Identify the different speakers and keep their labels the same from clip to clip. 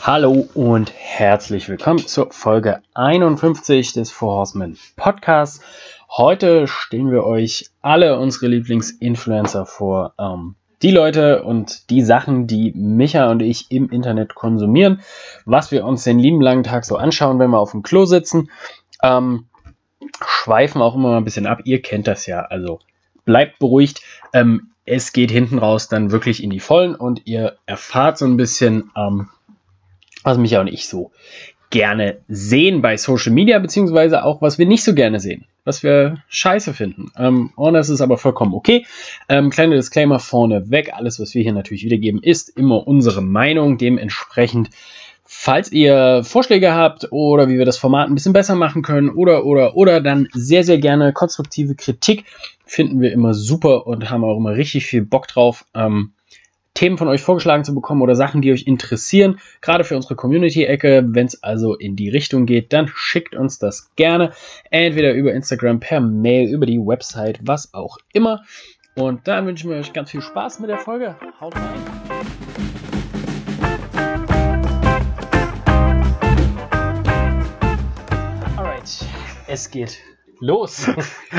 Speaker 1: Hallo und herzlich willkommen zur Folge 51 des Four Horsemen Podcasts. Heute stellen wir euch alle unsere Lieblingsinfluencer vor. Ähm, die Leute und die Sachen, die Micha und ich im Internet konsumieren, was wir uns den lieben langen Tag so anschauen, wenn wir auf dem Klo sitzen. Ähm, schweifen auch immer mal ein bisschen ab. Ihr kennt das ja, also bleibt beruhigt. Ähm, es geht hinten raus dann wirklich in die Vollen und ihr erfahrt so ein bisschen, ähm, was Micha und ich so gerne sehen bei Social Media, beziehungsweise auch, was wir nicht so gerne sehen, was wir scheiße finden. Ähm, und das ist aber vollkommen okay. Ähm, kleiner Disclaimer vorne weg, alles, was wir hier natürlich wiedergeben, ist immer unsere Meinung. Dementsprechend, falls ihr Vorschläge habt oder wie wir das Format ein bisschen besser machen können oder, oder, oder, dann sehr, sehr gerne konstruktive Kritik finden wir immer super und haben auch immer richtig viel Bock drauf. Ähm, Themen von euch vorgeschlagen zu bekommen oder Sachen, die euch interessieren, gerade für unsere Community-Ecke. Wenn es also in die Richtung geht, dann schickt uns das gerne. Entweder über Instagram, per Mail, über die Website, was auch immer. Und dann wünschen wir euch ganz viel Spaß mit der Folge. Haut rein! Alright, es geht los.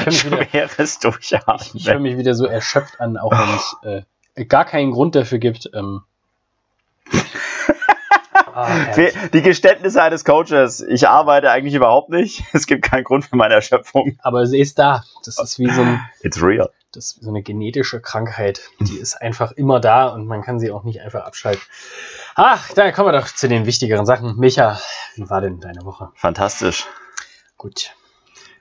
Speaker 1: Ich höre mich, wieder- ich höre mich wieder so erschöpft an, auch wenn es äh, gar keinen Grund dafür gibt. Ähm. Ah,
Speaker 2: Die Geständnisse eines Coaches. Ich arbeite eigentlich überhaupt nicht. Es gibt keinen Grund für meine Erschöpfung.
Speaker 1: Aber sie ist da. Das ist wie so, ein,
Speaker 2: It's real.
Speaker 1: das ist so eine genetische Krankheit. Die ist einfach immer da und man kann sie auch nicht einfach abschalten. Ach, dann kommen wir doch zu den wichtigeren Sachen. Micha, wie war denn deine Woche?
Speaker 2: Fantastisch.
Speaker 1: Gut.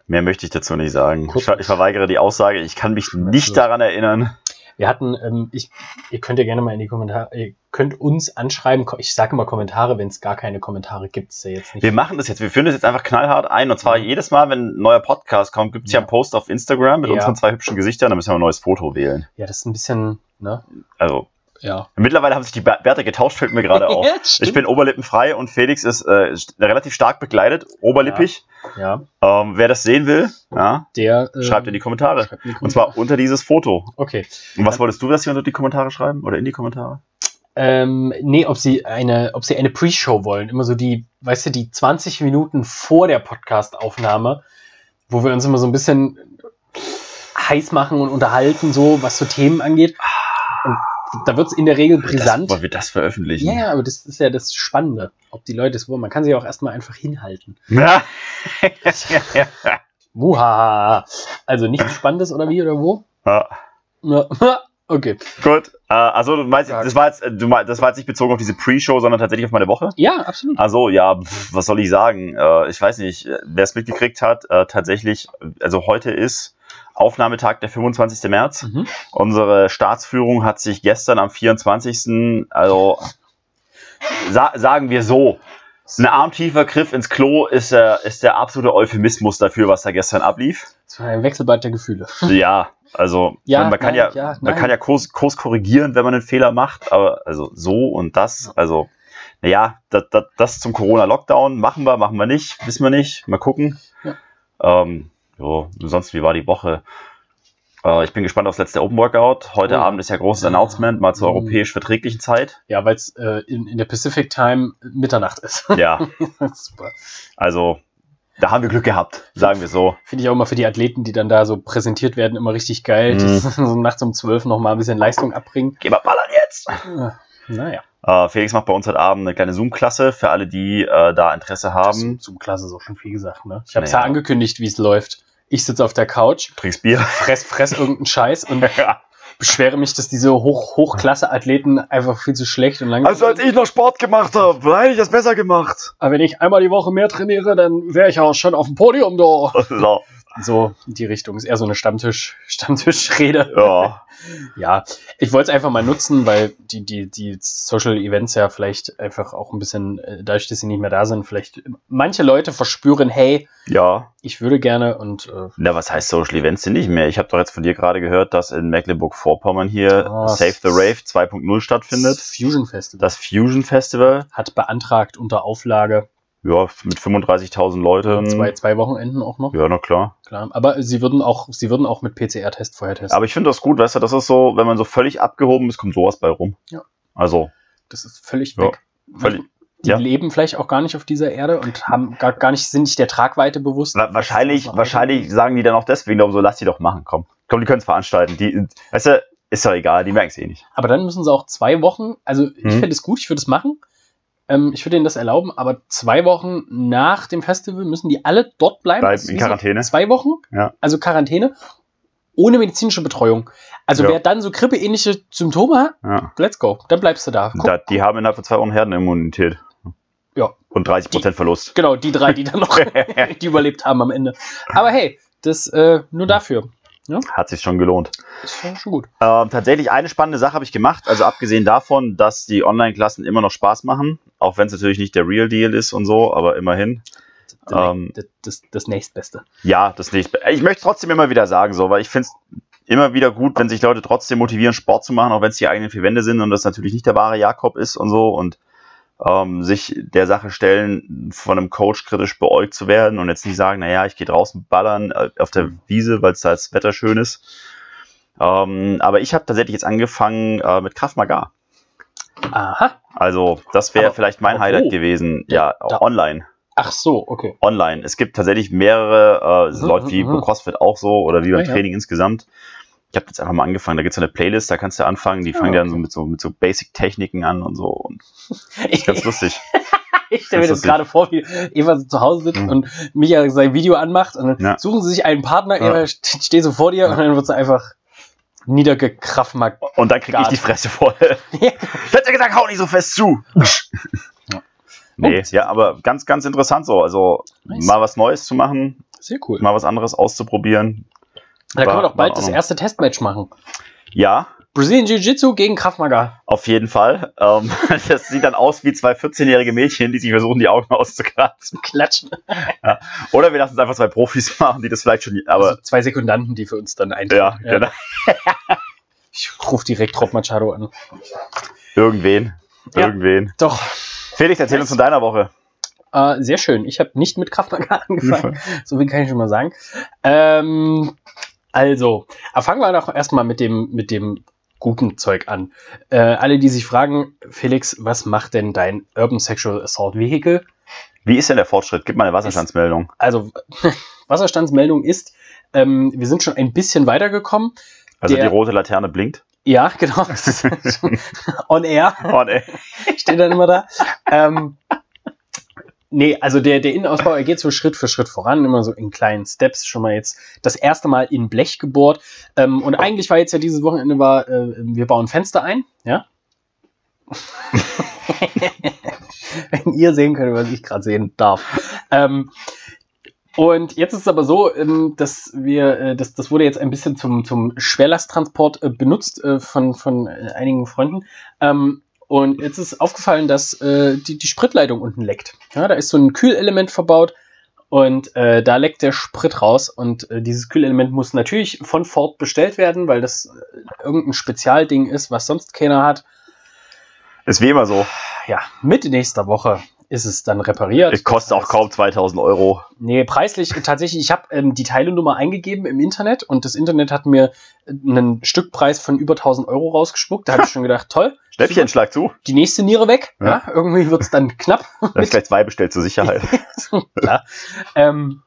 Speaker 2: Mehr möchte ich dazu nicht sagen. Ich, ver ich verweigere die Aussage. Ich kann mich nicht daran erinnern.
Speaker 1: Wir hatten, ähm, ich, ihr könnt ja gerne mal in die Kommentare, ihr könnt uns anschreiben. Ich sage immer Kommentare, wenn es gar keine Kommentare gibt, ist ja jetzt nicht.
Speaker 2: Wir machen das jetzt. Wir führen das jetzt einfach knallhart ein. Und zwar
Speaker 1: Ja.
Speaker 2: jedes Mal, wenn ein neuer Podcast kommt, gibt es ja
Speaker 1: Ja.
Speaker 2: einen Post auf Instagram mit
Speaker 1: Ja.
Speaker 2: unseren zwei hübschen Gesichtern. Da müssen wir ein neues Foto wählen.
Speaker 1: Ja, das ist ein bisschen, ne?
Speaker 2: Also,
Speaker 1: Ja.
Speaker 2: mittlerweile haben sich die Bär- Bärte getauscht, fällt mir gerade auf.
Speaker 1: Ja,
Speaker 2: Ich bin oberlippenfrei und Felix ist äh, relativ stark bekleidet, oberlippig.
Speaker 1: Ja,
Speaker 2: Ähm, wer das sehen will, ja,
Speaker 1: der.
Speaker 2: schreibt in die Kommentare.
Speaker 1: schreibt in die
Speaker 2: Und zwar unter dieses Foto.
Speaker 1: Okay.
Speaker 2: Und was wolltest du, dass sie unter die Kommentare schreiben? Oder in die Kommentare?
Speaker 1: Ähm, nee, ob sie eine, ob sie eine Pre-Show wollen. Immer so die, weißt du, die 20 Minuten vor der Podcast-Aufnahme, wo wir uns immer so ein bisschen heiß machen und unterhalten, so was so Themen angeht. Und da wird es in der Regel brisant.
Speaker 2: Wollen wir das veröffentlichen?
Speaker 1: Ja, ja, aber das ist ja das Spannende, ob die Leute es wollen. Man kann sich auch erstmal einfach hinhalten.
Speaker 2: Ja.
Speaker 1: Muhaha. Also nichts Spannendes oder wie oder wo?
Speaker 2: ja.
Speaker 1: Okay.
Speaker 2: Gut. Äh, also du meinst, das war jetzt, äh, du meinst, das war jetzt nicht bezogen auf diese Pre-Show, sondern tatsächlich auf meine Woche?
Speaker 1: Ja, absolut.
Speaker 2: Also ja, pf, was soll ich sagen? Äh, ich weiß nicht, äh, wer es mitgekriegt hat. Äh, tatsächlich, also heute ist Aufnahmetag der 25. März.
Speaker 1: Mhm.
Speaker 2: Unsere Staatsführung hat sich gestern am 24. Also sa sagen wir so, ein armtiefer Griff ins Klo ist, äh, ist der absolute Euphemismus dafür, was da gestern ablief.
Speaker 1: Das war ein Wechselbad der Gefühle.
Speaker 2: Ja, also
Speaker 1: Ja,
Speaker 2: man, man kann
Speaker 1: nein,
Speaker 2: ja,
Speaker 1: ja,
Speaker 2: man kann ja Kurs, Kurs korrigieren, wenn man einen Fehler macht, aber also so und das, also naja, das, das, das zum Corona-Lockdown machen wir, machen wir nicht, wissen wir nicht, mal gucken.
Speaker 1: Ja.
Speaker 2: Ähm, jo, sonst, wie war die Woche? Äh, ich bin gespannt aufs letzte Open Workout. Heute
Speaker 1: Oh.
Speaker 2: Abend ist ja großes Announcement, mal zur
Speaker 1: Mhm.
Speaker 2: europäisch verträglichen Zeit.
Speaker 1: Ja, weil es äh, in, in der Pacific Time Mitternacht ist.
Speaker 2: Ja,
Speaker 1: Super.
Speaker 2: also da haben wir Glück gehabt, sagen wir so.
Speaker 1: Finde ich auch immer für die Athleten, die dann da so präsentiert werden, immer richtig geil.
Speaker 2: Mhm.
Speaker 1: so nachts um 12 noch mal ein bisschen Leistung abbringen.
Speaker 2: Geh mal ballern jetzt!
Speaker 1: Äh, Naja,
Speaker 2: Äh, Felix macht bei uns heute Abend eine kleine Zoom-Klasse für alle, die äh, da Interesse haben.
Speaker 1: zum, zum Klasse ist auch schon viel gesagt. Ne? Ich habe es
Speaker 2: Naja.
Speaker 1: ja angekündigt, wie es läuft. Ich sitze auf der Couch,
Speaker 2: Trinkst Bier.
Speaker 1: fress, fress irgendeinen Scheiß und
Speaker 2: Ja.
Speaker 1: beschwere mich, dass diese Hoch Hochklasse-Athleten einfach viel zu schlecht und langsam
Speaker 2: Also als ich noch Sport gemacht habe, hätte ich das besser gemacht.
Speaker 1: Aber wenn ich einmal die Woche mehr trainiere, dann wäre ich auch schon auf dem Podium da.
Speaker 2: So,
Speaker 1: So in die Richtung. Ist eher so eine Stammtisch, Stammtischrede.
Speaker 2: ja.
Speaker 1: Ja, ich wollte es einfach mal nutzen, weil die, die, die Social Events ja vielleicht einfach auch ein bisschen, äh, dadurch, dass sie nicht mehr da sind, vielleicht manche Leute verspüren, hey,
Speaker 2: Ja.
Speaker 1: ich würde gerne und äh,
Speaker 2: Na, was heißt Social Events denn nicht mehr? Ich habe doch jetzt von dir gerade gehört, dass in Mecklenburg-Vorpommern hier
Speaker 1: Ah,
Speaker 2: Save the Rave 2.0 stattfindet.
Speaker 1: das Fusion Festival
Speaker 2: Das Fusion Festival.
Speaker 1: hat beantragt unter Auflage
Speaker 2: Ja, mit 35.000 Leuten.
Speaker 1: zwei, zwei Wochenenden auch noch.
Speaker 2: Ja, na klar.
Speaker 1: Klar. Aber sie würden auch, sie würden auch mit PCR-Test vorher testen.
Speaker 2: Aber ich finde das gut, weißt du, das ist so, wenn man so völlig abgehoben ist, kommt sowas bei rum.
Speaker 1: Ja.
Speaker 2: Also,
Speaker 1: das ist völlig
Speaker 2: Ja,
Speaker 1: weg.
Speaker 2: völlig-
Speaker 1: Die
Speaker 2: Ja.
Speaker 1: leben vielleicht auch gar nicht auf dieser Erde und haben gar, gar nicht, sind nicht der Tragweite bewusst.
Speaker 2: Wa- Wahrscheinlich, wahrscheinlich sagen die dann auch deswegen, so lass die doch machen, komm. Komm, die können es veranstalten. Die, weißt du, ist doch egal, die merken es eh nicht.
Speaker 1: Aber dann müssen sie auch zwei Wochen, also ich
Speaker 2: Mhm.
Speaker 1: finde es gut, ich würde es machen. Ähm, ich würde ihnen das erlauben, aber zwei Wochen nach dem Festival müssen die alle dort bleiben.
Speaker 2: Bleiben in Quarantäne.
Speaker 1: Zwei Wochen,
Speaker 2: Ja.
Speaker 1: also Quarantäne, ohne medizinische Betreuung. Also
Speaker 2: Ja.
Speaker 1: wer dann so grippeähnliche Symptome hat,
Speaker 2: Ja.
Speaker 1: let's go, dann bleibst du da.
Speaker 2: Da, die haben innerhalb von zwei Wochen Herdenimmunität.
Speaker 1: Ja.
Speaker 2: Und 30% Verlust.
Speaker 1: Genau, die drei, die dann noch die überlebt haben am Ende. Aber hey, das äh, nur dafür.
Speaker 2: Hat sich schon gelohnt.
Speaker 1: Ist schon gut.
Speaker 2: Ähm, tatsächlich eine spannende Sache habe ich gemacht. Also abgesehen davon, dass die Online-Klassen immer noch Spaß machen, auch wenn es natürlich nicht der Real Deal ist und so, aber immerhin. Ähm,
Speaker 1: das, das, das nächstbeste.
Speaker 2: Ja, das nicht. Ich möchte trotzdem immer wieder sagen, so, weil ich finde es immer wieder gut, wenn sich Leute trotzdem motivieren, Sport zu machen, auch wenn es die eigenen vier Wände sind und das natürlich nicht der wahre Jakob ist und so und ähm, sich der Sache stellen, von einem Coach kritisch beäugt zu werden und jetzt nicht sagen, naja, ich gehe draußen ballern äh, auf der Wiese, weil es da das Wetter schön ist. Ähm, aber ich habe tatsächlich jetzt angefangen äh, mit Krav Maga.
Speaker 1: Aha.
Speaker 2: Also das wäre vielleicht mein
Speaker 1: aber
Speaker 2: Highlight
Speaker 1: wo?
Speaker 2: gewesen. Ja,
Speaker 1: Da-
Speaker 2: online
Speaker 1: Ach so, okay.
Speaker 2: online. Es gibt tatsächlich mehrere, äh,
Speaker 1: Mhm,
Speaker 2: läuft wie
Speaker 1: mhm.
Speaker 2: bei CrossFit auch so oder wie beim
Speaker 1: Ja, ja.
Speaker 2: Training insgesamt. Ich habe jetzt einfach mal angefangen, da gibt es eine Playlist, da kannst du anfangen, die fangen dann so
Speaker 1: okay.
Speaker 2: mit so, mit so Basic-Techniken an und so. Und ist ganz lustig.
Speaker 1: Ich stelle mir
Speaker 2: Das
Speaker 1: das gerade vor, wie Eva so zu Hause sitzt
Speaker 2: Mhm.
Speaker 1: und Micha sein Video anmacht und dann
Speaker 2: Ja.
Speaker 1: suchen sie sich einen Partner,
Speaker 2: Ja.
Speaker 1: Eva st- steht so vor dir und dann wird sie einfach niedergekraftmarkt.
Speaker 2: Und dann kriege ich die Fresse voll. ich hätte gesagt, hau nicht so fest zu.
Speaker 1: Ja.
Speaker 2: Nee,
Speaker 1: Punkt.
Speaker 2: ja, aber ganz, ganz interessant so. Also
Speaker 1: Nice.
Speaker 2: mal was Neues zu machen,
Speaker 1: Sehr cool.
Speaker 2: mal was anderes auszuprobieren.
Speaker 1: Da können wir
Speaker 2: war-
Speaker 1: doch bald
Speaker 2: war
Speaker 1: das erste Testmatch machen.
Speaker 2: Ja,
Speaker 1: Brazilian Jiu-Jitsu gegen Krav Maga.
Speaker 2: auf jeden Fall. Ähm, das sieht dann aus wie zwei 14-jährige Mädchen, die sich versuchen, die Augen auszukratzen.
Speaker 1: Klatschen.
Speaker 2: Oder wir lassen es einfach zwei Profis machen, die das vielleicht schon. Aber
Speaker 1: also zwei Sekundanten, die für uns dann eintreten.
Speaker 2: ja, genau.
Speaker 1: Ich rufe direkt Rob Machado an.
Speaker 2: Irgendwen.
Speaker 1: Ja.
Speaker 2: Irgendwen.
Speaker 1: Doch,
Speaker 2: Felix, erzähl uns von deiner Woche.
Speaker 1: äh, sehr schön. Ich habe nicht mit Krav Maga angefangen. So viel kann ich schon mal sagen. Ähm, also, fangen wir doch erstmal mit dem, mit dem guten Zeug an. Äh, alle, die sich fragen, Felix, was macht denn dein Urban Sexual Assault Vehicle?
Speaker 2: Wie ist denn der Fortschritt? Gib mal eine Wasserstandsmeldung.
Speaker 1: Also, Wasserstandsmeldung ist, ähm, wir sind schon ein bisschen weitergekommen.
Speaker 2: Also
Speaker 1: Der-
Speaker 2: die rote Laterne blinkt.
Speaker 1: Ja, genau. On air.
Speaker 2: Oh, nee.
Speaker 1: steht dann immer da. Ähm, nee, also der, der Innenausbau, er geht so Schritt für Schritt voran, immer so in kleinen Steps, schon mal jetzt das erste Mal in Blech gebohrt. Ähm, und eigentlich war jetzt ja dieses Wochenende war, äh, wir bauen Fenster ein, ja. Wenn ihr sehen könnt, was ich gerade sehen darf. Ähm, und jetzt ist es aber so, ähm, dass wir, äh, das, das wurde jetzt ein bisschen zum, zum Schwerlasttransport äh, benutzt äh, von, von einigen Freunden. Ähm, und jetzt ist aufgefallen, dass äh, die, die Spritleitung unten leckt. Ja, da ist so ein Kühlelement verbaut und äh, da leckt der Sprit raus. Und äh, dieses Kühlelement muss natürlich von Ford bestellt werden, weil das äh, irgendein Spezialding ist, was sonst keiner hat.
Speaker 2: Ist wie immer so.
Speaker 1: Ja, Mitte nächster Woche ist es dann repariert.
Speaker 2: Es kostet auch kaum 2000 Euro.
Speaker 1: Nee, preislich tatsächlich, ich habe ähm, die Teilenummer eingegeben im Internet und das Internet hat mir äh, einen Stückpreis von über 1000 Euro rausgespuckt. Da habe ich schon gedacht, toll,
Speaker 2: Schnäppchen, schlag zu.
Speaker 1: die nächste Niere weg. Ja.
Speaker 2: Ja.
Speaker 1: irgendwie wird's dann knapp.
Speaker 2: Da ist gleich zwei bestellt zur Sicherheit.
Speaker 1: Klar. Ähm,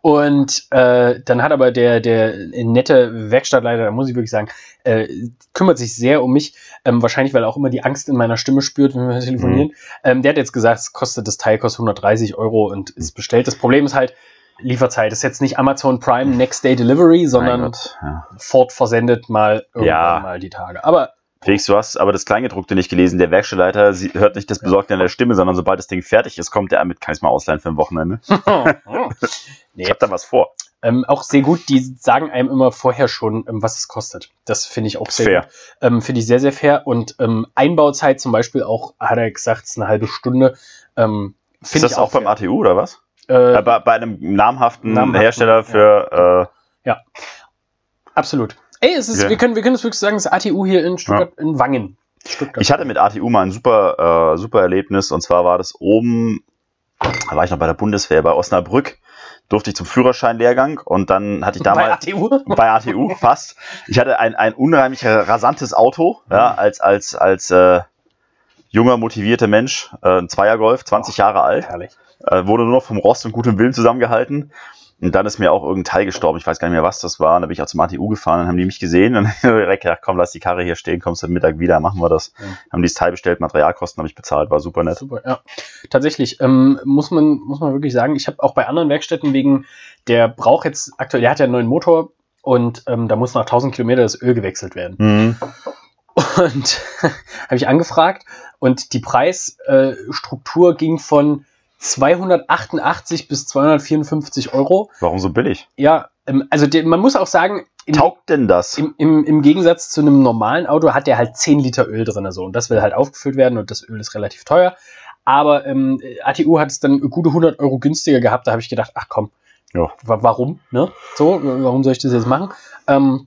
Speaker 1: und äh, dann hat aber der, der nette Werkstattleiter, da muss ich wirklich sagen, äh, kümmert sich sehr um mich. Ähm, wahrscheinlich, weil er auch immer die Angst in meiner Stimme spürt, wenn wir telefonieren. Ähm, der hat jetzt gesagt, es kostet das Teil kostet 130 Euro und ist bestellt. Das Problem ist halt, Lieferzeit ist jetzt nicht Amazon Prime Next Day Delivery, sondern.
Speaker 2: Ja.
Speaker 1: Ford versendet mal irgendwann
Speaker 2: Ja.
Speaker 1: mal die Tage. Aber
Speaker 2: Felix, du hast aber das Kleingedruckte nicht gelesen. Der Werkstattleiter hört nicht das Besorgte an der Stimme, sondern sobald das Ding fertig ist, kommt er mit, kann ich mal ausleihen für ein Wochenende.
Speaker 1: nee,
Speaker 2: Ich hab da was vor.
Speaker 1: Ähm, auch sehr gut, die sagen einem immer vorher schon, ähm, was es kostet. Das finde ich auch sehr
Speaker 2: Fair.
Speaker 1: gut. Ähm, finde ich sehr, sehr fair. Und ähm, Einbauzeit zum Beispiel auch, hat er gesagt, ist eine halbe Stunde. Ähm,
Speaker 2: Ist das auch beim
Speaker 1: fair.
Speaker 2: ATU oder was?
Speaker 1: Äh,
Speaker 2: Äh, bei, bei einem namhaften,
Speaker 1: Namhaften,
Speaker 2: Hersteller für.
Speaker 1: absolut. Ey, es ist,
Speaker 2: Ja.
Speaker 1: wir, können, wir können es wirklich sagen, das ATU hier in Stuttgart, in Wangen. Stuttgart.
Speaker 2: ich hatte mit ATU mal ein super, äh, super Erlebnis und zwar war das oben, da war ich noch bei der Bundeswehr, bei Osnabrück, durfte ich zum Führerscheinlehrgang und dann hatte ich
Speaker 1: bei
Speaker 2: damals.
Speaker 1: ATU.
Speaker 2: bei ATU fast. Ich hatte ein, ein unheimlich rasantes Auto, ja, als, als, als äh, junger, motivierter Mensch, äh, ein Zweiergolf, 20 Jahre alt,
Speaker 1: Herrlich.
Speaker 2: äh, wurde nur noch vom Rost und gutem Willen zusammengehalten. Und dann ist mir auch irgendein Teil gestorben, ich weiß gar nicht mehr, was das war. Und dann bin ich auch zum ATU gefahren, dann haben die mich gesehen und direkt gesagt, komm, lass die Karre hier stehen, kommst du Mittag wieder, machen wir das.
Speaker 1: Ja.
Speaker 2: Haben die das Teil bestellt, Materialkosten habe ich bezahlt, war super nett.
Speaker 1: Super, ja. Tatsächlich, ähm, muss, man, muss man wirklich sagen, ich habe auch bei anderen Werkstätten wegen, der braucht jetzt aktuell, der hat ja einen neuen Motor und ähm, da muss nach 1000 Kilometer das Öl gewechselt werden.
Speaker 2: Mhm.
Speaker 1: Und habe ich angefragt und die Preisstruktur äh, ging von 288 bis 254 Euro.
Speaker 2: Warum so billig?
Speaker 1: Ja, ähm, also man muss auch sagen, im,
Speaker 2: Taugt denn das?
Speaker 1: im, im, im Gegensatz zu einem normalen Auto hat der halt 10 Liter Öl drin. So. Und das will halt aufgefüllt werden und das Öl ist relativ teuer. Aber ähm, ATU hat es dann gute 100 Euro günstiger gehabt. Da habe ich gedacht, ach komm,
Speaker 2: Ja.
Speaker 1: wa warum? Ne? So, warum soll ich das jetzt machen? Ähm,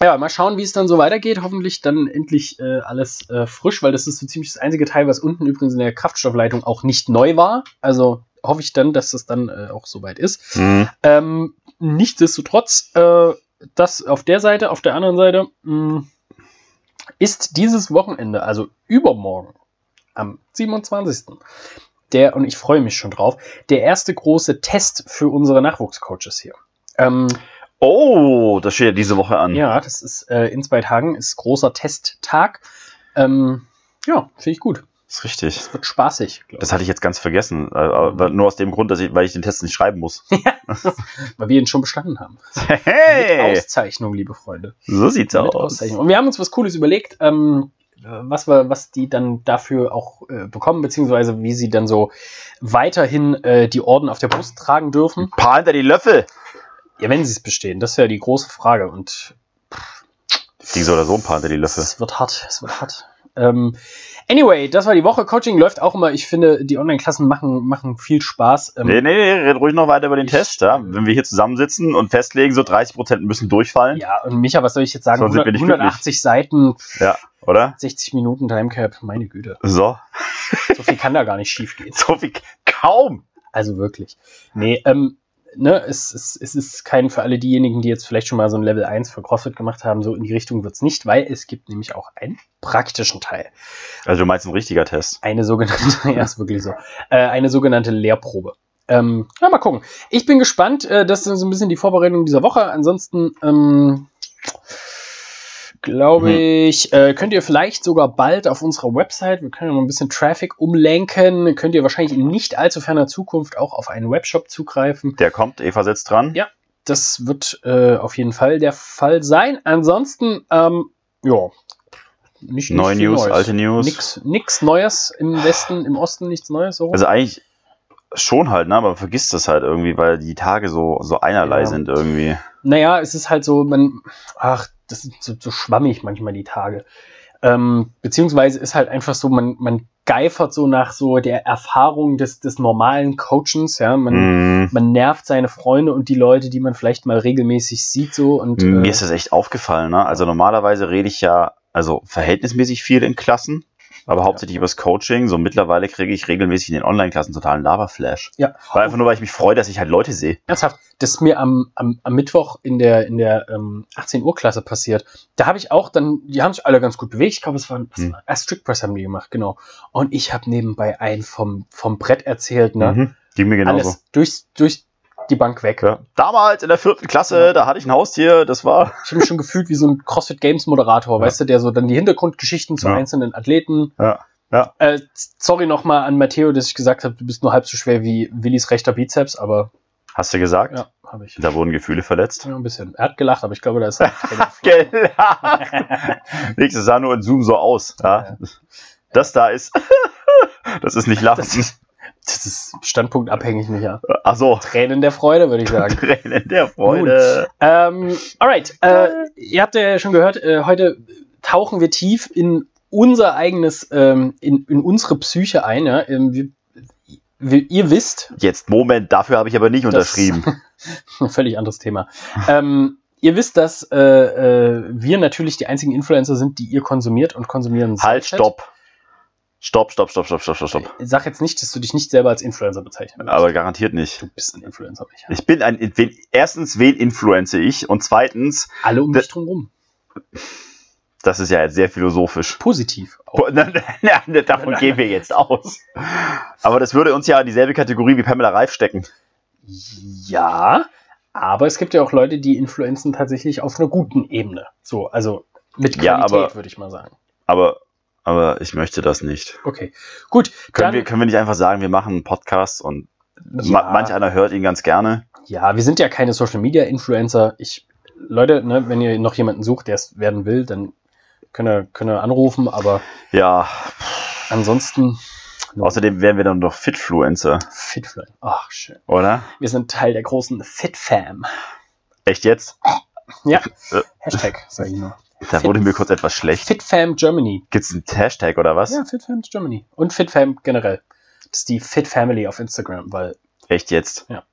Speaker 1: ja, mal schauen, wie es dann so weitergeht. Hoffentlich dann endlich äh, alles äh, frisch, weil das ist so ziemlich das einzige Teil, was unten übrigens in der Kraftstoffleitung auch nicht neu war. Also hoffe ich dann, dass das dann äh, auch soweit ist.
Speaker 2: Mhm.
Speaker 1: Ähm, nichtsdestotrotz, äh, das auf der Seite, auf der anderen Seite mh, ist dieses Wochenende, also übermorgen, am 27. Der, und ich freue mich schon drauf, der erste große Test für unsere Nachwuchscoaches hier. Ähm,
Speaker 2: Oh, das steht ja diese Woche an.
Speaker 1: ja, das ist äh, in zwei Tagen, ist großer Testtag. Ähm, ja, finde ich gut.
Speaker 2: Das ist richtig.
Speaker 1: Es wird spaßig, glaube
Speaker 2: Das hatte ich jetzt ganz vergessen. äh, aber Nur aus dem Grund, dass ich, weil ich den Test nicht schreiben muss.
Speaker 1: ich, weil wir ihn schon bestanden haben. Mit
Speaker 2: Hey!
Speaker 1: Auszeichnung, liebe Freunde.
Speaker 2: So sieht's
Speaker 1: Mit
Speaker 2: aus.
Speaker 1: Auszeichnung. Und wir haben uns was Cooles überlegt, ähm, was, wir, was die dann dafür auch äh, bekommen, beziehungsweise wie sie dann so weiterhin äh, die Orden auf der Brust tragen dürfen.
Speaker 2: Paar hinter die Löffel.
Speaker 1: Ja, wenn sie es bestehen, das ist ja die große Frage. Und
Speaker 2: Die so oder so ein paar hinter die Löffel.
Speaker 1: es wird hart, es wird hart. Ähm, anyway, das war die Woche. Coaching läuft auch immer. Ich finde, die Online-Klassen machen, machen viel Spaß. Ähm,
Speaker 2: Nee, nee, nee, red ruhig noch weiter über den
Speaker 1: Ich-
Speaker 2: Test. Ja? Wenn wir hier zusammensitzen und festlegen, so 30% müssen durchfallen.
Speaker 1: Ja, und Micha, was soll ich jetzt sagen?
Speaker 2: Sonst sind wir
Speaker 1: 100,
Speaker 2: nicht
Speaker 1: 180 Seiten,
Speaker 2: Ja, oder?
Speaker 1: 60 Minuten Timecap, meine Güte.
Speaker 2: So.
Speaker 1: So viel kann da gar nicht schief gehen.
Speaker 2: So viel. Kaum.
Speaker 1: Also wirklich. Nee, ähm, ne, es, es, es ist kein für alle diejenigen, die jetzt vielleicht schon mal so ein Level 1 für CrossFit gemacht haben, so in die Richtung wird's nicht, weil es gibt nämlich auch einen praktischen Teil.
Speaker 2: Also du meinst ein richtiger Test.
Speaker 1: Eine sogenannte, ja, ist wirklich so, äh, eine sogenannte Lehrprobe. Ähm, ja, mal gucken. Ich bin gespannt. Äh, das ist so ein bisschen die Vorbereitung dieser Woche. Ansonsten, ähm, glaube
Speaker 2: Mhm.
Speaker 1: ich, äh, könnt ihr vielleicht sogar bald auf unserer Website, wir können ja mal ein bisschen Traffic umlenken, könnt ihr wahrscheinlich in nicht allzu ferner Zukunft auch auf einen Webshop zugreifen.
Speaker 2: Der kommt, Eva sitzt dran.
Speaker 1: Ja. Das wird äh, auf jeden Fall der Fall sein. Ansonsten, ähm, ja, nicht, nicht
Speaker 2: Neue News,
Speaker 1: Neues.
Speaker 2: alte News.
Speaker 1: Nix, nix Neues im Westen, im Osten nichts Neues. So.
Speaker 2: Also eigentlich schon halt, ne? aber man vergisst das halt irgendwie, weil die Tage so, so einerlei
Speaker 1: Ja.
Speaker 2: sind irgendwie.
Speaker 1: Naja, es ist halt so, man, ach, das ist so, so schwammig manchmal die Tage. Ähm, beziehungsweise ist halt einfach so, man, man geifert so nach so der Erfahrung des, des normalen Coachens, ja. Man,
Speaker 2: Mhm.
Speaker 1: man nervt seine Freunde und die Leute, die man vielleicht mal regelmäßig sieht, so und
Speaker 2: Mir
Speaker 1: äh,
Speaker 2: ist das echt aufgefallen, ne? Also normalerweise rede ich ja, also verhältnismäßig viel in Klassen, aber hauptsächlich übers Coaching. So mittlerweile kriege ich regelmäßig in den Online-Klassen totalen Lava-Flash.
Speaker 1: ja,
Speaker 2: Weil einfach nur, weil ich mich freue, dass ich halt Leute sehe.
Speaker 1: Ernsthaft, das ist mir am, am, am Mittwoch in der, in der ähm, 18 Uhr Klasse passiert. Da habe ich auch dann, die haben sich alle ganz gut bewegt. Ich glaube, es waren, was
Speaker 2: Hm.
Speaker 1: war, Strict Press haben die gemacht, genau. Und ich habe nebenbei einen vom, vom Brett erzählt, ne?
Speaker 2: Mhm. Ging mir genauso.
Speaker 1: Alles durch, durch die Bank weg.
Speaker 2: Ja. Damals in der vierten Klasse,
Speaker 1: Ja.
Speaker 2: da hatte ich ein Haustier, das war.
Speaker 1: Ich habe mich schon gefühlt wie so ein CrossFit Games Moderator,
Speaker 2: Ja.
Speaker 1: weißt du, der so dann die Hintergrundgeschichten zu einzelnen Athleten.
Speaker 2: Ja. Ja.
Speaker 1: Äh, sorry nochmal an Matteo, dass ich gesagt habe, du bist nur halb so schwer wie Willis rechter Bizeps, aber
Speaker 2: Hast du gesagt?
Speaker 1: ja, habe ich.
Speaker 2: Da wurden Gefühle verletzt.
Speaker 1: Ja, ein bisschen. Er hat gelacht, aber ich glaube, da ist
Speaker 2: Gelacht. Nächstes sah nur in Zoom so aus. Ja. Das da ist. Das ist nicht Lachen.
Speaker 1: Das ist, das ist standpunktabhängig, Micha.
Speaker 2: Ach so.
Speaker 1: Tränen der Freude, würde ich sagen.
Speaker 2: Tränen der Freude.
Speaker 1: ähm, alright, äh, ihr habt ja schon gehört, äh, heute tauchen wir tief in unser eigenes, ähm, in, in unsere Psyche ein. Ja? Ähm, wir, wir, ihr wisst,
Speaker 2: Jetzt, Moment, dafür habe ich aber nicht unterschrieben.
Speaker 1: ein völlig anderes Thema. ähm, ihr wisst, dass äh, äh, wir natürlich die einzigen Influencer sind, die ihr konsumiert und konsumieren
Speaker 2: Halt,
Speaker 1: solltet.
Speaker 2: stopp. Stopp, stopp, stopp, stopp, stopp, stopp, stopp.
Speaker 1: Sag jetzt nicht, dass du dich nicht selber als Influencer bezeichnen willst.
Speaker 2: Aber garantiert nicht.
Speaker 1: du bist ein Influencer, Micha.
Speaker 2: Ich bin ein, wen, erstens, wen influenze ich? Und zweitens,
Speaker 1: Alle um dich drum rum.
Speaker 2: das ist ja jetzt sehr philosophisch.
Speaker 1: Positiv. Auch.
Speaker 2: Davon gehen wir jetzt aus. Aber das würde uns ja in dieselbe Kategorie wie Pamela Reif stecken.
Speaker 1: Ja, aber es gibt ja auch Leute, die influenzen tatsächlich auf einer guten Ebene. So, also mit
Speaker 2: Ja,
Speaker 1: Qualität,
Speaker 2: aber-
Speaker 1: würde ich mal sagen.
Speaker 2: Aber, aber ich möchte das nicht.
Speaker 1: Okay, gut.
Speaker 2: Können, wir, können wir nicht einfach sagen, wir machen einen Podcast und
Speaker 1: ja,
Speaker 2: ma manch einer hört ihn ganz gerne?
Speaker 1: ja, wir sind ja keine Social Media Influencer. Ich, Leute, ne, wenn ihr noch jemanden sucht, der es werden will, dann könnt ihr, könnt ihr anrufen, aber
Speaker 2: Ja,
Speaker 1: ansonsten
Speaker 2: außerdem wären wir dann doch Fitfluencer,
Speaker 1: Fitfly. Ach, schön.
Speaker 2: oder?
Speaker 1: Wir sind Teil der großen Fit-Fam.
Speaker 2: Echt jetzt?
Speaker 1: Ja.
Speaker 2: Äh.
Speaker 1: Hashtag, sag ich nur.
Speaker 2: Da wurde mir kurz etwas schlecht.
Speaker 1: FitFam Germany.
Speaker 2: Gibt's einen Hashtag oder was?
Speaker 1: Ja, FitFam Germany. Und FitFam generell. Das ist die Fit Family auf Instagram, weil
Speaker 2: Echt jetzt?
Speaker 1: Ja.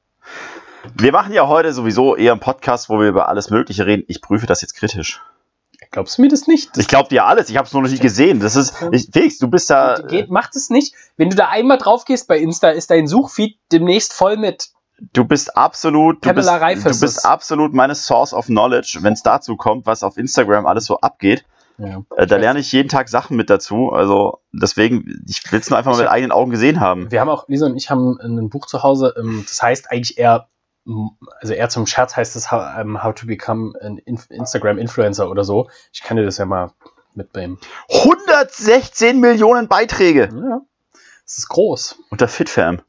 Speaker 2: Wir machen ja heute sowieso eher einen Podcast, wo wir über alles Mögliche reden. Ich prüfe das jetzt kritisch.
Speaker 1: glaubst du mir das nicht?
Speaker 2: Ich glaube dir alles. Ich habe es nur noch nicht gesehen. Das ist, ich, Felix, du bist da.
Speaker 1: Geht, macht es nicht. Wenn du da einmal drauf gehst bei Insta, ist dein Suchfeed demnächst voll mit.
Speaker 2: Du bist absolut, du bist, du
Speaker 1: ist
Speaker 2: bist absolut meine Source of Knowledge, wenn es dazu kommt, was auf Instagram alles so abgeht.
Speaker 1: Ja.
Speaker 2: Äh, da lerne ich jeden Tag Sachen mit dazu. Also deswegen, ich will es nur einfach mal
Speaker 1: Ich
Speaker 2: mit
Speaker 1: hab-
Speaker 2: eigenen Augen gesehen haben.
Speaker 1: Wir haben auch, Lisa und ich haben ein Buch zu Hause, ähm, das heißt eigentlich eher, also eher zum Scherz heißt es How, ähm, to Become an Instagram Influencer oder so. Ich kann dir das ja mal mitbringen.
Speaker 2: 116 Millionen Beiträge
Speaker 1: Ja, es ist groß.
Speaker 2: unter FitFam.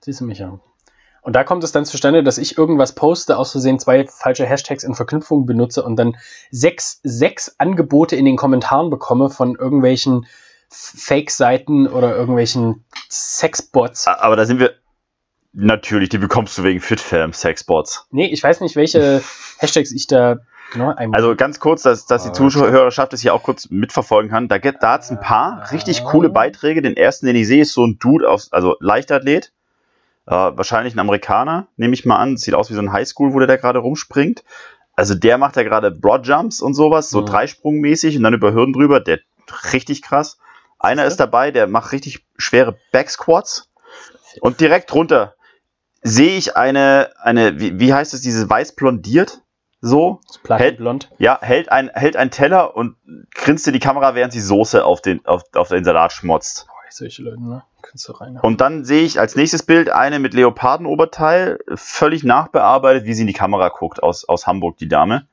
Speaker 1: Siehst du mich ja. Und da kommt es dann zustande, dass ich irgendwas poste, aus Versehen zwei falsche Hashtags in Verknüpfung benutze und dann sechs, sechs Angebote in den Kommentaren bekomme von irgendwelchen Fake-Seiten oder irgendwelchen Sexbots.
Speaker 2: Aber da sind wir. Natürlich, die bekommst du wegen FitFam Sexbots.
Speaker 1: Nee, ich weiß nicht, welche Hashtags ich da genau.
Speaker 2: Also ganz kurz, dass, dass die
Speaker 1: Ah,
Speaker 2: Zuhörerschaft es hier auch kurz mitverfolgen kann. Da, gibt- da hat es ein paar richtig coole Beiträge. Den ersten, den ich sehe, ist so ein Dude aus, also Leichtathlet. Äh, wahrscheinlich ein Amerikaner, nehme ich mal an. Sieht aus wie so ein Highschool, wo der da gerade rumspringt. Also der macht ja gerade Broadjumps und sowas, so
Speaker 1: Mhm.
Speaker 2: dreisprungmäßig und dann über Hürden drüber. Der richtig krass. Einer ist dabei, der macht richtig schwere Backsquats. Und direkt drunter sehe ich eine, eine, wie, wie heißt es, diese weiß blondiert? So, hält-
Speaker 1: Platinblond.
Speaker 2: ja, hält ein, hält ein Teller und grinst in die Kamera, während sie Soße auf den, auf, auf den Salat schmotzt.
Speaker 1: Solche Leute, ne? Kannst du rein.
Speaker 2: Und dann sehe ich als nächstes Bild eine mit Leopardenoberteil, völlig nachbearbeitet, wie sie in die Kamera guckt, aus, aus Hamburg, die Dame.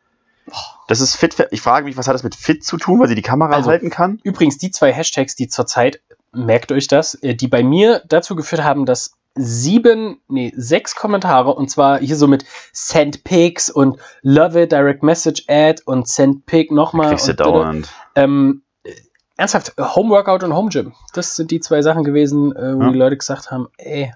Speaker 2: Das ist fit. Ich frage mich, was hat das mit fit zu tun, weil sie die Kamera
Speaker 1: Also-
Speaker 2: halten kann?
Speaker 1: Übrigens, die zwei Hashtags, die zurzeit, merkt euch das, äh, die bei mir dazu geführt haben, dass sieben, nee, sechs Kommentare, und zwar hier so mit Send Pics und Love it, Direct Message Ad und Send Pic nochmal.
Speaker 2: Kriegst du dauernd.
Speaker 1: Ähm, äh, ernsthaft, Home Workout und Home Gym. Das sind die zwei Sachen gewesen, äh, wo
Speaker 2: Ja.
Speaker 1: die Leute gesagt haben, ey.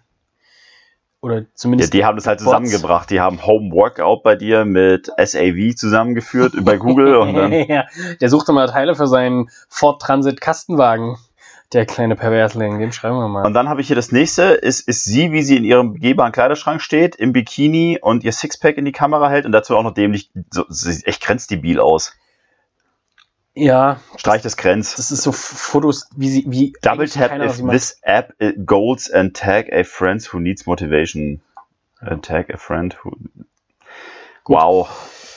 Speaker 1: Oder
Speaker 2: Ja,
Speaker 1: zumindest.
Speaker 2: die haben das halt
Speaker 1: Bots.
Speaker 2: zusammengebracht. Die haben Home Workout bei dir mit SAV zusammengeführt bei Google und dann.
Speaker 1: ja, der suchte mal Teile für seinen Ford Transit Kastenwagen. Der kleine Perversling, den schreiben wir mal.
Speaker 2: Und dann habe ich hier das nächste, ist, ist sie, wie sie in ihrem begehbaren Kleiderschrank steht, im Bikini und ihr Sixpack in die Kamera hält und dazu auch noch dämlich, so, echt grenzdebil aus.
Speaker 1: Ja,
Speaker 2: Streich das Grenz.
Speaker 1: das ist so Fotos, wie sie, wie.
Speaker 2: Double tap
Speaker 1: keiner,
Speaker 2: if this app goals and tag a friend who needs motivation. Uh, tag a friend who.
Speaker 1: Gut.
Speaker 2: Wow.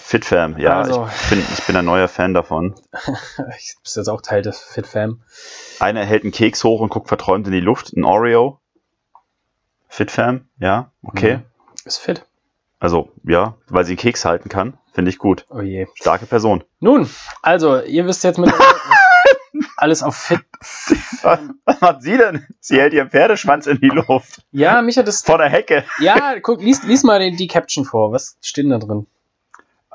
Speaker 2: FitFam, ja,
Speaker 1: Also.
Speaker 2: ich, bin, ich bin ein neuer Fan davon.
Speaker 1: Ich bin jetzt auch Teil des FitFam.
Speaker 2: Einer hält einen Keks hoch und guckt verträumt in die Luft, ein Oreo. FitFam, ja, okay.
Speaker 1: Mhm. Ist fit.
Speaker 2: Also, ja, weil sie Keks halten kann, finde ich gut.
Speaker 1: Oh je.
Speaker 2: Starke Person.
Speaker 1: Nun, also, ihr wisst jetzt mit alles auf Fit.
Speaker 2: Was macht sie denn? Sie hält ihren Pferdeschwanz in die Luft.
Speaker 1: Ja, mich hat das.
Speaker 2: Vor der Hecke.
Speaker 1: Ja, guck, lies, lies mal die, die Caption vor. Was steht denn da drin?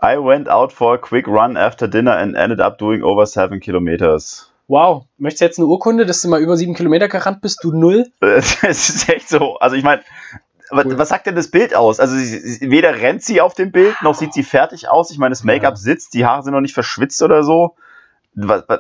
Speaker 2: I went out for a quick run after dinner and ended up doing over seven kilometers.
Speaker 1: Wow, möchtest du jetzt eine Urkunde, dass du mal über sieben Kilometer gerannt bist, du null?
Speaker 2: Es ist echt so. Also ich meine, was,
Speaker 1: Cool.
Speaker 2: was sagt denn das Bild aus? Also sie, weder rennt sie auf dem Bild, noch sieht sie fertig aus. Ich meine, das Make-up
Speaker 1: Ja.
Speaker 2: sitzt, die Haare sind noch nicht verschwitzt oder so. Was, was,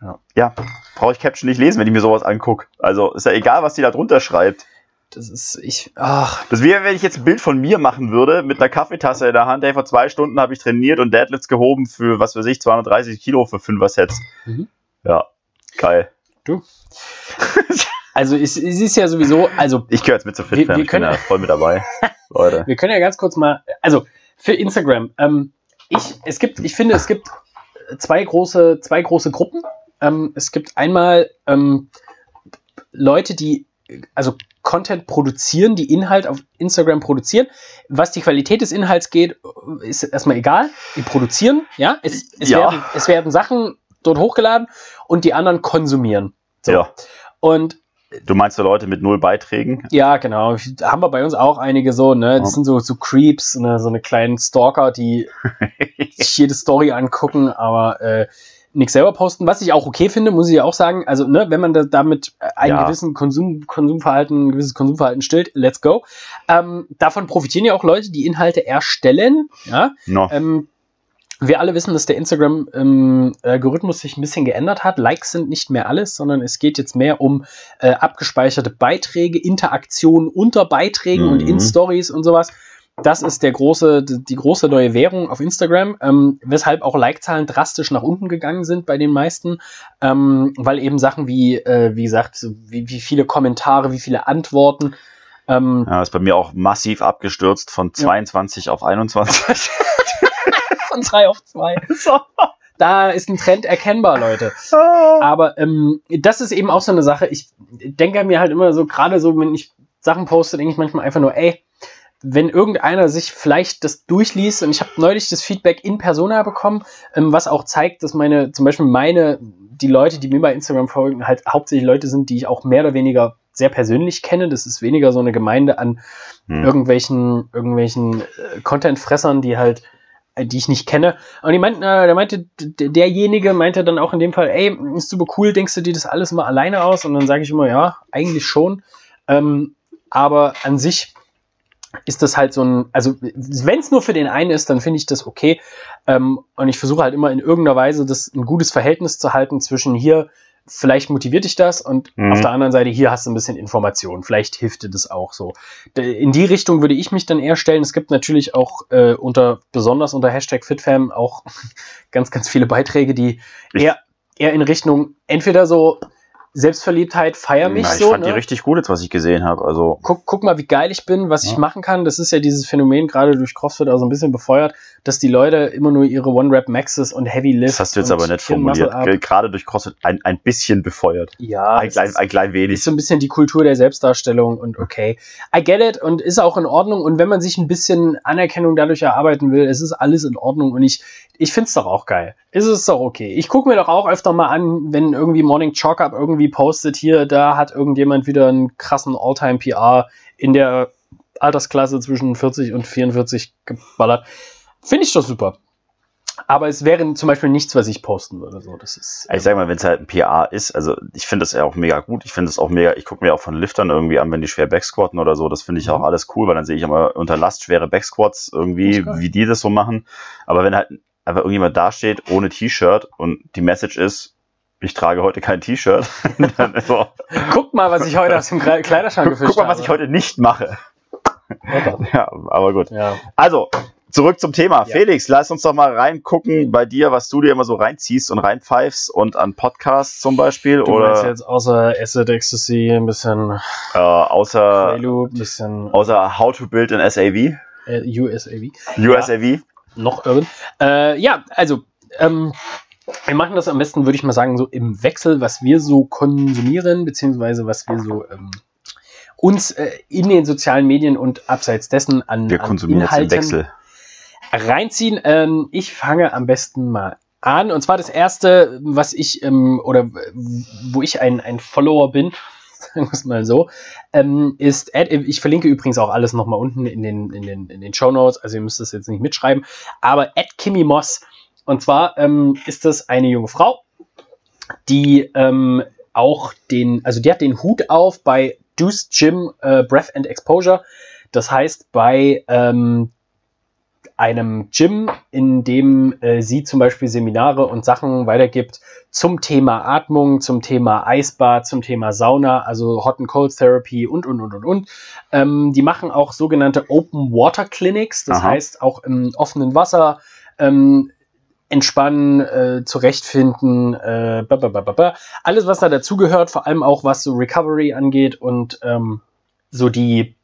Speaker 1: Ja.
Speaker 2: ja, brauche ich Caption nicht lesen, wenn ich mir sowas angucke. Also ist ja egal, was die da drunter schreibt.
Speaker 1: Das ist, ich, ach,
Speaker 2: Das wäre, wenn ich jetzt ein Bild von mir machen würde, mit einer Kaffeetasse in der Hand. Ey, vor zwei Stunden habe ich trainiert und Deadlifts gehoben für, was weiß ich, 230 Kilo für 5er Sets.
Speaker 1: Mhm.
Speaker 2: Ja, geil.
Speaker 1: du. Also, es, es ist ja sowieso, also,
Speaker 2: Ich gehöre jetzt mit zur
Speaker 1: Wir-
Speaker 2: FitFam.
Speaker 1: wir
Speaker 2: Ich bin
Speaker 1: können-
Speaker 2: da voll mit dabei. Leute.
Speaker 1: wir können ja ganz kurz mal, also, für Instagram, ähm, ich, es gibt, ich finde, es gibt zwei große, zwei große Gruppen. Ähm, es gibt einmal ähm, Leute, die also Content produzieren, die Inhalt auf Instagram produzieren. Was die Qualität des Inhalts geht, ist erstmal egal. Die produzieren, ja. Es, es,
Speaker 2: Ja.
Speaker 1: Werden, es werden Sachen dort hochgeladen und die anderen konsumieren. So.
Speaker 2: Ja.
Speaker 1: Und
Speaker 2: Du meinst so Leute mit null Beiträgen?
Speaker 1: ja, genau. Haben wir bei uns auch einige so, ne? Das
Speaker 2: Ja.
Speaker 1: sind so, so Creeps, ne? so eine kleinen Stalker, die sich jede Story angucken, aber äh, nichts selber posten. Was ich auch okay finde, muss ich ja auch sagen. Also, ne, wenn man da, damit einen
Speaker 2: Ja.
Speaker 1: gewissen Konsum, Konsumverhalten, ein gewisses Konsumverhalten stillt, let's go. Ähm, davon profitieren ja auch Leute, die Inhalte erstellen. Ja,
Speaker 2: No.
Speaker 1: ähm, wir alle wissen, dass der Instagram-Algorithmus sich ein bisschen geändert hat. Likes sind nicht mehr alles, sondern es geht jetzt mehr um äh, abgespeicherte Beiträge, Interaktionen unter Beiträgen und
Speaker 2: Mhm.
Speaker 1: in Stories und sowas. Das ist der große, die große neue Währung auf Instagram, ähm, weshalb auch Like-Zahlen drastisch nach unten gegangen sind bei den meisten, ähm, weil eben Sachen wie, äh, wie gesagt, wie, wie viele Kommentare, wie viele Antworten, ähm,
Speaker 2: Ja, ist bei mir auch massiv abgestürzt von 22 auf 21.
Speaker 1: von drei auf zwei. Da ist ein Trend erkennbar, Leute. Aber ähm, das ist eben auch so eine Sache. Ich denke mir halt immer so, gerade so, wenn ich Sachen poste, denke ich manchmal einfach nur, ey, wenn irgendeiner sich vielleicht das durchliest, und ich habe neulich das Feedback in Persona bekommen, ähm, was auch zeigt, dass meine, zum Beispiel meine, die Leute, die mir bei Instagram folgen, halt hauptsächlich Leute sind, die ich auch mehr oder weniger sehr persönlich kenne. Das ist weniger so eine Gemeinde an
Speaker 2: Hm.
Speaker 1: irgendwelchen, irgendwelchen äh, Content-Fressern, die halt, äh, die ich nicht kenne. Und die meinten, äh, der meinte, derjenige meinte dann auch in dem Fall, ey, ist super cool, denkst du dir das alles mal alleine aus? Und dann sage ich immer, ja, eigentlich schon. Ähm, aber an sich ist das halt so ein, also wenn es nur für den einen ist, dann finde ich das okay. Ähm, und ich versuche halt immer in irgendeiner Weise das ein gutes Verhältnis zu halten zwischen hier, vielleicht motiviert dich das und
Speaker 2: Mhm.
Speaker 1: auf der anderen Seite hier hast du ein bisschen Information. Vielleicht hilft dir das auch so. In die Richtung würde ich mich dann eher stellen. Es gibt natürlich auch äh, unter, besonders unter Hashtag FitFam auch ganz, ganz viele Beiträge, die eher, eher in Richtung entweder so Selbstverliebtheit, feier mich
Speaker 2: Na, ich
Speaker 1: so.
Speaker 2: fand die
Speaker 1: ne?
Speaker 2: richtig gut jetzt, was ich gesehen habe. Also,
Speaker 1: guck, guck mal, wie geil ich bin, was ich
Speaker 2: Ja.
Speaker 1: machen kann. Das ist ja dieses Phänomen gerade durch CrossFit auch so ein bisschen befeuert, dass die Leute immer nur ihre One-Rap-Maxes und Heavy Lifts.
Speaker 2: das hast du jetzt aber nicht formuliert. Gerade durch CrossFit ein, ein bisschen befeuert.
Speaker 1: Ja,
Speaker 2: Ein klein,
Speaker 1: ist,
Speaker 2: ein klein
Speaker 1: ist
Speaker 2: wenig.
Speaker 1: so ein bisschen die Kultur der Selbstdarstellung und okay. I get it und ist auch in Ordnung. Und wenn man sich ein bisschen Anerkennung dadurch erarbeiten will, es ist alles in Ordnung und ich, ich finde es doch auch geil. Ist es doch okay. Ich gucke mir doch auch öfter mal an, wenn irgendwie Morning Chalk Up irgendwie postet, hier, da hat irgendjemand wieder einen krassen All-Time PR in der Altersklasse zwischen 40 und 44 geballert. Finde ich doch super. Aber es wäre zum Beispiel nichts, was ich posten würde. So, das ist,
Speaker 2: Ich sag mal, wenn es halt ein PA ist, also ich finde das ja auch mega gut. Ich finde es auch mega, ich gucke mir auch von Liftern irgendwie an, wenn die schwer Backsquatten oder so. Das finde ich auch
Speaker 1: Mhm.
Speaker 2: alles cool, weil dann sehe ich immer unter Last schwere Backsquats irgendwie, wie die das so machen. Aber wenn halt einfach irgendjemand dasteht ohne T-Shirt und die Message ist, ich trage heute kein T-Shirt, so,
Speaker 1: Guck mal, was ich heute aus dem Kle- Kleiderschrank gefischt
Speaker 2: guck mal, was
Speaker 1: habe.
Speaker 2: ich heute nicht mache. Ja, aber gut.
Speaker 1: Ja.
Speaker 2: Also, zurück zum Thema.
Speaker 1: Ja.
Speaker 2: Felix, lass uns doch mal reingucken bei dir, was du dir immer so reinziehst und reinpfeifst und an Podcasts zum Beispiel
Speaker 1: Du
Speaker 2: oder
Speaker 1: jetzt außer Acid Ecstasy ein bisschen
Speaker 2: äh, außer,
Speaker 1: Prelude, ein bisschen
Speaker 2: außer How to Build an SAV,
Speaker 1: äh, USAV.
Speaker 2: USAV.
Speaker 1: Noch irren. Äh, ja, also, ähm, wir machen das am besten, würde ich mal sagen, so im Wechsel, was wir so konsumieren, beziehungsweise was wir so ähm, uns äh, in den sozialen Medien und abseits dessen an,
Speaker 2: Wir
Speaker 1: an
Speaker 2: konsumieren jetzt im Wechsel.
Speaker 1: reinziehen. Ähm, ich fange am besten mal an. Und zwar das erste, was ich, ähm, oder wo ich ein, ein Follower bin, sagen wir es mal so, ähm, ist, Ad, ich verlinke übrigens auch alles nochmal unten in den, in den, in den Show Notes, also ihr müsst das jetzt nicht mitschreiben, aber Ed Kimmy Moss. Und zwar ähm, ist das eine junge Frau, die ähm, auch den, also die hat den Hut auf bei Deuce Gym äh, Breath and Exposure. Das heißt, bei ähm, einem Gym, in dem äh, sie zum Beispiel Seminare und Sachen weitergibt zum Thema Atmung, zum Thema Eisbad, zum Thema Sauna, also Hot and Cold Therapy und, und, und, und, und. Ähm, die machen auch sogenannte Open Water Clinics, das
Speaker 2: Aha.
Speaker 1: heißt auch im offenen Wasser ähm, entspannen, äh, zurechtfinden, äh, ba, ba, ba, ba, ba. alles, was da dazugehört, vor allem auch was so Recovery angeht und ähm, so die,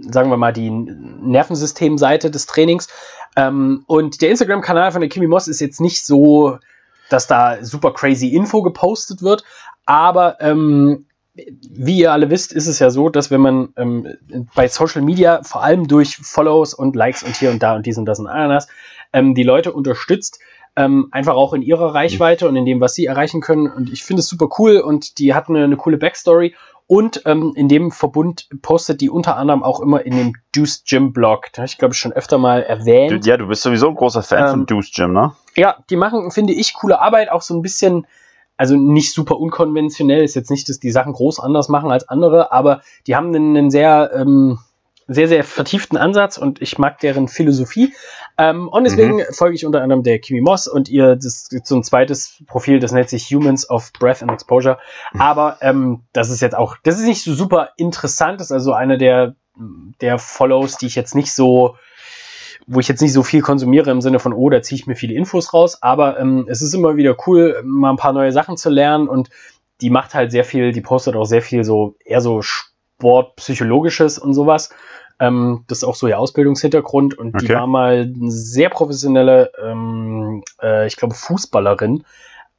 Speaker 1: sagen wir mal, die Nervensystemseite des Trainings. Ähm, und der Instagram-Kanal von der Kimi Moss ist jetzt nicht so dass da super crazy Info gepostet wird. Aber ähm, wie ihr alle wisst, ist es ja so, dass wenn man ähm, bei Social Media vor allem durch Follows und Likes und hier und da und dies und das und Ananas ähm, die Leute unterstützt, ähm, einfach auch in ihrer Reichweite und in dem, was sie erreichen können. Und ich finde es super cool und die hat eine, eine coole Backstory. Und ähm, in dem Verbund postet die unter anderem auch immer in dem Deuce Gym Blog. Da habe ich, glaube ich, schon öfter mal erwähnt.
Speaker 2: Ja, du bist sowieso ein großer Fan
Speaker 1: Ähm,
Speaker 2: von Deuce Gym, ne?
Speaker 1: Ja, die machen, finde ich, coole Arbeit, auch so ein bisschen, also nicht super unkonventionell, ist jetzt nicht, dass die Sachen groß anders machen als andere, aber die haben einen, einen sehr, ähm, sehr, sehr vertieften Ansatz und ich mag deren Philosophie. Ähm, und deswegen folge ich unter anderem der Kimi Moss und ihr, das ist so ein zweites Profil, das nennt sich Humans of Breath and Exposure. Aber ähm, das ist jetzt auch, das ist nicht so super interessant, das ist also einer der, der Follows, die ich jetzt nicht so, wo ich jetzt nicht so viel konsumiere im Sinne von, oh, da ziehe ich mir viele Infos raus, aber ähm, es ist immer wieder cool, mal ein paar neue Sachen zu lernen und die macht halt sehr viel, die postet auch sehr viel so, eher so Sportpsychologisches und sowas. Ähm, das ist auch so ihr Ausbildungshintergrund und die
Speaker 2: Okay.
Speaker 1: war mal eine sehr professionelle, ähm, äh, ich glaube, Fußballerin.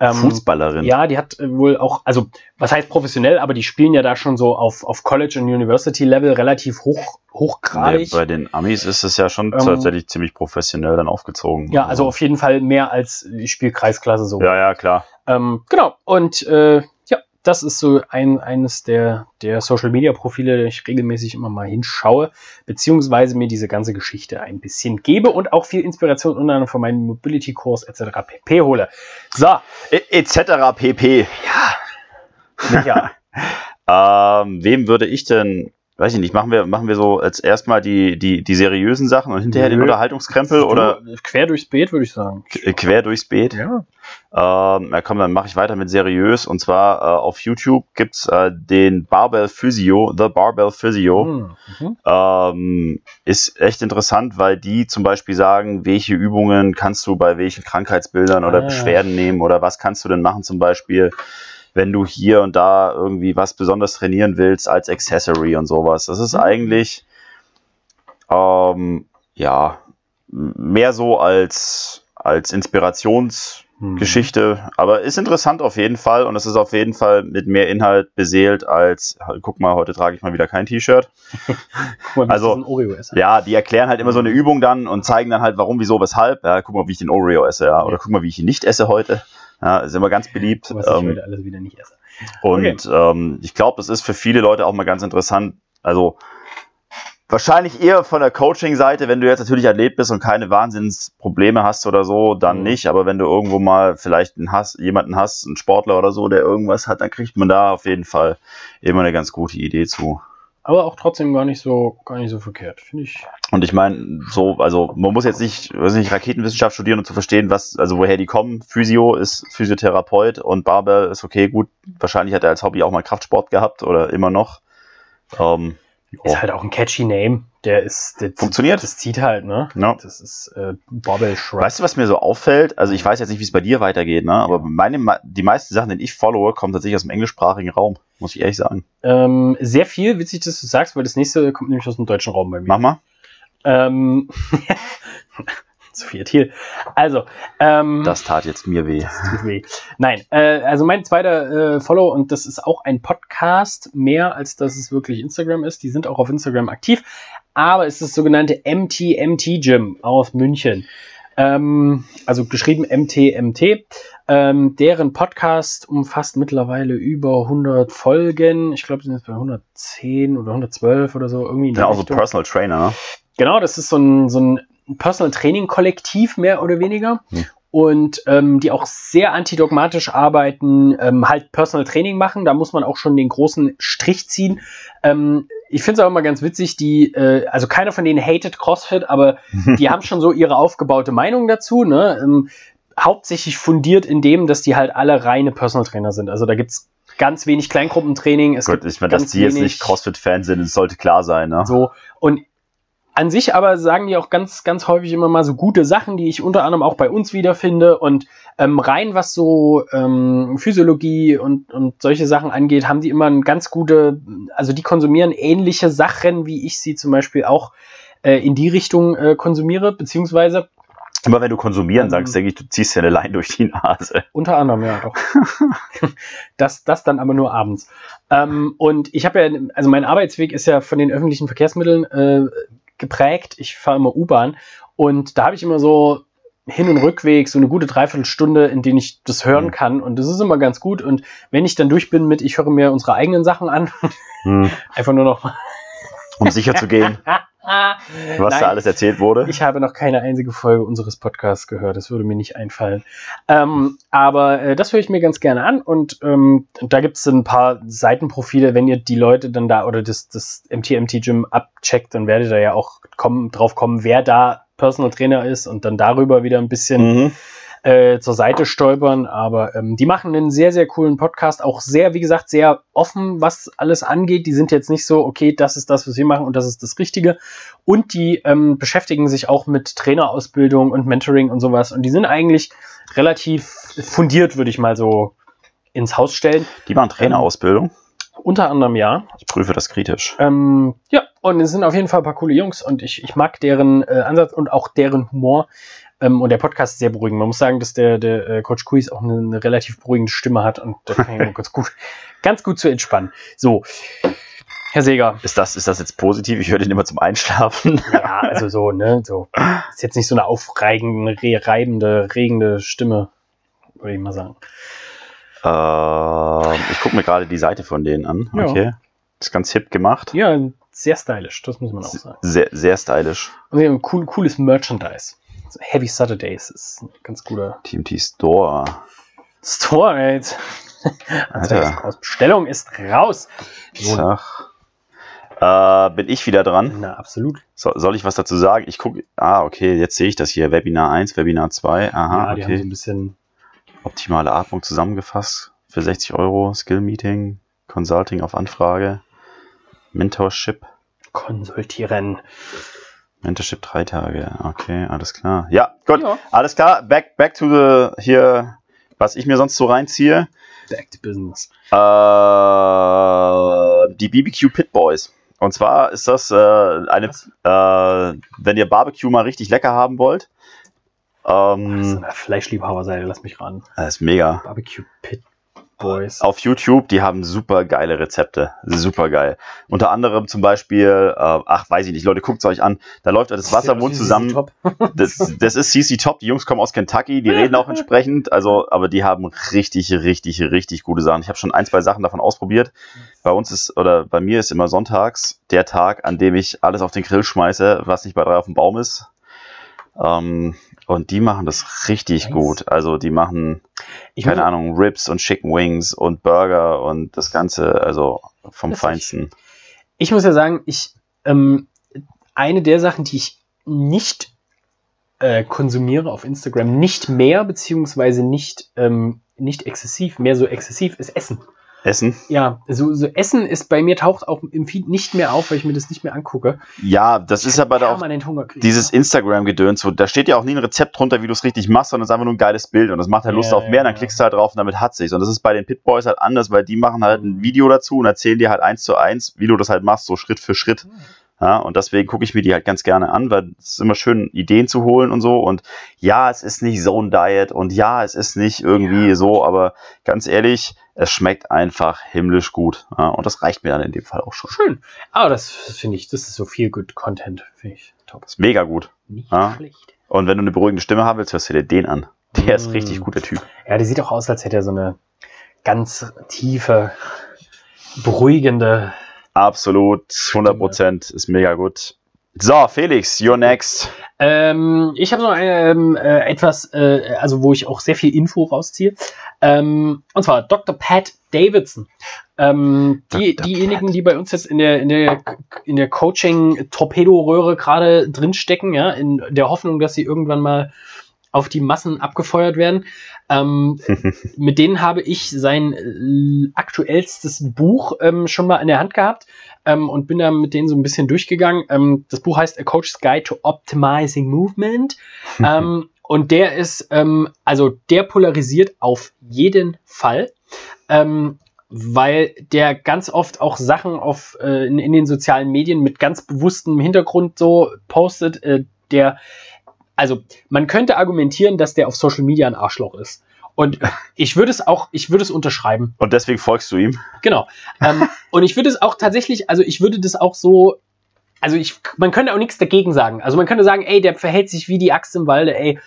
Speaker 1: Ähm,
Speaker 2: Fußballerin.
Speaker 1: ja, die hat äh, wohl auch, also was heißt professionell, aber die spielen ja da schon so auf, auf College- und University-Level relativ hoch, hochgradig.
Speaker 2: Bei den Amis ist es ja schon
Speaker 1: Ähm,
Speaker 2: tatsächlich ziemlich professionell dann aufgezogen.
Speaker 1: Ja, also auf jeden Fall mehr als ich spiele Kreisklasse so.
Speaker 2: Ja, ja, klar.
Speaker 1: Ähm, genau. Und äh, das ist so ein, eines der, der Social Media Profile, die ich regelmäßig immer mal hinschaue, beziehungsweise mir diese ganze Geschichte ein bisschen gebe und auch viel Inspiration unter anderem von meinem Mobility Kurs etc. pp. hole. So,
Speaker 2: E etc. pp.
Speaker 1: Micha.
Speaker 2: Ähm, wem würde ich denn, weiß ich nicht, machen wir, machen wir so als erstmal die, die, die seriösen Sachen und hinterher den
Speaker 1: Nö.
Speaker 2: Unterhaltungskrempel oder
Speaker 1: quer durchs Beet, würde ich sagen.
Speaker 2: k- quer durchs Beet?
Speaker 1: Ja.
Speaker 2: Ähm, na komm, dann mache ich weiter mit seriös. Und zwar äh, auf YouTube gibt's äh, den Barbell Physio, The Barbell Physio.
Speaker 1: Hm, mhm.
Speaker 2: Ähm, ist echt interessant, weil die zum Beispiel sagen, welche Übungen kannst du bei welchen Krankheitsbildern oder
Speaker 1: Ah.
Speaker 2: Beschwerden nehmen oder was kannst du denn machen zum Beispiel, wenn du hier und da irgendwie was besonders trainieren willst als Accessory und sowas. Das ist
Speaker 1: Mhm.
Speaker 2: eigentlich ähm, ja mehr so als als Inspirationsgeschichte,
Speaker 1: Hm.
Speaker 2: aber ist interessant auf jeden Fall und es ist auf jeden Fall mit mehr Inhalt beseelt als guck mal, heute trage ich mal wieder kein T-Shirt. Also. Ja, die erklären halt immer so eine Übung dann und zeigen dann halt, warum, wieso, weshalb. Ja, guck mal, wie ich den Oreo esse, ja. Oder guck mal, wie ich ihn nicht esse heute. Ja, ist immer ganz beliebt.
Speaker 1: Was ich
Speaker 2: Ähm,
Speaker 1: alles wieder nicht esse.
Speaker 2: und ähm, ich glaube, das ist für viele Leute auch mal ganz interessant. Also wahrscheinlich eher von der Coaching-Seite, wenn du jetzt natürlich Athlet bist und keine Wahnsinnsprobleme hast oder so, dann
Speaker 1: Mhm.
Speaker 2: nicht. Aber wenn du irgendwo mal vielleicht einen hast, jemanden hast, einen Sportler oder so, der irgendwas hat, dann kriegt man da auf jeden Fall immer eine ganz gute Idee zu.
Speaker 1: Aber auch trotzdem gar nicht so, gar nicht so verkehrt, finde ich.
Speaker 2: Und ich meine, so, also man muss jetzt nicht, weiß nicht, Raketenwissenschaft studieren, um zu verstehen, was, also woher die kommen. Physio ist Physiotherapeut und Barbell ist okay, gut. Wahrscheinlich hat er als Hobby auch mal Kraftsport gehabt oder immer noch. Ähm,
Speaker 1: Ist halt auch ein catchy Name. Der ist, der,
Speaker 2: Funktioniert.
Speaker 1: das zieht halt, ne?
Speaker 2: Ja.
Speaker 1: Das ist äh, Bobble Shrub.
Speaker 2: Weißt du, was mir so auffällt? Also ich weiß jetzt nicht, wie es bei dir weitergeht, ne? Aber meine, die meisten Sachen, die ich followe, kommen tatsächlich aus dem englischsprachigen Raum, muss ich ehrlich sagen.
Speaker 1: Ähm, sehr viel, witzig, dass du sagst, weil das nächste kommt nämlich aus dem deutschen Raum bei mir.
Speaker 2: Mach mal.
Speaker 1: Ähm, Sophia Thiel. Also, ähm,
Speaker 2: Das tat jetzt mir weh.
Speaker 1: tut weh. Nein, äh, also mein zweiter äh, Follow und das ist auch ein Podcast, mehr als dass es wirklich Instagram ist. Die sind auch auf Instagram aktiv, aber es ist das sogenannte MTMT Gym aus München. Ähm, also geschrieben MTMT. Ähm, deren Podcast umfasst mittlerweile über 100 Folgen. Ich glaube, sind jetzt bei 110 oder 112 oder so irgendwie.
Speaker 2: auch so
Speaker 1: Richtung.
Speaker 2: Personal Trainer, ne?
Speaker 1: Genau, das ist so ein, so ein Personal Training Kollektiv, mehr oder weniger.
Speaker 2: Hm.
Speaker 1: Und ähm, die auch sehr antidogmatisch arbeiten, ähm, halt Personal Training machen. Da muss man auch schon den großen Strich ziehen. Ähm, ich finde es auch immer ganz witzig, die, äh, also keiner von denen hatet CrossFit, aber die haben schon so ihre aufgebaute Meinung dazu. Ne? Ähm, hauptsächlich fundiert in dem, dass die halt alle reine Personal Trainer sind. Also da gibt's ganz wenig Kleingruppentraining. Es
Speaker 2: Gut,
Speaker 1: gibt
Speaker 2: ich meine, dass die jetzt nicht CrossFit-Fans sind, das sollte klar sein, ne?
Speaker 1: so. Und an sich aber sagen die auch ganz, ganz häufig immer mal so gute Sachen, die ich unter anderem auch bei uns wiederfinde. Und ähm, rein was so ähm, Physiologie und, und solche Sachen angeht, haben die immer ein ganz gute, also die konsumieren ähnliche Sachen, wie ich sie zum Beispiel auch äh, in die Richtung äh, konsumiere, beziehungsweise
Speaker 2: Immer wenn du konsumieren
Speaker 1: Ähm.
Speaker 2: sagst, denke ich, du ziehst dir eine Line durch die Nase.
Speaker 1: Unter anderem, ja, doch. das, das dann aber nur abends. Ähm, und ich habe ja, also mein Arbeitsweg ist ja von den öffentlichen Verkehrsmitteln äh, geprägt. Ich fahre immer U-Bahn und da habe ich immer so Hin- und Rückweg so eine gute Dreiviertelstunde, in denen ich das hören
Speaker 2: Mhm.
Speaker 1: kann. Und das ist immer ganz gut. Und wenn ich dann durch bin mit, ich höre mir unsere eigenen Sachen an,
Speaker 2: Hm.
Speaker 1: einfach nur noch
Speaker 2: Um sicher zu gehen, was
Speaker 1: Nein.
Speaker 2: da alles erzählt wurde.
Speaker 1: Ich habe noch keine einzige Folge unseres Podcasts gehört. Das würde mir nicht einfallen. Ähm, aber äh, das höre ich mir ganz gerne an. Und ähm, da gibt es ein paar Seitenprofile. Wenn ihr die Leute dann da oder das, das MTMT Gym abcheckt, dann werdet ihr ja auch kommen, drauf kommen, wer da Personal Trainer ist und dann darüber wieder ein bisschen
Speaker 2: Mhm.
Speaker 1: Äh, zur Seite stolpern. Aber ähm, die machen einen sehr, sehr coolen Podcast. Auch sehr, wie gesagt, sehr offen, was alles angeht. Die sind jetzt nicht so, okay, das ist das, was wir machen und das ist das Richtige. Und die ähm, beschäftigen sich auch mit Trainerausbildung und Mentoring und sowas. Und die sind eigentlich relativ fundiert, würde ich mal so ins Haus stellen.
Speaker 2: Die machen Trainerausbildung.
Speaker 1: Unter anderem ja.
Speaker 2: Ich prüfe das kritisch.
Speaker 1: Ähm, ja, und es sind auf jeden Fall ein paar coole Jungs und ich, ich mag deren äh, Ansatz und auch deren Humor. Ähm, und der Podcast ist sehr beruhigend. Man muss sagen, dass der, der äh, Coach Kuis auch eine, eine relativ beruhigende Stimme hat und da kann ich ganz gut, ganz gut zu entspannen. So, Herr Seger.
Speaker 2: Ist das, ist das jetzt positiv? Ich höre den immer zum Einschlafen.
Speaker 1: Ja, also so, ne, so. Ist jetzt nicht so eine aufreigende, re reibende, regende Stimme, würde ich mal sagen.
Speaker 2: Ähm, ich gucke mir gerade die Seite von denen an.
Speaker 1: Ja.
Speaker 2: Okay. Ist ganz hip gemacht.
Speaker 1: Ja, sehr stylisch, das muss man auch sagen.
Speaker 2: Sehr, sehr stylisch.
Speaker 1: Und sie haben cool, cooles Merchandise. So Heavy Saturdays ist ein ganz guter
Speaker 2: TMT Store.
Speaker 1: Store, ey. Also
Speaker 2: Alter.
Speaker 1: ist raus. Bestellung ist raus.
Speaker 2: Tag. Äh, bin ich wieder dran?
Speaker 1: na, absolut.
Speaker 2: So, soll ich was dazu sagen? Ich gucke. Ah, okay, jetzt sehe ich das hier. Webinar 1, Webinar 2. Aha,
Speaker 1: ja, die haben so
Speaker 2: okay.
Speaker 1: ein bisschen.
Speaker 2: Optimale Atmung zusammengefasst. Für 60 Euro. Skill Meeting. Consulting auf Anfrage. Mentorship.
Speaker 1: konsultieren.
Speaker 2: Mentorship drei Tage. Okay, alles klar. Ja, gut.
Speaker 1: Ja.
Speaker 2: Alles klar. Back, back to the hier, was ich mir sonst so reinziehe.
Speaker 1: Back to business.
Speaker 2: Äh, die BBQ Pit Boys. Und zwar ist das äh, eine, äh, wenn ihr Barbecue mal richtig lecker haben wollt.
Speaker 1: Das ist
Speaker 2: Ähm,
Speaker 1: eine Fleischliebhaberseite, lass mich ran.
Speaker 2: das ist mega.
Speaker 1: Barbecue Pit Boys.
Speaker 2: Auf YouTube, die haben super geile Rezepte. Super geil. Unter anderem zum Beispiel, äh, ach, weiß ich nicht, Leute, guckt es euch an. Da läuft das Wasser im Mund zusammen. Das, das ist CC Top. Die Jungs kommen aus Kentucky, die reden auch entsprechend. Also, aber die haben richtig, richtig, richtig gute Sachen. Ich habe schon ein, zwei Sachen davon ausprobiert. Bei uns ist, oder bei mir ist immer sonntags der Tag, an dem ich alles auf den Grill schmeiße, was nicht bei drei auf dem Baum ist. Ähm, und die machen das richtig
Speaker 1: Nice.
Speaker 2: gut. Also, die machen,
Speaker 1: Ich
Speaker 2: keine Ahnung, Ribs und Chicken Wings und Burger und das Ganze, also vom. Feinsten.
Speaker 1: Ich muss ja sagen, ich ähm, eine der Sachen, die ich nicht äh, konsumiere auf Instagram, nicht mehr beziehungsweise nicht ähm, nicht exzessiv, mehr so exzessiv ist Essen.
Speaker 2: Essen.
Speaker 1: Ja, so, so Essen ist bei mir taucht auch im Feed nicht mehr auf, weil ich mir das nicht mehr angucke.
Speaker 2: Ja, das ist aber da auch
Speaker 1: kriegen.
Speaker 2: dieses Instagram-Gedöns, wo- da steht ja auch nie ein Rezept drunter, wie du es richtig machst, sondern es ist einfach nur ein geiles Bild und das macht halt Lust
Speaker 1: Ja,
Speaker 2: auf mehr, dann
Speaker 1: ja.
Speaker 2: klickst du halt drauf und damit hat sich's. Und das ist bei den Pitboys halt anders, weil die machen halt ein Video dazu und erzählen dir halt eins zu eins, wie du das halt machst, so Schritt für Schritt. Ja, und deswegen gucke ich mir die halt ganz gerne an, weil es ist immer schön, Ideen zu holen und so. Und ja, es ist nicht Zone Diet und ja, es ist nicht irgendwie so, aber ganz ehrlich, es schmeckt einfach himmlisch gut. Ja, und das reicht mir dann in dem Fall auch schon.
Speaker 1: schön. Aber das finde ich, das ist so viel good Content, finde ich top.
Speaker 2: Das ist mega gut.
Speaker 1: Nicht
Speaker 2: Ja.
Speaker 1: schlecht.
Speaker 2: Und wenn du eine beruhigende Stimme haben willst, hörst du dir den an. Der ist
Speaker 1: Mm.
Speaker 2: richtig guter Typ.
Speaker 1: Ja, der sieht auch aus, als hätte er so eine ganz tiefe, beruhigende.
Speaker 2: Absolut, 100 Prozent, ist mega gut. So, Felix, you're next.
Speaker 1: Ähm, ich habe noch ähm, äh, etwas, äh, also wo ich auch sehr viel Info rausziehe. Ähm, und zwar Dr. Pat Davidson. Ähm, die,
Speaker 2: Dr.
Speaker 1: diejenigen,
Speaker 2: Pat.
Speaker 1: die bei uns jetzt in der, in der, in der Coaching-Torpedoröhre gerade drinstecken, ja, in der Hoffnung, dass sie irgendwann mal auf die Massen abgefeuert werden. Ähm, mit denen habe ich sein äh, aktuellstes Buch ähm, schon mal in der Hand gehabt ähm, und bin da mit denen so ein bisschen durchgegangen. Ähm, das Buch heißt A Coach's Guide to Optimizing Movement. ähm, und der ist, ähm, also der polarisiert auf jeden Fall. Weil der ganz oft auch Sachen auf, äh, in, in den sozialen Medien mit ganz bewusstem Hintergrund so postet, äh, der also man könnte argumentieren, dass der auf Social Media ein Arschloch ist. Und ich würde es auch, ich würde es unterschreiben.
Speaker 2: Und deswegen folgst du ihm?
Speaker 1: Genau. Ähm, und ich würde es auch tatsächlich, also ich würde das auch so, also ich, man könnte auch nichts dagegen sagen. Also man könnte sagen, ey, der verhält sich wie die Axt im Walde, ey,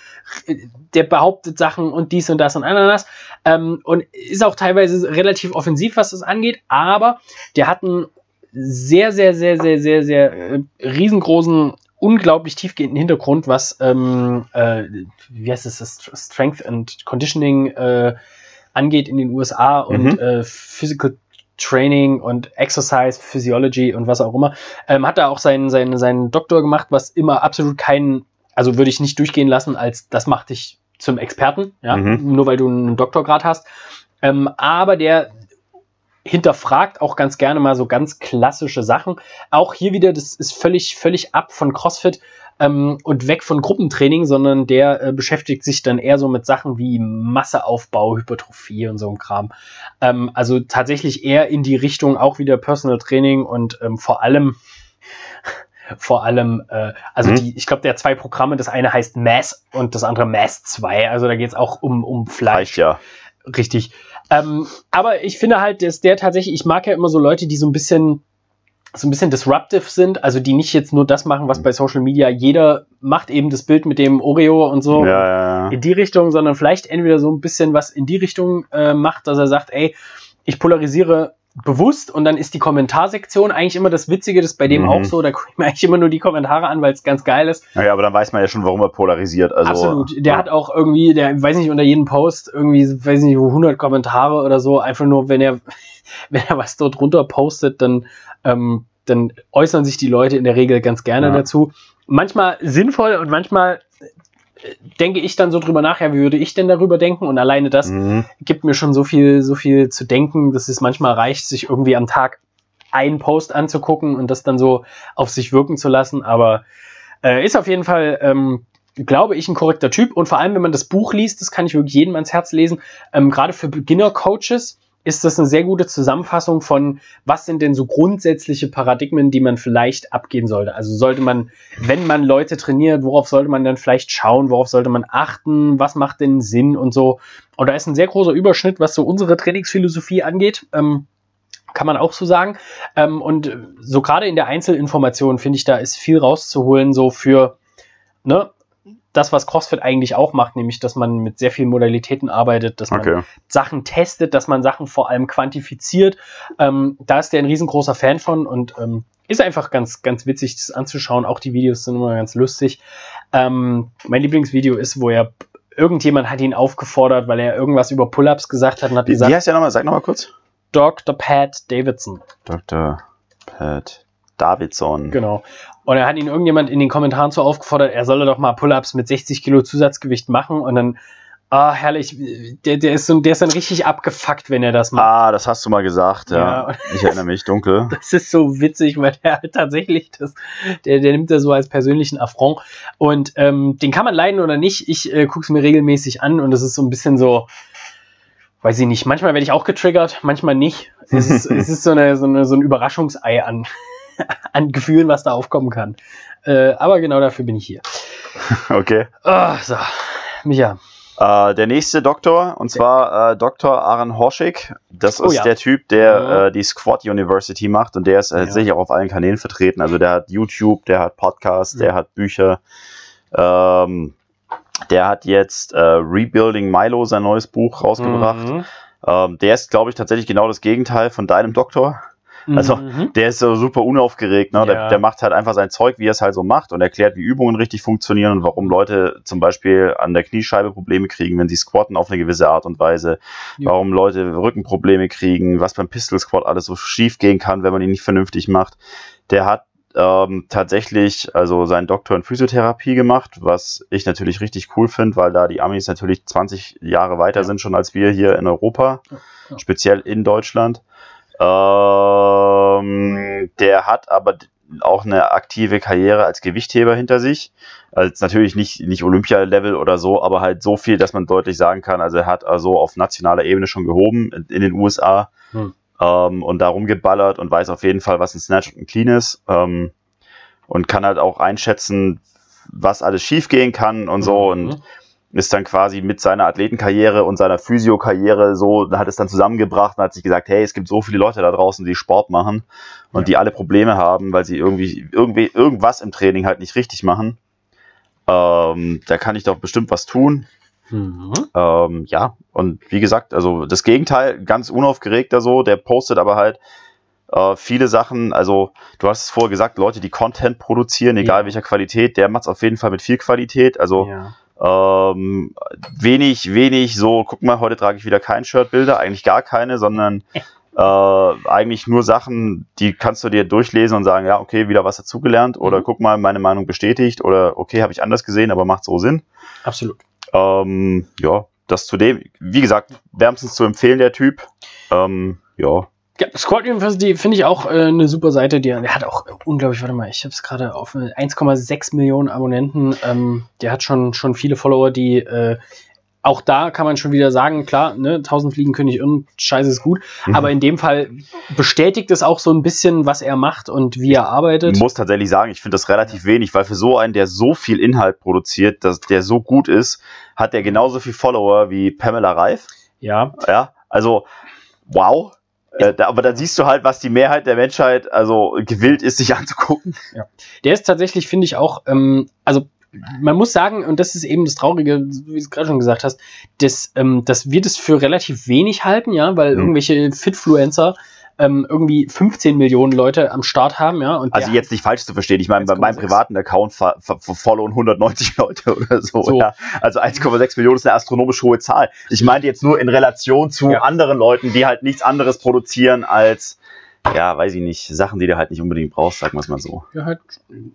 Speaker 1: der behauptet Sachen und dies und das und Ananas. Ähm, und ist auch teilweise relativ offensiv, was das angeht, aber der hat einen sehr, sehr, sehr, sehr, sehr, sehr äh, riesengroßen unglaublich tiefgehenden Hintergrund, was ähm, äh, wie heißt es, das Strength and Conditioning äh, angeht in den USA und mhm. äh, Physical Training und Exercise Physiology und was auch immer. Ähm, hat da auch seinen, seinen, seinen Doktor gemacht, was immer absolut keinen, also würde ich nicht durchgehen lassen, als das macht dich zum Experten, ja, mhm. nur weil du einen Doktorgrad hast. Ähm, aber der hinterfragt auch ganz gerne mal so ganz klassische Sachen. Auch hier wieder, das ist völlig, völlig ab von CrossFit ähm, und weg von Gruppentraining, sondern der äh, beschäftigt sich dann eher so mit Sachen wie Masseaufbau, Hypertrophie und so ein Kram. Ähm, also tatsächlich eher in die Richtung auch wieder Personal Training und ähm, vor allem vor allem, äh, also mhm. die, ich glaube, der zwei Programme, das eine heißt Mass und das andere Mass 2, also da geht es auch um, um Fleisch. Reicht
Speaker 2: ja.
Speaker 1: Richtig. Ähm, aber ich finde halt, dass der tatsächlich, ich mag ja immer so Leute, die so ein bisschen so ein bisschen disruptive sind, also die nicht jetzt nur das machen, was bei Social Media jeder macht, eben das Bild mit dem Oreo und so
Speaker 2: ja, ja,
Speaker 1: in die Richtung, sondern vielleicht entweder so ein bisschen was in die Richtung äh, macht, dass er sagt, ey, ich polarisiere bewusst und dann ist die Kommentarsektion eigentlich immer das Witzige, das ist bei dem mhm. auch so, da gucke ich mir eigentlich immer nur die Kommentare an, weil es ganz geil ist.
Speaker 2: Naja, aber dann weiß man ja schon, warum er polarisiert. Also,
Speaker 1: Absolut. Der ja. hat auch irgendwie, der weiß nicht, unter jedem Post irgendwie, weiß nicht, 100 Kommentare oder so, einfach nur, wenn er, wenn er was dort runter postet, dann, ähm, dann äußern sich die Leute in der Regel ganz gerne ja. dazu. Manchmal sinnvoll und manchmal denke ich dann so drüber nach, ja, wie würde ich denn darüber denken? Und alleine das mhm. gibt mir schon so viel, so viel zu denken, dass es manchmal reicht, sich irgendwie am Tag einen Post anzugucken und das dann so auf sich wirken zu lassen. Aber äh, ist auf jeden Fall, ähm, glaube ich, ein korrekter Typ. Und vor allem, wenn man das Buch liest, das kann ich wirklich jedem ans Herz lesen, ähm, gerade für Beginner-Coaches ist das eine sehr gute Zusammenfassung von, was sind denn so grundsätzliche Paradigmen, die man vielleicht abgehen sollte. Also sollte man, wenn man Leute trainiert, worauf sollte man dann vielleicht schauen, worauf sollte man achten, was macht denn Sinn und so. Und da ist ein sehr großer Überschnitt, was so unsere Trainingsphilosophie angeht. Ähm, kann man auch so sagen. Ähm, und so gerade in der Einzelinformation finde ich, da ist viel rauszuholen, so für, ne, das, was CrossFit eigentlich auch macht, nämlich, dass man mit sehr vielen Modalitäten arbeitet, dass man okay. Sachen testet, dass man Sachen vor allem quantifiziert. Ähm, da ist der ein riesengroßer Fan von und ähm, ist einfach ganz, ganz witzig, das anzuschauen. Auch die Videos sind immer ganz lustig. Ähm, mein Lieblingsvideo ist, wo er irgendjemand hat ihn aufgefordert, weil er irgendwas über Pull-ups gesagt hat und hat
Speaker 2: wie,
Speaker 1: gesagt.
Speaker 2: Wie heißt der nochmal? Sag nochmal kurz.
Speaker 1: Dr. Pat Davidson.
Speaker 2: Dr. Pat Davidson.
Speaker 1: Genau. Und er hat ihn irgendjemand in den Kommentaren so aufgefordert, er solle doch mal Pull-ups mit 60 Kilo Zusatzgewicht machen und dann, ah, herrlich, der, der, ist so, der ist dann richtig abgefuckt, wenn er das macht.
Speaker 2: Ah, das hast du mal gesagt, ja. ja. Ich erinnere mich dunkel.
Speaker 1: Das ist so witzig, weil der halt tatsächlich das, der, der nimmt das so als persönlichen Affront. Und ähm, den kann man leiden oder nicht. Ich äh, gucke es mir regelmäßig an und es ist so ein bisschen so, weiß ich nicht, manchmal werde ich auch getriggert, manchmal nicht. Es ist, es ist so, eine, so, eine, so ein Überraschungsei an an Gefühlen, was da aufkommen kann. Äh, aber genau dafür bin ich hier.
Speaker 2: Okay.
Speaker 1: Oh, so, Micha.
Speaker 2: Äh, der nächste Doktor, und zwar äh, Dr. Aaron Horschig. Das oh, ist ja. der Typ, der ja. äh, die Squad University macht und der ist äh, ja. sicher auch auf allen Kanälen vertreten. Also der hat YouTube, der hat Podcasts, der hat Bücher. Ähm, der hat jetzt äh, Rebuilding Milo, sein neues Buch, rausgebracht. Mhm. Ähm, der ist, glaube ich, tatsächlich genau das Gegenteil von deinem Doktor. Also mhm. der ist so super unaufgeregt, ne? Ja. Der, der, macht halt einfach sein Zeug, wie er es halt so macht und erklärt, wie Übungen richtig funktionieren und warum Leute zum Beispiel an der Kniescheibe Probleme kriegen, wenn sie squatten auf eine gewisse Art und Weise, ja. warum Leute Rückenprobleme kriegen, was beim Pistol Squat alles so schief gehen kann, wenn man ihn nicht vernünftig macht. Der hat ähm, tatsächlich also seinen Doktor in Physiotherapie gemacht, was ich natürlich richtig cool finde, weil da die Amis natürlich 20 Jahre weiter ja. sind schon als wir hier in Europa, speziell in Deutschland. Ähm, der hat aber auch eine aktive Karriere als Gewichtheber hinter sich. Als natürlich nicht, nicht Olympia-Level oder so, aber halt so viel, dass man deutlich sagen kann, also er hat also auf nationaler Ebene schon gehoben in den USA hm. ähm, und darum geballert und weiß auf jeden Fall, was ein Snatch und ein Clean ist. Ähm, und kann halt auch einschätzen, was alles schiefgehen kann und so
Speaker 1: Mhm.
Speaker 2: und ist dann quasi mit seiner Athletenkarriere und seiner Physiokarriere so, hat es dann zusammengebracht und hat sich gesagt, hey, es gibt so viele Leute da draußen, die Sport machen und
Speaker 1: Ja.
Speaker 2: die alle Probleme haben, weil sie irgendwie, irgendwie irgendwas im Training halt nicht richtig machen. Ähm, da kann ich doch bestimmt was tun.
Speaker 1: Mhm.
Speaker 2: Ähm, ja, und wie gesagt, also das Gegenteil, ganz unaufgeregter so, der postet aber halt äh, viele Sachen, also du hast es vorher gesagt, Leute, die Content produzieren, egal
Speaker 1: Ja.
Speaker 2: welcher Qualität, der macht es auf jeden Fall mit viel Qualität, also
Speaker 1: Ja.
Speaker 2: Ähm, wenig, wenig so, guck mal, heute trage ich wieder kein Shirtbilder, eigentlich gar keine, sondern äh, eigentlich nur Sachen, die kannst du dir durchlesen und sagen, ja, okay, wieder was dazugelernt oder
Speaker 1: Mhm.
Speaker 2: guck mal, meine Meinung bestätigt oder okay, habe ich anders gesehen, aber macht so Sinn.
Speaker 1: Absolut.
Speaker 2: Ähm, ja, das zudem, wie gesagt, wärmstens zu empfehlen, der Typ. Ähm, ja,
Speaker 1: Ja, Squad University finde ich auch äh, eine super Seite. Die, der hat auch unglaublich, warte mal, ich habe es gerade auf äh, 1,6 Millionen Abonnenten. Ähm, der hat schon, schon viele Follower, die äh, auch da kann man schon wieder sagen, klar, ne, 1000 Fliegen König und Scheiße ist gut.
Speaker 2: Mhm.
Speaker 1: Aber in dem Fall bestätigt es auch so ein bisschen, was er macht und wie er arbeitet.
Speaker 2: muss tatsächlich sagen, ich finde das relativ wenig, weil für so einen, der so viel Inhalt produziert, dass der so gut ist, hat der genauso viel Follower wie Pamela Reif.
Speaker 1: Ja,
Speaker 2: Ja, also wow. Äh, da, aber da siehst du halt, was die Mehrheit der Menschheit also gewillt ist, sich anzugucken.
Speaker 1: Der ist tatsächlich, finde ich auch, ähm, also man muss sagen, und das ist eben das Traurige, wie du es gerade schon gesagt hast, dass, ähm, dass wir das für relativ wenig halten, ja, weil
Speaker 2: Mhm.
Speaker 1: irgendwelche Fitfluencer ähm, irgendwie 15 Millionen Leute am Start haben, ja. Und
Speaker 2: Also jetzt nicht falsch zu verstehen. Ich meine, bei meinem
Speaker 1: 1,6.
Speaker 2: privaten Account followen 190 Leute oder so.
Speaker 1: So.
Speaker 2: Ja. Also 1,6 Millionen ist eine astronomisch hohe Zahl. Ich meinte jetzt nur in Relation zu
Speaker 1: Ja.
Speaker 2: anderen Leuten, die halt nichts anderes produzieren als, ja, weiß ich nicht, Sachen, die du halt nicht unbedingt brauchst, sagen wir es mal so.
Speaker 1: ja, halt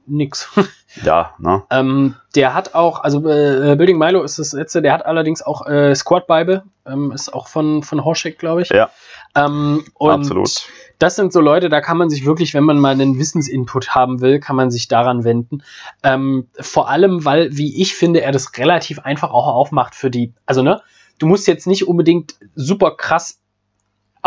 Speaker 1: nix.
Speaker 2: Ja, ne?
Speaker 1: ähm, der hat auch, also äh, Building Milo ist das letzte, der hat allerdings auch äh, Squad Bible, ähm, ist auch von, von Horschek, glaube ich.
Speaker 2: Ja.
Speaker 1: Ähm,
Speaker 2: Absolut.
Speaker 1: das sind so Leute, da kann man sich wirklich, wenn man mal einen Wissensinput haben will, kann man sich daran wenden. Ähm, vor allem, weil, wie ich finde, er das relativ einfach auch aufmacht für die, also ne, du musst jetzt nicht unbedingt super krass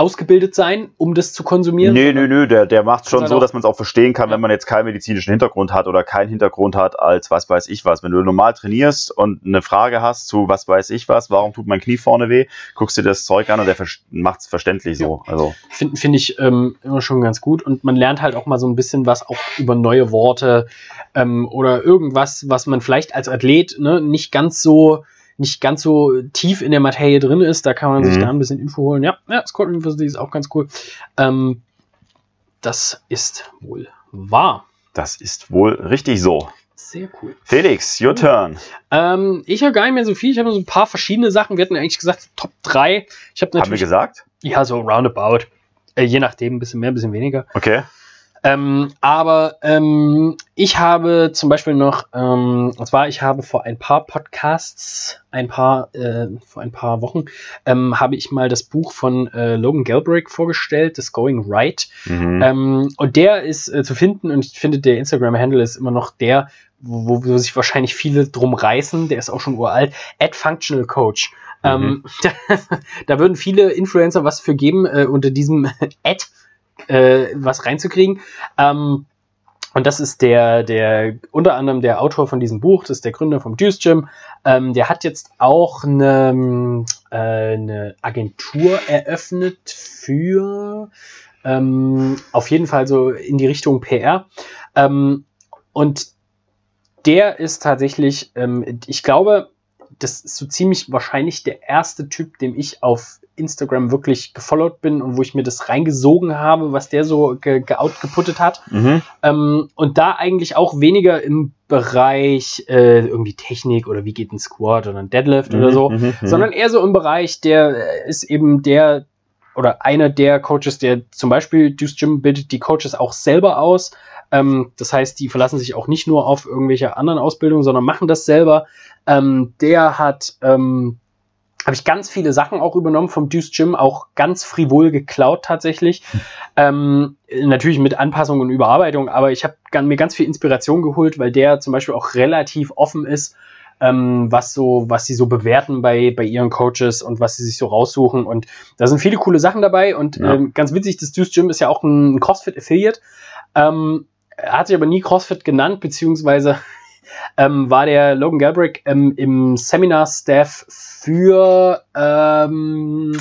Speaker 1: ausgebildet sein, um das zu konsumieren.
Speaker 2: Nee, nö, nö, der, der macht schon
Speaker 1: halt
Speaker 2: so, dass man es auch verstehen kann,
Speaker 1: Ja.
Speaker 2: wenn man jetzt keinen medizinischen Hintergrund hat oder keinen Hintergrund hat als was weiß ich was. Wenn du normal trainierst und eine Frage hast zu was weiß ich was, warum tut mein Knie vorne weh, guckst dir das Zeug an und der macht es verständlich so. Also,
Speaker 1: Finde find ich ähm, immer schon ganz gut. Und man lernt halt auch mal so ein bisschen was auch über neue Worte ähm, oder irgendwas, was man vielleicht als Athlet ne, nicht ganz so nicht ganz so tief in der Materie drin ist. Da kann man sich
Speaker 2: Mhm.
Speaker 1: da ein bisschen Info holen. Ja, ja Scott University ist auch ganz cool. Ähm, das ist wohl wahr.
Speaker 2: das ist wohl richtig so.
Speaker 1: Sehr cool.
Speaker 2: Felix, your turn.
Speaker 1: Ähm, ich habe gar nicht mehr so viel. Ich habe so ein paar verschiedene Sachen. Wir hatten eigentlich gesagt Top 3. Ich habe
Speaker 2: Haben wir
Speaker 1: natürlich.
Speaker 2: gesagt?
Speaker 1: Ja, so roundabout. Äh, je nachdem, ein bisschen mehr, ein bisschen weniger.
Speaker 2: Okay.
Speaker 1: Ähm, aber ähm, ich habe zum Beispiel noch, ähm, und zwar ich habe vor ein paar Podcasts, ein paar, äh, vor ein paar Wochen, ähm, habe ich mal das Buch von äh, Logan Galbraith vorgestellt, das Going Right.
Speaker 2: Mhm.
Speaker 1: Ähm, und der ist äh, zu finden und ich finde, der Instagram-Handle ist immer noch der, wo, wo sich wahrscheinlich viele drum reißen. Der ist auch schon uralt. At Functional Coach. Ähm, da, da würden viele Influencer was für geben, äh, unter diesem Ad äh, was reinzukriegen. Ähm, und das ist der, der, unter anderem der Autor von diesem Buch, das ist der Gründer vom Juice Gym. Ähm, der hat jetzt auch eine, äh, eine Agentur eröffnet für ähm, auf jeden Fall so in die Richtung PR. Ähm, und der ist tatsächlich, ähm, ich glaube, das ist so ziemlich wahrscheinlich der erste Typ, dem ich auf Instagram wirklich gefollowt bin und wo ich mir das reingesogen habe, was der so ge geoutgeputtet hat.
Speaker 2: Mhm.
Speaker 1: Ähm, und da eigentlich auch weniger im Bereich äh, irgendwie Technik oder wie geht ein Squat oder ein Deadlift oder so,
Speaker 2: Mhm. Mhm.
Speaker 1: sondern eher so im Bereich, der ist eben der oder einer der Coaches, der zum Beispiel Deuce Gym bildet die Coaches auch selber aus. Ähm, das heißt, die verlassen sich auch nicht nur auf irgendwelche anderen Ausbildungen, sondern machen das selber. Ähm, der hat, ähm, habe ich ganz viele Sachen auch übernommen vom Deuce Gym, auch ganz frivol geklaut tatsächlich. Ähm, natürlich mit Anpassung und Überarbeitung, aber ich habe mir ganz viel Inspiration geholt, weil der zum Beispiel auch relativ offen ist, ähm, was so, was sie so bewerten bei, bei ihren Coaches und was sie sich so raussuchen. Und da sind viele coole Sachen dabei. Und
Speaker 2: Ja.
Speaker 1: ähm, ganz witzig, das Deuce Gym ist ja auch ein CrossFit-Affiliate. Ähm, er hat sich aber nie CrossFit genannt, beziehungsweise ähm, war der Logan Galbrick ähm, im Seminar-Staff für ähm,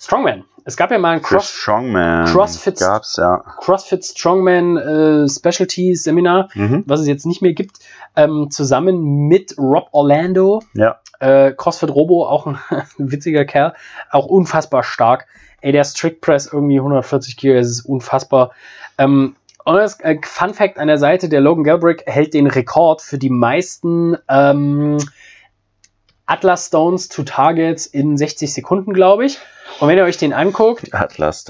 Speaker 1: Strongman. Es gab ja mal ein Cross
Speaker 2: Strongman.
Speaker 1: Crossfit-
Speaker 2: Gab's, ja.
Speaker 1: CrossFit Strongman äh, Specialty Seminar,
Speaker 2: Mhm.
Speaker 1: was es jetzt nicht mehr gibt, ähm, zusammen mit Rob Orlando,
Speaker 2: Ja.
Speaker 1: äh, CrossFit Robo, auch ein witziger Kerl, auch unfassbar stark. Ey, der Strict Press irgendwie 140 Kilo, das ist unfassbar. Ähm, und äh, Fun Fact an der Seite, der Logan Galbrick hält den Rekord für die meisten ähm, Atlas Stones to Targets in 60 Sekunden, glaube ich. Und wenn ihr euch den anguckt,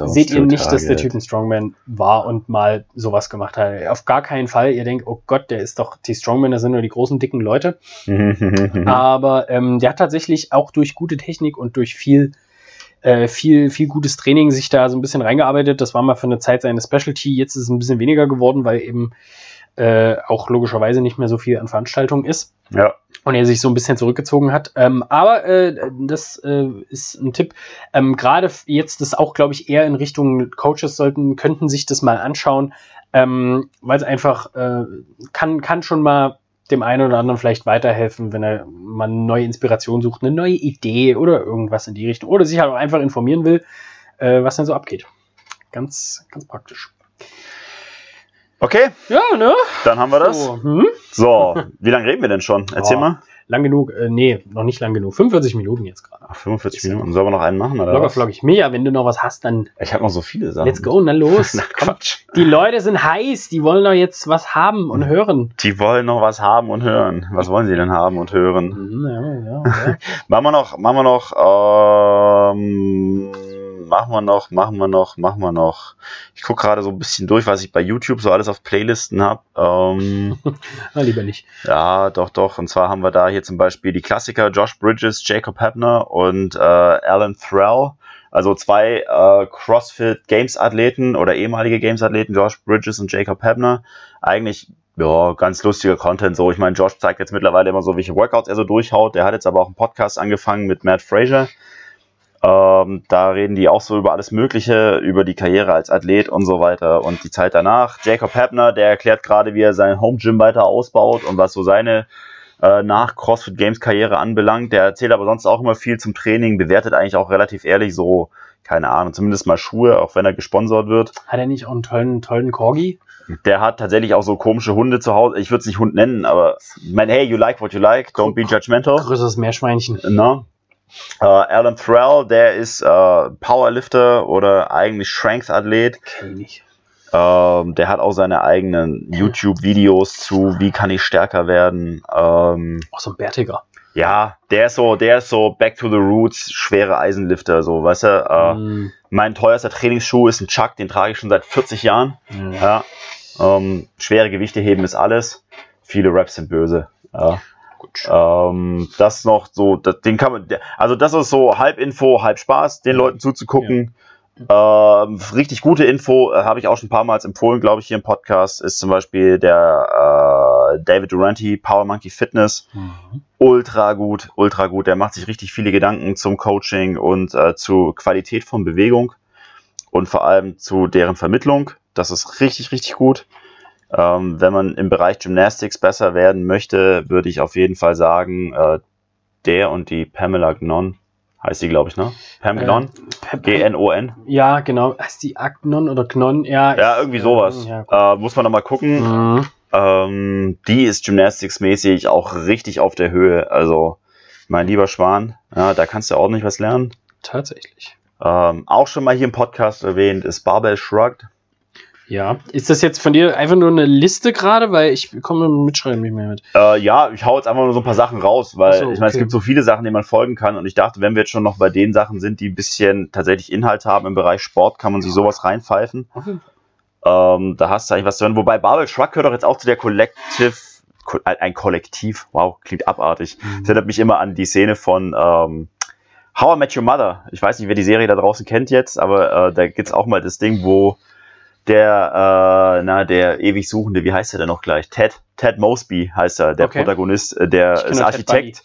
Speaker 1: seht ihr nicht, dass der
Speaker 2: Target.
Speaker 1: Typ ein Strongman war und mal sowas gemacht hat. Auf gar keinen Fall. Ihr denkt, oh Gott, der ist doch, die Strongmen, das sind nur die großen, dicken Leute. Aber ähm, der hat tatsächlich auch durch gute Technik und durch viel, äh, viel, viel gutes Training sich da so ein bisschen reingearbeitet. Das war mal für eine Zeit seine Specialty. Jetzt ist es ein bisschen weniger geworden, weil eben äh, auch logischerweise nicht mehr so viel an Veranstaltungen ist
Speaker 2: ja.
Speaker 1: und er sich so ein bisschen zurückgezogen hat. Ähm, aber äh, das äh, ist ein Tipp. Ähm, Gerade jetzt das auch, glaube ich, eher in Richtung Coaches sollten, könnten sich das mal anschauen, ähm, weil es einfach äh, kann, kann schon mal dem einen oder anderen vielleicht weiterhelfen, wenn er mal neue Inspiration sucht, eine neue Idee oder irgendwas in die Richtung. Oder sich halt auch einfach informieren will, äh, was denn so abgeht. Ganz, ganz praktisch.
Speaker 2: Okay,
Speaker 1: Ja, ne?
Speaker 2: dann haben wir das.
Speaker 1: So, hm?
Speaker 2: So, wie lange reden wir denn schon? Erzähl
Speaker 1: Oh.
Speaker 2: mal.
Speaker 1: Lang genug, äh, nee, noch nicht lang genug. 45 Minuten jetzt gerade.
Speaker 2: Ach, 45 Minuten. Sollen wir noch einen machen? Oder
Speaker 1: Locker flockig. Mega, wenn du noch was hast, dann
Speaker 2: Ich habe noch so viele Sachen.
Speaker 1: let's go, na los.
Speaker 2: Na. Quatsch.
Speaker 1: Die Leute sind heiß, die wollen doch jetzt was haben und hören.
Speaker 2: Die wollen noch was haben und hören. Was wollen sie denn haben und hören?
Speaker 1: Mhm, Ja, ja, ja.
Speaker 2: Machen wir noch, machen wir noch, ähm, machen wir noch, machen wir noch, machen wir noch. Ich gucke gerade so ein bisschen durch, was ich bei YouTube so alles auf Playlisten habe. Ähm,
Speaker 1: Na, lieber nicht.
Speaker 2: ja, doch, doch. Und zwar haben wir da hier zum Beispiel die Klassiker Josh Bridges, Jacob Hebner und äh, Alan Thrall. Also zwei äh, CrossFit Games Athleten oder ehemalige Games Athleten, Josh Bridges und Jacob Hebner. Eigentlich ja, ganz lustiger Content. So, ich meine, Josh zeigt jetzt mittlerweile immer so, welche Workouts er so durchhaut. Der hat jetzt aber auch einen Podcast angefangen mit Matt Fraser. Ähm, da reden die auch so über alles Mögliche, über die Karriere als Athlet und so weiter und die Zeit danach. Jacob Hebner, der erklärt gerade, wie er sein Home Gym weiter ausbaut und was so seine äh, nach CrossFit Games Karriere anbelangt. Der erzählt aber sonst auch immer viel zum Training, bewertet eigentlich auch relativ ehrlich so, keine Ahnung, zumindest mal Schuhe, auch wenn er gesponsert wird.
Speaker 1: Hat er nicht auch einen tollen, tollen Corgi?
Speaker 2: Der hat tatsächlich auch so komische Hunde zu Hause. Ich würde es nicht Hund nennen, aber ich meine, hey, you like what you like, don't be judgmental.
Speaker 1: Größeres Meerschweinchen.
Speaker 2: Na? Äh, Alan Thrall, der ist äh, Powerlifter oder eigentlich Strength-Athlet.
Speaker 1: Kenn ich nicht.
Speaker 2: Ähm, der hat auch seine eigenen YouTube-Videos zu, wie kann ich stärker werden. Ähm,
Speaker 1: Auch so ein Bärtiger.
Speaker 2: ja, der ist so, der ist so back to the roots, schwere Eisenlifter, so, weißt du. Äh,
Speaker 1: Mm,
Speaker 2: Mein teuerster Trainingsschuh ist ein Chuck, den trage ich schon seit 40 Jahren.
Speaker 1: ja.
Speaker 2: Ja. Ähm, schwere Gewichte heben ist alles. Viele Raps sind böse. Ja.
Speaker 1: Gut.
Speaker 2: Ähm, das noch so, das, den kann man, also das ist so halb Info, halb Spaß, den Leuten zuzugucken. Ähm, richtig gute Info, äh, habe ich auch schon ein paar Mal empfohlen, glaube ich, hier im Podcast, ist zum Beispiel der äh, David Durante, Power Monkey Fitness.
Speaker 1: Mhm.
Speaker 2: Ultra gut, ultra gut. Der macht sich richtig viele Gedanken zum Coaching und äh, zur Qualität von Bewegung und vor allem zu deren Vermittlung. Das ist richtig, richtig gut. Ähm, wenn man im Bereich Gymnastics besser werden möchte, würde ich auf jeden Fall sagen, äh, der und die Pamela Gnon, heißt die, glaube ich, ne? Pam Gnon?
Speaker 1: Pep-
Speaker 2: G-N-O-N?
Speaker 1: Ja, genau. Heißt die Agnon oder Gnon? Ja,
Speaker 2: Ja, irgendwie sowas.
Speaker 1: Ja, gut.
Speaker 2: äh, muss man nochmal gucken.
Speaker 1: Mhm.
Speaker 2: Ähm, die ist Gymnastics-mäßig auch richtig auf der Höhe. Also, mein lieber Schwan, ja, da kannst du ordentlich was lernen.
Speaker 1: Tatsächlich.
Speaker 2: Ähm, auch schon mal hier im Podcast erwähnt ist Barbell Shrugged.
Speaker 1: Ja. Ist das jetzt von dir einfach nur eine Liste gerade? Weil ich komme mit Mitschreiben nicht mehr mit.
Speaker 2: Äh, ja, ich hau jetzt einfach nur so ein paar Sachen raus, weil
Speaker 1: so,
Speaker 2: ich meine, es
Speaker 1: okay.
Speaker 2: gibt so viele Sachen, denen man folgen kann. Und ich dachte, wenn wir jetzt schon noch bei den Sachen sind, die ein bisschen tatsächlich Inhalt haben im Bereich Sport, kann man sich sowas reinpfeifen. Ähm, da hast du eigentlich was drin. Wobei Barbell Shrug gehört doch jetzt auch zu der Collective, äh, ein Kollektiv. Wow, klingt abartig.
Speaker 1: Mhm.
Speaker 2: Das erinnert mich immer an die Szene von ähm, How I Met Your Mother. Ich weiß nicht, wer die Serie da draußen kennt jetzt, aber äh, da gibt's auch mal das Ding, wo der, äh, na, der ewig Suchende, wie heißt er denn noch gleich? Ted, Ted Mosby heißt er, der
Speaker 1: Okay.
Speaker 2: Protagonist, äh, der ist Architekt.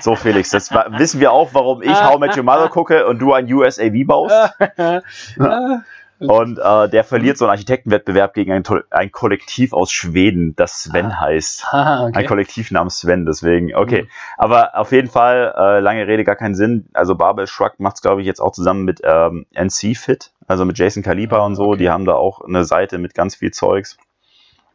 Speaker 2: So, Felix, das wissen wir auch, warum ich
Speaker 1: Ah.
Speaker 2: How Met Your Mother gucke und du ein USAV baust.
Speaker 1: Ah,
Speaker 2: Und äh, der verliert so einen Architektenwettbewerb gegen ein, ein Kollektiv aus Schweden, das Sven
Speaker 1: Ah.
Speaker 2: heißt.
Speaker 1: Ah,
Speaker 2: Ein
Speaker 1: okay.
Speaker 2: Kollektiv namens Sven, deswegen, okay.
Speaker 1: Mhm.
Speaker 2: Aber auf jeden Fall, äh, lange Rede, gar keinen Sinn. Also Barbell Shrug macht es, glaube ich, jetzt auch zusammen mit ähm, NC Fit, also mit Jason Kalipa
Speaker 1: Ah,
Speaker 2: und so.
Speaker 1: okay.
Speaker 2: Die haben da auch eine Seite mit ganz viel Zeugs.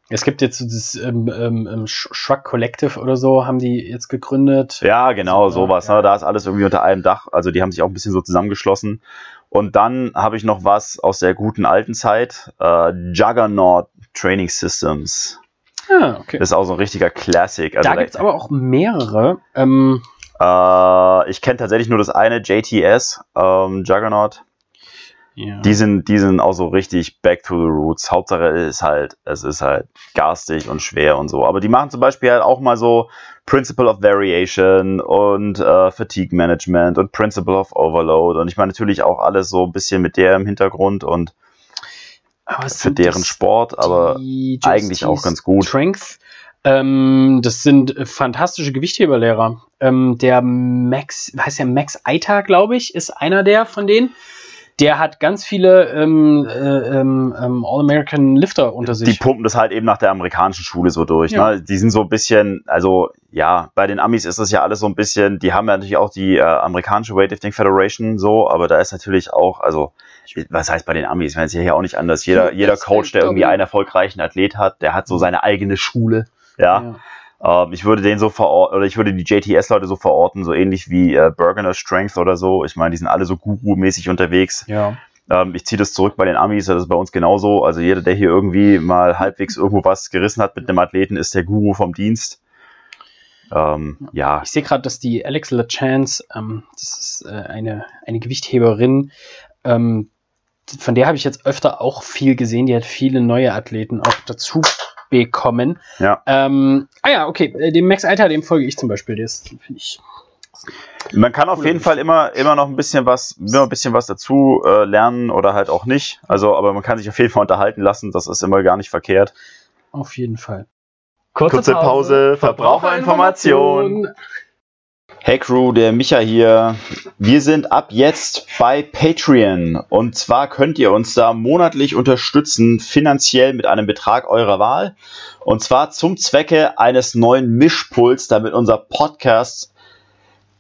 Speaker 1: Es gibt jetzt so das ähm, ähm, ähm, Sh- Shrug Collective oder so, haben die jetzt gegründet.
Speaker 2: Ja, genau,
Speaker 1: So,
Speaker 2: sowas.
Speaker 1: ja.
Speaker 2: Ne? Da ist alles irgendwie unter einem Dach. Also die haben sich auch ein bisschen so zusammengeschlossen. Und dann habe ich noch was aus der guten alten Zeit. Äh, Juggernaut Training Systems.
Speaker 1: Ah, okay.
Speaker 2: Das ist auch so ein richtiger Classic. Also
Speaker 1: da gibt es aber auch mehrere. Ähm,
Speaker 2: äh, ich kenne tatsächlich nur das eine, JTS, ähm, Juggernaut.
Speaker 1: Ja.
Speaker 2: Die sind, die sind auch so richtig back to the roots. Hauptsache ist halt, es ist halt garstig und schwer und so. Aber die machen zum Beispiel halt auch mal so Principle of Variation und äh, Fatigue Management und Principle of Overload. Und ich meine natürlich auch alles so ein bisschen mit der im Hintergrund und für deren Sport, aber eigentlich auch ganz gut.
Speaker 1: Strength. Ähm, das sind fantastische Gewichtheberlehrer. Ähm, der Max, heißt ja Max Eiter, glaube ich, ist einer der von denen. Der hat ganz viele ähm, äh, ähm, ähm, All-American Lifter unter
Speaker 2: die
Speaker 1: sich.
Speaker 2: pumpen das halt eben nach der amerikanischen Schule so durch.
Speaker 1: Ja.
Speaker 2: Ne? Die sind so ein bisschen, also ja, bei den Amis ist das ja alles so ein bisschen, die haben ja natürlich auch die äh, amerikanische Weightlifting Federation so, aber da ist natürlich auch, also was heißt bei den Amis? Ich meine, es ist ja hier auch nicht anders. Jeder, jeder Coach, der irgendwie einen erfolgreichen Athlet hat, der hat so seine eigene Schule. Ja. Ähm, ich würde den so verorten, oder ich würde die JTS-Leute so verorten, so ähnlich wie äh, Bergener Strength oder so. Ich meine, die sind alle so Guru-mäßig unterwegs.
Speaker 1: ja.
Speaker 2: Ähm, ich ziehe das zurück bei den Amis, das ist bei uns genauso. Also jeder, der hier irgendwie mal halbwegs irgendwo was gerissen hat mit einem Athleten, ist der Guru vom Dienst. Ähm, ja,
Speaker 1: Ich sehe gerade, dass die Alex LaChance, ähm, das ist äh, eine, eine Gewichtheberin, ähm, von der habe ich jetzt öfter auch viel gesehen. Die hat viele neue Athleten auch dazu bekommen.
Speaker 2: Ja.
Speaker 1: Ähm, ah ja, okay. äh, Dem Max Alter, dem folge ich zum Beispiel. Das finde ich.
Speaker 2: man kann auf jeden Fall immer, immer noch ein bisschen was, immer ein bisschen was dazu äh, lernen oder halt auch nicht. Also, aber man kann sich auf jeden Fall unterhalten lassen. Das ist immer gar nicht verkehrt.
Speaker 1: Auf jeden Fall.
Speaker 2: Kurze Pause, Verbraucherinformation. Hey Crew, der Micha hier. Wir sind ab jetzt bei Patreon. Und zwar könnt ihr uns da monatlich unterstützen, finanziell mit einem Betrag eurer Wahl. Und zwar zum Zwecke eines neuen Mischpuls, damit unser Podcast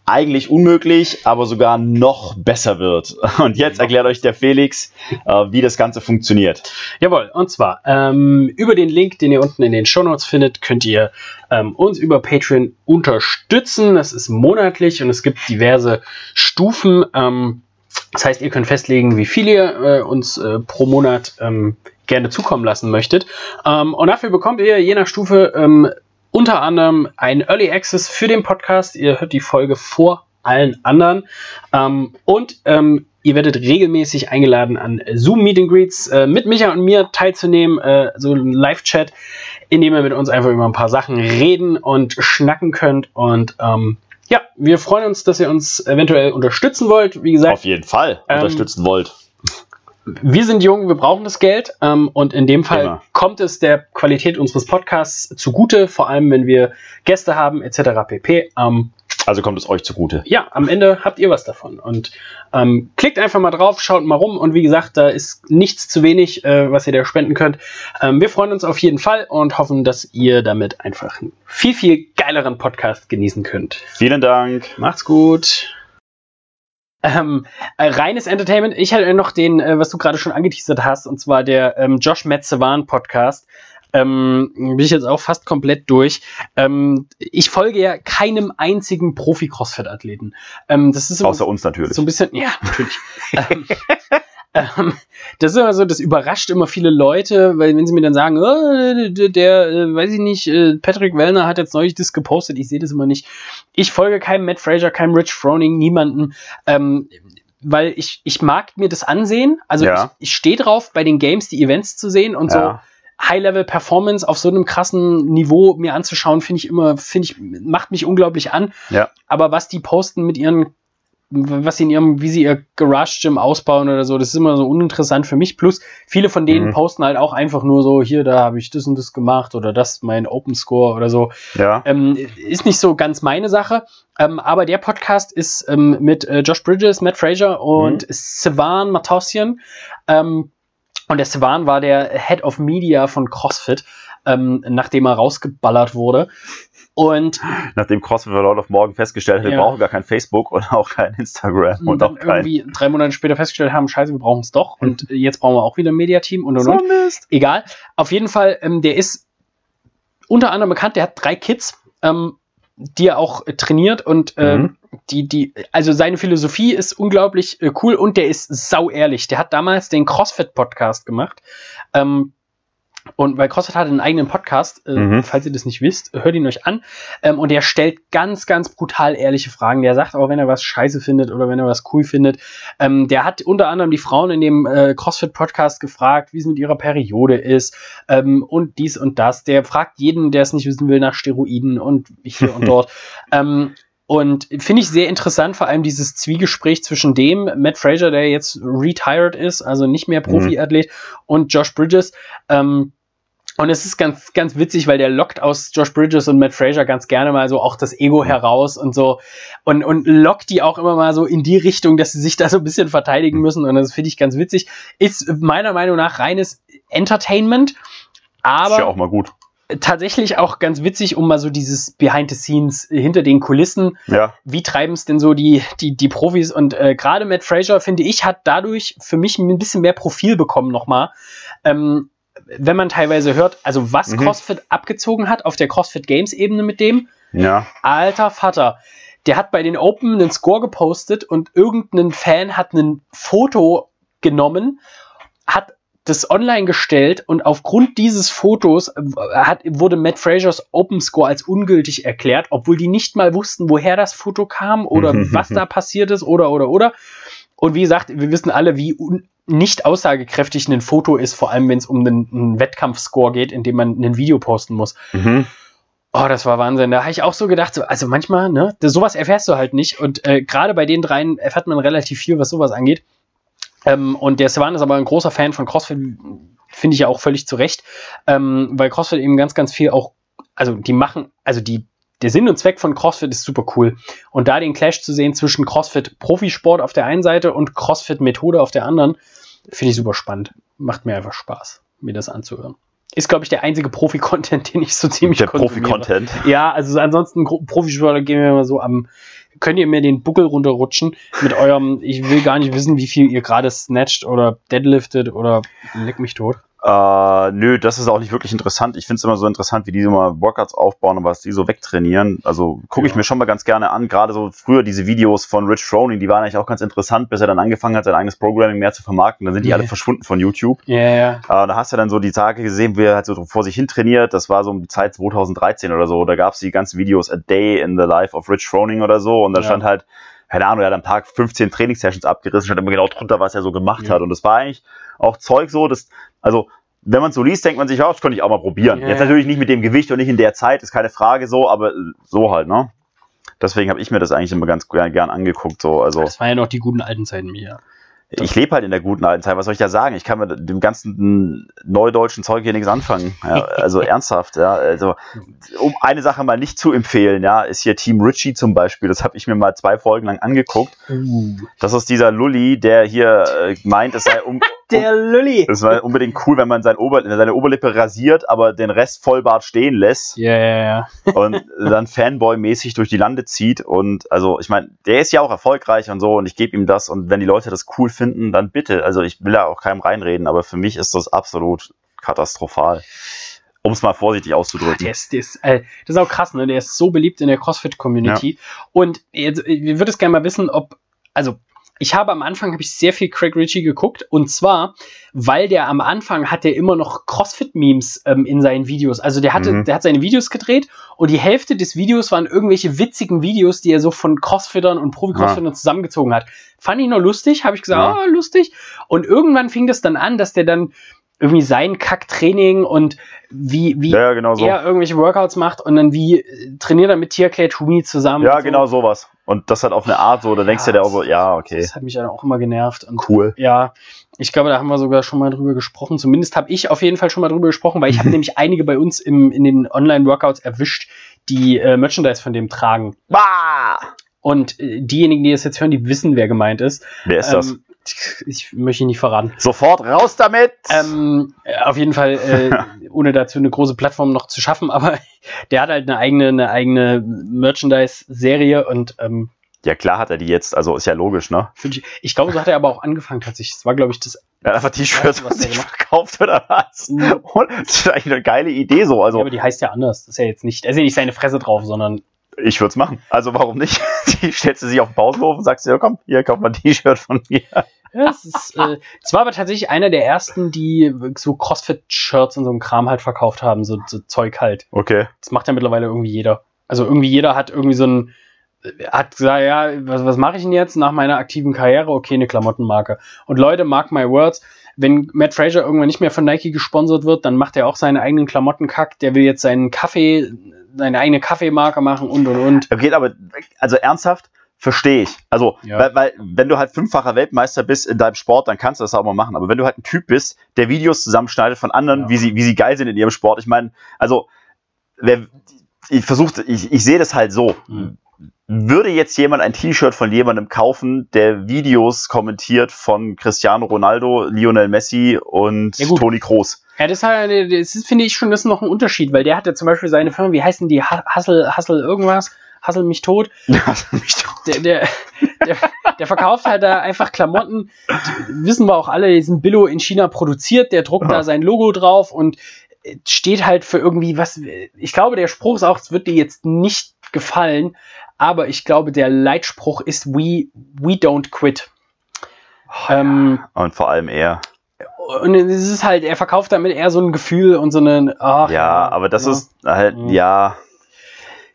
Speaker 2: eigentlich unmöglich, aber sogar noch besser wird. Und jetzt erklärt euch der Felix, äh, wie das Ganze funktioniert.
Speaker 1: Jawohl, und zwar ähm, über den Link, den ihr unten in den Shownotes findet, könnt ihr ähm, uns über Patreon unterstützen. Das ist monatlich und es gibt diverse Stufen. Ähm, das heißt, ihr könnt festlegen, wie viel ihr äh, uns äh, pro Monat ähm, gerne zukommen lassen möchtet. Ähm, und dafür bekommt ihr je nach Stufe ähm, unter anderem ein Early Access für den Podcast. Ihr hört die Folge vor allen anderen. Ähm, und ähm, ihr werdet regelmäßig eingeladen, an Zoom Meet and Greets äh, mit Micha und mir teilzunehmen, äh, so ein Live-Chat, in dem ihr mit uns einfach über ein paar Sachen reden und schnacken könnt. Und ähm, ja, wir freuen uns, dass ihr uns eventuell unterstützen wollt. Wie gesagt,
Speaker 2: Auf jeden Fall
Speaker 1: Ähm,
Speaker 2: unterstützen wollt.
Speaker 1: Wir sind jung, wir brauchen das Geld ähm, und in dem Fall
Speaker 2: Immer.
Speaker 1: kommt es der Qualität unseres Podcasts zugute, vor allem wenn wir Gäste haben etc. pp. Ähm,
Speaker 2: Also kommt es euch zugute.
Speaker 1: ja, am Ende habt ihr was davon und ähm, klickt einfach mal drauf, schaut mal rum und wie gesagt, da ist nichts zu wenig, äh, was ihr da spenden könnt. Ähm, wir freuen uns auf jeden Fall und hoffen, dass ihr damit einfach einen viel, viel geileren Podcast genießen könnt.
Speaker 2: Vielen Dank.
Speaker 1: Macht's gut. Ähm, äh, reines Entertainment. Ich hätte noch den, äh, was du gerade schon angeteasert hast, und zwar der ähm, Josh Metzewan Podcast. Ähm, bin ich jetzt auch fast komplett durch. Ähm, ich folge ja keinem einzigen Profi-Crossfit-Athleten. Ähm, das ist so,
Speaker 2: Außer uns natürlich.
Speaker 1: so ein bisschen, ja, natürlich. ähm, das ist immer so, das überrascht immer viele Leute, weil wenn sie mir dann sagen, oh, der, der äh, weiß ich nicht, äh, Patrick Wellner hat jetzt neulich das gepostet, ich sehe das immer nicht. Ich folge keinem Matt Fraser, keinem Rich Froning, niemanden, ähm, weil ich, ich mag mir das ansehen. Also
Speaker 2: Ja.
Speaker 1: ich, ich stehe drauf, bei den Games die Events zu sehen und so
Speaker 2: Ja.
Speaker 1: High-Level-Performance auf so einem krassen Niveau mir anzuschauen, finde ich immer, finde ich, macht mich unglaublich an.
Speaker 2: Ja.
Speaker 1: Aber was die posten mit ihren, was sie in ihrem, wie sie ihr Garage-Gym ausbauen oder so, das ist immer so uninteressant für mich. Plus, viele von denen
Speaker 2: Mhm.
Speaker 1: posten halt auch einfach nur so, hier, da habe ich das und das gemacht oder das mein Open Score oder so.
Speaker 2: Ja.
Speaker 1: Ähm, ist nicht so ganz meine Sache. Ähm, aber der Podcast ist ähm, mit äh, Josh Bridges, Matt Fraser und Sivan Matossian. Ähm, Und der Swan war der Head of Media von CrossFit, ähm, nachdem er rausgeballert wurde. Und
Speaker 2: Nachdem CrossFit for Lord of Morgan festgestellt hat, wir
Speaker 1: Ja.
Speaker 2: brauchen gar kein Facebook und auch kein Instagram und,
Speaker 1: und
Speaker 2: auch kein
Speaker 1: irgendwie drei Monate später festgestellt haben, scheiße, wir brauchen es doch. Und jetzt brauchen wir auch wieder ein Mediateam und und und.
Speaker 2: Mist.
Speaker 1: Egal. Auf jeden Fall, ähm, der ist unter anderem bekannt, der hat drei Kids, ähm, die er auch äh, trainiert und ähm,
Speaker 2: Mhm.
Speaker 1: die, die, also seine Philosophie ist unglaublich äh, cool und der ist sau ehrlich. Der hat damals den CrossFit-Podcast gemacht. Ähm, und weil CrossFit hat einen eigenen Podcast, äh,
Speaker 2: Mhm.
Speaker 1: falls ihr das nicht wisst, hört ihn euch an. Ähm, und der stellt ganz, ganz brutal ehrliche Fragen. Der sagt auch, wenn er was scheiße findet oder wenn er was cool findet. Ähm, der hat unter anderem die Frauen in dem äh, CrossFit-Podcast gefragt, wie es mit ihrer Periode ist ähm, und dies und das. Der fragt jeden, der es nicht wissen will, nach Steroiden und hier und dort. Ähm, und finde ich sehr interessant, vor allem dieses Zwiegespräch zwischen dem, Matt Fraser, der jetzt retired ist, also nicht mehr Profiathlet, und Josh Bridges. Ähm, und es ist ganz, ganz witzig, weil der lockt aus Josh Bridges und Matt Fraser ganz gerne mal so auch das Ego heraus und so und, und lockt die auch immer mal so in die Richtung, dass sie sich da so ein bisschen verteidigen müssen. Und das finde ich ganz witzig. Ist meiner Meinung nach reines Entertainment, aber
Speaker 2: ist ja auch mal gut.
Speaker 1: tatsächlich auch ganz witzig, um mal so dieses Behind the Scenes hinter den Kulissen
Speaker 2: Ja.
Speaker 1: wie treiben es denn so die, die, die Profis? Und äh, gerade Matt Fraser, finde ich, hat dadurch für mich ein bisschen mehr Profil bekommen nochmal. Ähm, wenn man teilweise hört, also was
Speaker 2: Mhm.
Speaker 1: CrossFit abgezogen hat auf der CrossFit Games Ebene mit dem,
Speaker 2: Ja.
Speaker 1: alter Vater, der hat bei den Open einen Score gepostet und irgendein Fan hat ein Foto genommen, hat das online gestellt und aufgrund dieses Fotos äh, hat, wurde Matt Frasers Open Score als ungültig erklärt, obwohl die nicht mal wussten, woher das Foto kam oder was da passiert ist oder oder oder. Und wie gesagt, wir wissen alle, wie nicht aussagekräftig ein Foto ist, vor allem wenn es um einen, einen Wettkampfscore geht, in dem man ein Video posten muss.
Speaker 2: Mhm.
Speaker 1: Oh, das war Wahnsinn. Da habe ich auch so gedacht, so, also manchmal, ne, das- sowas erfährst du halt nicht. Und äh, gerade bei den dreien erfährt man relativ viel, was sowas angeht. Ähm, und der Swan ist aber ein großer Fan von CrossFit, finde ich ja auch völlig zu Recht, ähm, weil CrossFit eben ganz, ganz viel auch, also die machen, also die, der Sinn und Zweck von CrossFit ist super cool. Und da den Clash zu sehen zwischen CrossFit Profisport auf der einen Seite und CrossFit Methode auf der anderen, finde ich super spannend. Macht mir einfach Spaß, mir das anzuhören. Ist, glaube ich, der einzige Profi-Content, den ich so ziemlich
Speaker 2: Der. Profi-Content.
Speaker 1: Ja, also so ansonsten Profisportler gehen wir mal so am. Könnt ihr mir den Buckel runterrutschen mit eurem, ich will gar nicht wissen, wie viel ihr gerade snatcht oder deadliftet oder leck mich tot.
Speaker 2: Äh, nö, das ist auch nicht wirklich interessant. Ich finde es immer so interessant, wie die so mal Workouts aufbauen und was die so wegtrainieren. Also gucke ich
Speaker 1: Ja.
Speaker 2: mir schon mal ganz gerne an. Gerade so früher diese Videos von Rich Froning, die waren eigentlich auch ganz interessant, bis er dann angefangen hat, sein eigenes Programming mehr zu vermarkten. Dann sind die
Speaker 1: Ja.
Speaker 2: alle verschwunden von YouTube.
Speaker 1: Ja, ja.
Speaker 2: Äh, da hast du dann so die Tage gesehen, wie er halt so vor sich hin trainiert. Das war so um die Zeit 2013 oder so. Da gab es die ganzen Videos A Day in the Life of Rich Froning oder so. Und da
Speaker 1: Ja.
Speaker 2: stand halt, keine Ahnung, er hat am Tag 15 Trainingssessions abgerissen, stand immer genau drunter, was er so gemacht
Speaker 1: Ja.
Speaker 2: hat. Und das war eigentlich auch Zeug so, dass, also, wenn man so liest, denkt man sich, ja, das könnte ich auch mal probieren.
Speaker 1: Ja,
Speaker 2: Jetzt natürlich nicht mit dem Gewicht und nicht in der Zeit, ist keine Frage so, aber äh, so halt, ne? Deswegen habe ich mir das eigentlich immer ganz gern, gern angeguckt, so, also.
Speaker 1: Das waren ja noch die guten alten Zeiten mir.
Speaker 2: Ich lebe halt in der guten alten Zeit, was soll ich da sagen? Ich kann mit dem ganzen neudeutschen Zeug hier nichts anfangen. Ja, also ernsthaft, ja. Also, um eine Sache mal nicht zu empfehlen, ja, ist hier Team Richie zum Beispiel. Das habe ich mir mal zwei Folgen lang angeguckt.
Speaker 1: Uh,
Speaker 2: Das ist dieser Lulli, der hier äh, meint, es sei um,
Speaker 1: der Lulli.
Speaker 2: es war unbedingt cool, wenn man sein Ober, seine Oberlippe rasiert, aber den Rest Vollbart stehen lässt
Speaker 1: Ja, ja, ja.
Speaker 2: und dann Fanboy-mäßig durch die Lande zieht. Und also, ich meine, der ist ja auch erfolgreich und so und ich gebe ihm das. Und wenn die Leute das cool finden, dann bitte. Also ich will ja auch keinem reinreden, aber für mich ist das absolut katastrophal. Um es mal vorsichtig auszudrücken.
Speaker 1: Der ist, der ist, äh, das ist auch krass, ne? Der ist so beliebt in der CrossFit-Community. Und jetzt, wir würden es gerne mal wissen, ob, also ich habe am Anfang habe ich sehr viel Craig Ritchie geguckt und zwar, weil der am Anfang hat der immer noch CrossFit-Memes ähm, in seinen Videos. Also der hatte,
Speaker 2: Mhm.
Speaker 1: der hat seine Videos gedreht und die Hälfte des Videos waren irgendwelche witzigen Videos, die er so von Crossfittern und Profi-Crossfittern zusammengezogen hat. Fand ich noch lustig, habe ich gesagt,
Speaker 2: Ja.
Speaker 1: oh, lustig. Und irgendwann fing das dann an, dass der dann irgendwie sein Kacktraining und wie, wie
Speaker 2: Ja, ja, genau so.
Speaker 1: er irgendwelche Workouts macht und dann wie äh, trainiert er mit Tiercare Tumi zusammen.
Speaker 2: Ja,
Speaker 1: so.
Speaker 2: genau sowas. Und das halt auf eine Art so, da denkst du dir auch so, ja, okay,
Speaker 1: Das hat mich dann auch immer genervt. Und
Speaker 2: cool.
Speaker 1: ja, ich glaube, da haben wir sogar schon mal drüber gesprochen. Zumindest habe ich auf jeden Fall schon mal drüber gesprochen, weil ich habe nämlich einige bei uns im, in den Online-Workouts erwischt, die äh, Merchandise von dem tragen.
Speaker 2: Bah!
Speaker 1: Und äh, diejenigen, die das jetzt hören, die wissen, wer gemeint ist.
Speaker 2: Wer ist das?
Speaker 1: Ich möchte ihn nicht verraten.
Speaker 2: Sofort raus damit!
Speaker 1: Ähm, auf jeden Fall, äh, ohne dazu eine große Plattform noch zu schaffen, aber der hat halt eine eigene, eine eigene Merchandise-Serie und ähm,
Speaker 2: ja, klar hat er die jetzt, also ist ja logisch, ne?
Speaker 1: ich, ich glaube, so hat er aber auch angefangen tatsächlich. Das war, glaube ich, das.
Speaker 2: Er hat einfach T-Shirts,
Speaker 1: Ja,
Speaker 2: was
Speaker 1: gemacht
Speaker 2: verkauft oder was?
Speaker 1: Mhm.
Speaker 2: Das ist eigentlich eine geile Idee so.
Speaker 1: Ja,
Speaker 2: Also
Speaker 1: aber die heißt ja anders. Das ist ja jetzt nicht, da ist ja nicht seine Fresse drauf, sondern
Speaker 2: ich würde es machen. Also warum nicht? Die stellst du sich auf den Pausenhof und sagst ja, komm, hier kauf mal ein T-Shirt von mir.
Speaker 1: Ja, es ist, äh, es war aber tatsächlich einer der ersten, die so Crossfit-Shirts und so einem Kram halt verkauft haben, so, so Zeug halt.
Speaker 2: Okay.
Speaker 1: Das macht ja mittlerweile irgendwie jeder. Also irgendwie jeder hat irgendwie so ein, hat gesagt, ja, was, was mache ich denn jetzt nach meiner aktiven Karriere? Okay, eine Klamottenmarke. Und Leute, mark my words, wenn Matt Fraser irgendwann nicht mehr von Nike gesponsert wird, dann macht er auch seine eigenen Klamottenkack. Der will jetzt seinen Kaffee, seine eigene Kaffeemarke machen und und und.
Speaker 2: Okay, aber also ernsthaft, verstehe ich. Also,
Speaker 1: Ja.
Speaker 2: weil, weil, wenn du halt fünffacher Weltmeister bist in deinem Sport, dann kannst du das auch mal machen. Aber wenn du halt ein Typ bist, der Videos zusammenschneidet von anderen,
Speaker 1: Ja.
Speaker 2: wie, sie, wie sie geil sind in ihrem Sport, ich meine, also, wer, ich versuche, ich, ich sehe das halt so.
Speaker 1: Mhm.
Speaker 2: Würde jetzt jemand ein T-Shirt von jemandem kaufen, der Videos kommentiert von Cristiano Ronaldo, Lionel Messi und
Speaker 1: Ja.
Speaker 2: Toni Kroos?
Speaker 1: Ja, das, halt, das ist, finde ich schon, das ist noch ein Unterschied, weil der hat ja zum Beispiel seine Firma, wie heißen die? Ha- Hassel, Hassel irgendwas? Hassel mich tot? der, der, der, der verkauft halt da einfach Klamotten, die, wissen wir auch alle, die sind Billo in China produziert, der druckt
Speaker 2: Ja.
Speaker 1: da sein Logo drauf und äh, steht halt für irgendwie was. Ich glaube, der Spruch ist auch, es wird dir jetzt nicht gefallen, aber ich glaube, der Leitspruch ist We, we don't quit. ähm,
Speaker 2: Und vor allem er.
Speaker 1: und es ist halt, er verkauft damit eher so ein Gefühl und so einen, ach,
Speaker 2: Ja, aber das
Speaker 1: ja.
Speaker 2: ist halt,
Speaker 1: Mhm.
Speaker 2: ja,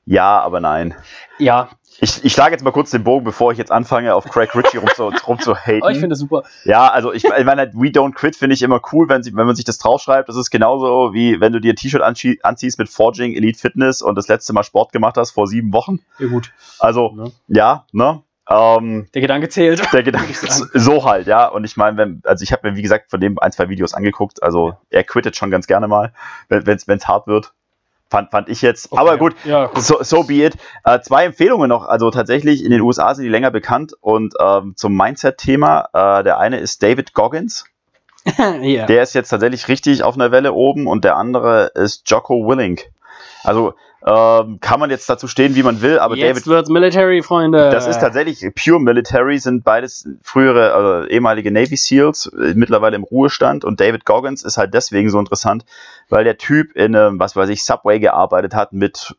Speaker 2: ja, aber nein.
Speaker 1: Ja,
Speaker 2: Ich, ich schlage jetzt mal kurz den Bogen, bevor ich jetzt anfange, auf Craig Ritchie rum zu, rum zu haten.
Speaker 1: oh, ich finde das super.
Speaker 2: ja, also ich, ich meine, We Don't Quit finde ich immer cool, wenn, sie, wenn man sich das draufschreibt. Das ist genauso wie wenn du dir ein T-Shirt anzie- anziehst mit Forging Elite Fitness und das letzte Mal Sport gemacht hast vor sieben Wochen.
Speaker 1: Ja, gut.
Speaker 2: Also,
Speaker 1: Ne?
Speaker 2: ja, ne? Ähm,
Speaker 1: Der Gedanke zählt.
Speaker 2: der Gedanke
Speaker 1: sagen.
Speaker 2: so halt, ja. Und ich meine, wenn, also ich habe mir, wie gesagt, von dem ein, zwei Videos angeguckt. Also er quittet schon ganz gerne mal, wenn es hart wird. Fand, fand ich jetzt.
Speaker 1: Okay.
Speaker 2: Aber gut,
Speaker 1: Ja, gut.
Speaker 2: so, so be it. Äh, zwei Empfehlungen noch. Also tatsächlich in den USA sind die länger bekannt. Und ähm, zum Mindset-Thema. Äh, der eine ist David Goggins.
Speaker 1: ja.
Speaker 2: Der ist jetzt tatsächlich richtig auf einer Welle oben. Und der andere ist Jocko Willink. Also ähm, kann man jetzt dazu stehen, wie man will. Aber
Speaker 1: Jetzt
Speaker 2: David
Speaker 1: wird's Military, Freunde.
Speaker 2: das ist tatsächlich pure Military, sind beides frühere, also ehemalige Navy SEAls, äh, mittlerweile im Ruhestand. Und David Goggins ist halt deswegen so interessant, weil der Typ in einem, was weiß ich, Subway gearbeitet hat mit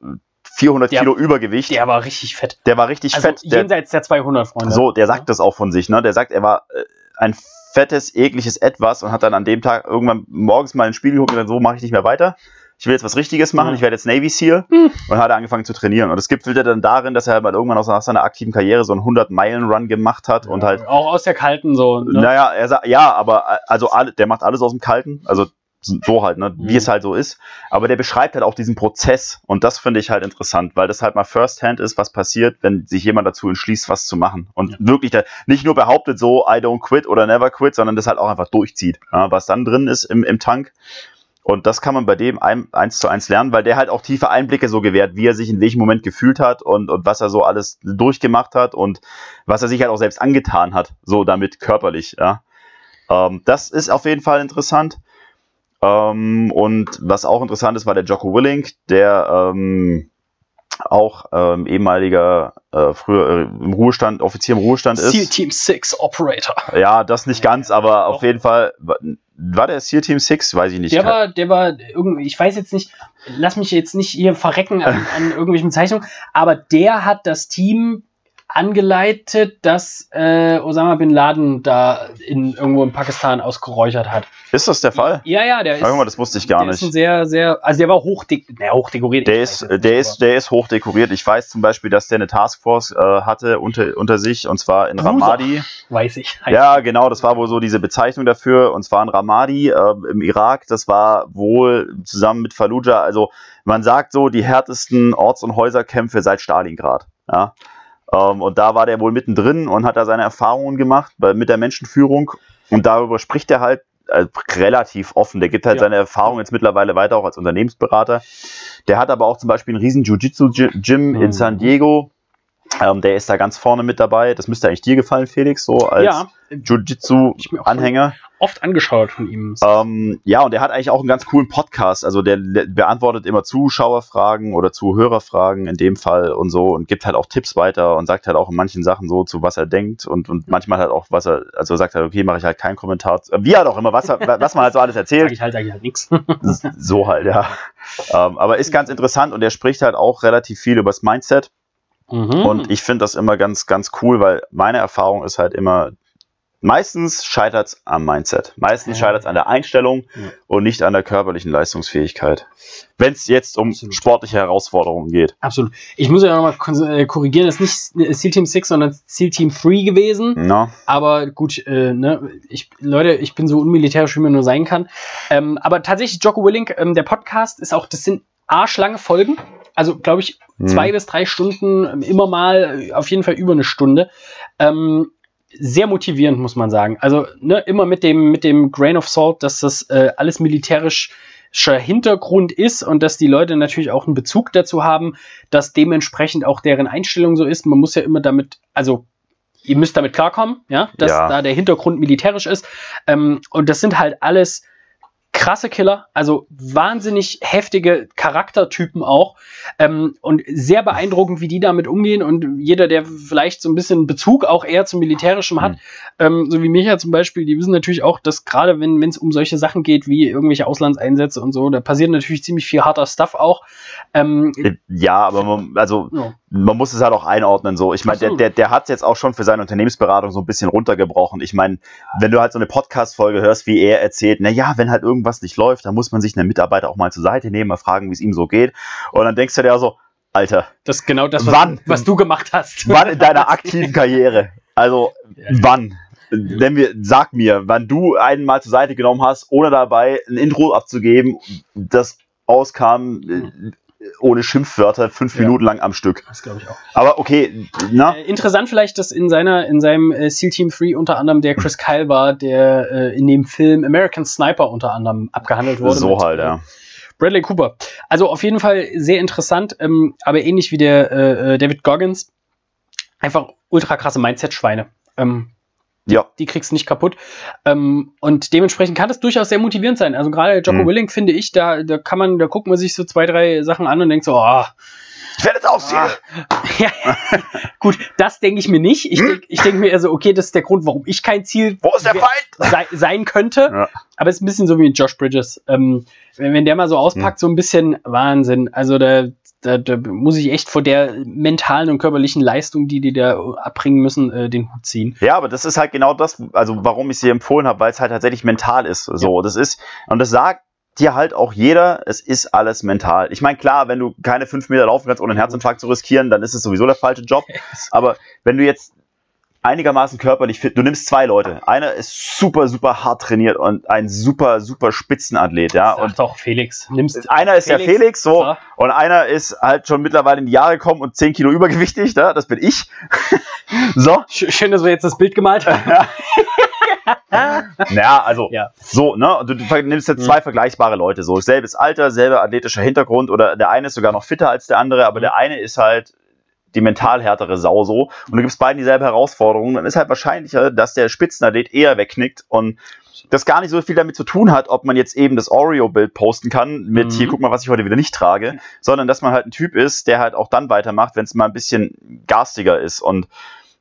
Speaker 2: 400
Speaker 1: Der-
Speaker 2: Kilo Übergewicht. Der,
Speaker 1: Der war richtig fett.
Speaker 2: war richtig
Speaker 1: Also
Speaker 2: fett. Der,
Speaker 1: jenseits der 200, Freunde.
Speaker 2: so, der sagt das auch von sich, ne? Der sagt, er war äh, ein fettes, ekliges Etwas und hat dann an dem Tag irgendwann morgens mal in den Spiegel geguckt und gesagt, so mache ich nicht mehr weiter. Ich will jetzt was Richtiges machen,
Speaker 1: Ja.
Speaker 2: ich werde jetzt Navy SEAL
Speaker 1: Hm.
Speaker 2: und hat angefangen zu trainieren. Und das gipfelte dann darin, dass er halt mal irgendwann aus nach seiner aktiven Karriere so einen 100-Meilen-Run gemacht hat und halt,
Speaker 1: Auch aus der kalten so. Ne?
Speaker 2: naja, er sagt, ja, aber äh, also der macht alles aus dem Kalten, also so halt, ne, wie
Speaker 1: Mhm.
Speaker 2: es halt so ist. Aber der beschreibt halt auch diesen Prozess und das finde ich halt interessant, weil das halt mal First-Hand ist, was passiert, wenn sich jemand dazu entschließt, was zu machen. Und
Speaker 1: Ja.
Speaker 2: wirklich da nicht nur behauptet so, I don't quit oder never quit, sondern das halt auch einfach durchzieht, ja, was dann drin ist im, im Tank. Und das kann man bei dem ein, eins zu eins lernen, weil der halt auch tiefe Einblicke so gewährt, wie er sich in welchem Moment gefühlt hat und, und was er so alles durchgemacht hat und was er sich halt auch selbst angetan hat, so damit körperlich, ja. Ähm, das ist auf jeden Fall interessant. Ähm, und was auch interessant ist, war der Jocko Willink, der ähm, auch ähm, ehemaliger, äh, früher äh, im Ruhestand, Offizier im Ruhestand ist.
Speaker 1: SEAL Team 6 Operator.
Speaker 2: Ja, das nicht ganz, aber auf
Speaker 1: Doch.
Speaker 2: jeden Fall war, der SEAL Team 6, weiß ich nicht.
Speaker 1: Der war, der war irgendwie, ich weiß jetzt nicht, lass mich jetzt nicht hier verrecken an, an irgendwelchen Bezeichnungen, aber der hat das Team angeleitet, das äh, Osama Bin Laden da in, irgendwo in Pakistan ausgeräuchert hat.
Speaker 2: Ist das der Fall?
Speaker 1: Ja, ja, der ist.
Speaker 2: Mal, das wusste ich gar
Speaker 1: der
Speaker 2: nicht.
Speaker 1: ist ein sehr, sehr, also der war hochdek hochdekoriert.
Speaker 2: Der ist,
Speaker 1: nicht,
Speaker 2: der ist, der ist hoch dekoriert. Ich weiß zum Beispiel, dass der eine Taskforce äh, hatte unter, unter sich und zwar in
Speaker 1: Bruder.
Speaker 2: Ramadi.
Speaker 1: weiß ich.
Speaker 2: Ja, genau, das war wohl so diese Bezeichnung dafür und zwar in Ramadi äh, im Irak. Das war wohl zusammen mit Fallujah. Also man sagt so die härtesten Orts- und Häuserkämpfe seit Stalingrad. Ja. Ähm, und da war der wohl mittendrin und hat da seine Erfahrungen gemacht bei, mit der Menschenführung und darüber spricht er halt äh, relativ offen. Der gibt halt
Speaker 1: Ja.
Speaker 2: seine Erfahrungen jetzt mittlerweile weiter auch als Unternehmensberater. Der hat aber auch zum Beispiel einen riesen Jiu-Jitsu-Gym
Speaker 1: Mhm.
Speaker 2: in San Diego. Ähm, der ist da ganz vorne mit dabei. Das müsste eigentlich dir gefallen, Felix, so als
Speaker 1: Ja,
Speaker 2: Jiu-Jitsu-Anhänger.
Speaker 1: oft angeschaut von ihm.
Speaker 2: Ähm, ja, und der hat eigentlich auch einen ganz coolen Podcast. Also der beantwortet immer Zuschauerfragen oder Zuhörerfragen in dem Fall und so und gibt halt auch Tipps weiter und sagt halt auch in manchen Sachen so, zu was er denkt und, und manchmal halt auch, was er, also sagt halt, okay, mache ich halt keinen Kommentar. Wie halt auch immer, was, was man halt so alles
Speaker 1: Sag
Speaker 2: erzählt.
Speaker 1: ich halt eigentlich halt nichts.
Speaker 2: So halt, ja. Ähm, aber ist ganz interessant und er spricht halt auch relativ viel über das Mindset.
Speaker 1: Mhm.
Speaker 2: Und ich finde das immer ganz, ganz cool, weil meine Erfahrung ist halt immer, meistens scheitert es am Mindset. Meistens
Speaker 1: Ja.
Speaker 2: scheitert es an der Einstellung
Speaker 1: Ja.
Speaker 2: und nicht an der körperlichen Leistungsfähigkeit. Wenn es jetzt um
Speaker 1: Absolut.
Speaker 2: sportliche Herausforderungen geht.
Speaker 1: Absolut. Ich muss ja nochmal korrigieren, das ist nicht Seal Team 6, sondern Seal Team 3 gewesen.
Speaker 2: Na?
Speaker 1: Aber gut, äh, ne, ich, Leute, ich bin so unmilitärisch, wie man nur sein kann. Ähm, aber tatsächlich, Jocko Willink, ähm, der Podcast ist auch, das sind arschlange Folgen. Also, glaube ich,
Speaker 2: Hm.
Speaker 1: zwei bis drei Stunden, ähm, immer mal, äh, auf jeden Fall über eine Stunde. Ähm, sehr motivierend, muss man sagen. Also, ne, immer mit dem, mit dem Grain of Salt, dass das äh, alles militärischer Hintergrund ist und dass die Leute natürlich auch einen Bezug dazu haben, dass dementsprechend auch deren Einstellung so ist. Man muss ja immer damit, also ihr müsst damit klarkommen, ja, dass
Speaker 2: Ja.
Speaker 1: da der Hintergrund militärisch ist. Ähm, und das sind halt alles krasse Killer, also wahnsinnig heftige Charaktertypen auch ähm, und sehr beeindruckend, wie die damit umgehen und jeder, der vielleicht so ein bisschen Bezug auch eher zum Militärischem hat,
Speaker 2: Mhm.
Speaker 1: ähm, so wie Micha zum Beispiel, die wissen natürlich auch, dass gerade wenn es um solche Sachen geht wie irgendwelche Auslandseinsätze und so, da passiert natürlich ziemlich viel harter Stuff auch. Ähm,
Speaker 2: Ja, aber man, also
Speaker 1: ja.
Speaker 2: Man muss es halt auch einordnen. So, ich meine, der, der, der hat es jetzt auch schon für seine Unternehmensberatung so ein bisschen runtergebrochen. Ich meine, wenn du halt so eine Podcast-Folge hörst, wie er erzählt, na ja, wenn halt irgendwas nicht läuft, dann muss man sich einen Mitarbeiter auch mal zur Seite nehmen, mal fragen, wie es ihm so geht. Und dann denkst du dir auch so, Alter,
Speaker 1: Das ist genau das, was,
Speaker 2: Wann?
Speaker 1: was du gemacht hast.
Speaker 2: wann in deiner aktiven Karriere? Also,
Speaker 1: Ja.
Speaker 2: wann? Nenn mir, sag mir, wann du einen mal zur Seite genommen hast, ohne dabei ein Intro abzugeben, das auskam äh, ohne Schimpfwörter fünf
Speaker 1: Ja.
Speaker 2: Minuten lang am Stück.
Speaker 1: Das glaube ich auch.
Speaker 2: Aber okay, na?
Speaker 1: Äh, interessant vielleicht, dass in seiner, in seinem äh, SEAL Team 3 unter anderem der Chris Kyle war, der äh, in dem Film American Sniper unter anderem abgehandelt wurde.
Speaker 2: So
Speaker 1: mit,
Speaker 2: halt,
Speaker 1: äh,
Speaker 2: ja.
Speaker 1: Bradley Cooper. Also auf jeden Fall sehr interessant, ähm, aber ähnlich wie der äh, äh, David Goggins. Einfach ultra krasse Mindset-Schweine. Ähm,
Speaker 2: Ja,
Speaker 1: die kriegst du nicht kaputt. Ähm, und dementsprechend kann das durchaus sehr motivierend sein. Also gerade Jocko
Speaker 2: Mhm.
Speaker 1: Willing finde ich, da, da kann man, da guckt man sich so zwei, drei Sachen an und denkt so, oh,
Speaker 2: ich werde jetzt aufziehen.
Speaker 1: ja, gut, das denke ich mir nicht. Ich denke ich denk mir eher so, okay, das ist der Grund, warum ich kein Ziel
Speaker 2: Wo ist der Feind?
Speaker 1: sei, sein könnte.
Speaker 2: Ja.
Speaker 1: Aber es ist ein bisschen so wie Josh Bridges. Ähm, wenn, wenn der mal so auspackt, so ein bisschen Wahnsinn. Also da, da, da muss ich echt vor der mentalen und körperlichen Leistung, die die da abbringen müssen, äh, den Hut ziehen.
Speaker 2: Ja, aber das ist halt genau das, also warum ich sie empfohlen habe, weil es halt tatsächlich mental ist. So, das ist, und das sagt dir halt auch jeder, es ist alles mental. Ich meine, klar, wenn du keine fünf Meter laufen kannst, ohne einen Herzinfarkt zu riskieren, dann ist es sowieso der falsche Job. Aber wenn du jetzt einigermaßen körperlich fit, du nimmst zwei Leute. Einer ist super, super hart trainiert und ein super, super Spitzenathlet, ja.
Speaker 1: Und doch, Felix, nimmst
Speaker 2: einer ist der Felix, so, und einer ist halt schon mittlerweile in die Jahre gekommen und 10 Kilo übergewichtig, ne? das bin ich. so.
Speaker 1: Sch- Schön, dass wir jetzt das Bild gemalt haben.
Speaker 2: Naja, also
Speaker 1: Ja.
Speaker 2: so, ne? Du, du nimmst jetzt
Speaker 1: Mhm.
Speaker 2: zwei vergleichbare Leute, so selbes Alter, selber athletischer Hintergrund oder der eine ist sogar noch fitter als der andere, aber
Speaker 1: Mhm.
Speaker 2: der eine ist halt die mental härtere Sau so und du gibst beiden dieselbe Herausforderung, dann ist halt wahrscheinlicher, dass der Spitzenathlet eher wegknickt und das gar nicht so viel damit zu tun hat, ob man jetzt eben das Oreo-Bild posten kann mit
Speaker 1: Mhm.
Speaker 2: hier, guck mal, was ich heute wieder nicht trage, sondern dass man halt ein Typ ist, der halt auch dann weitermacht, wenn es mal ein bisschen garstiger ist und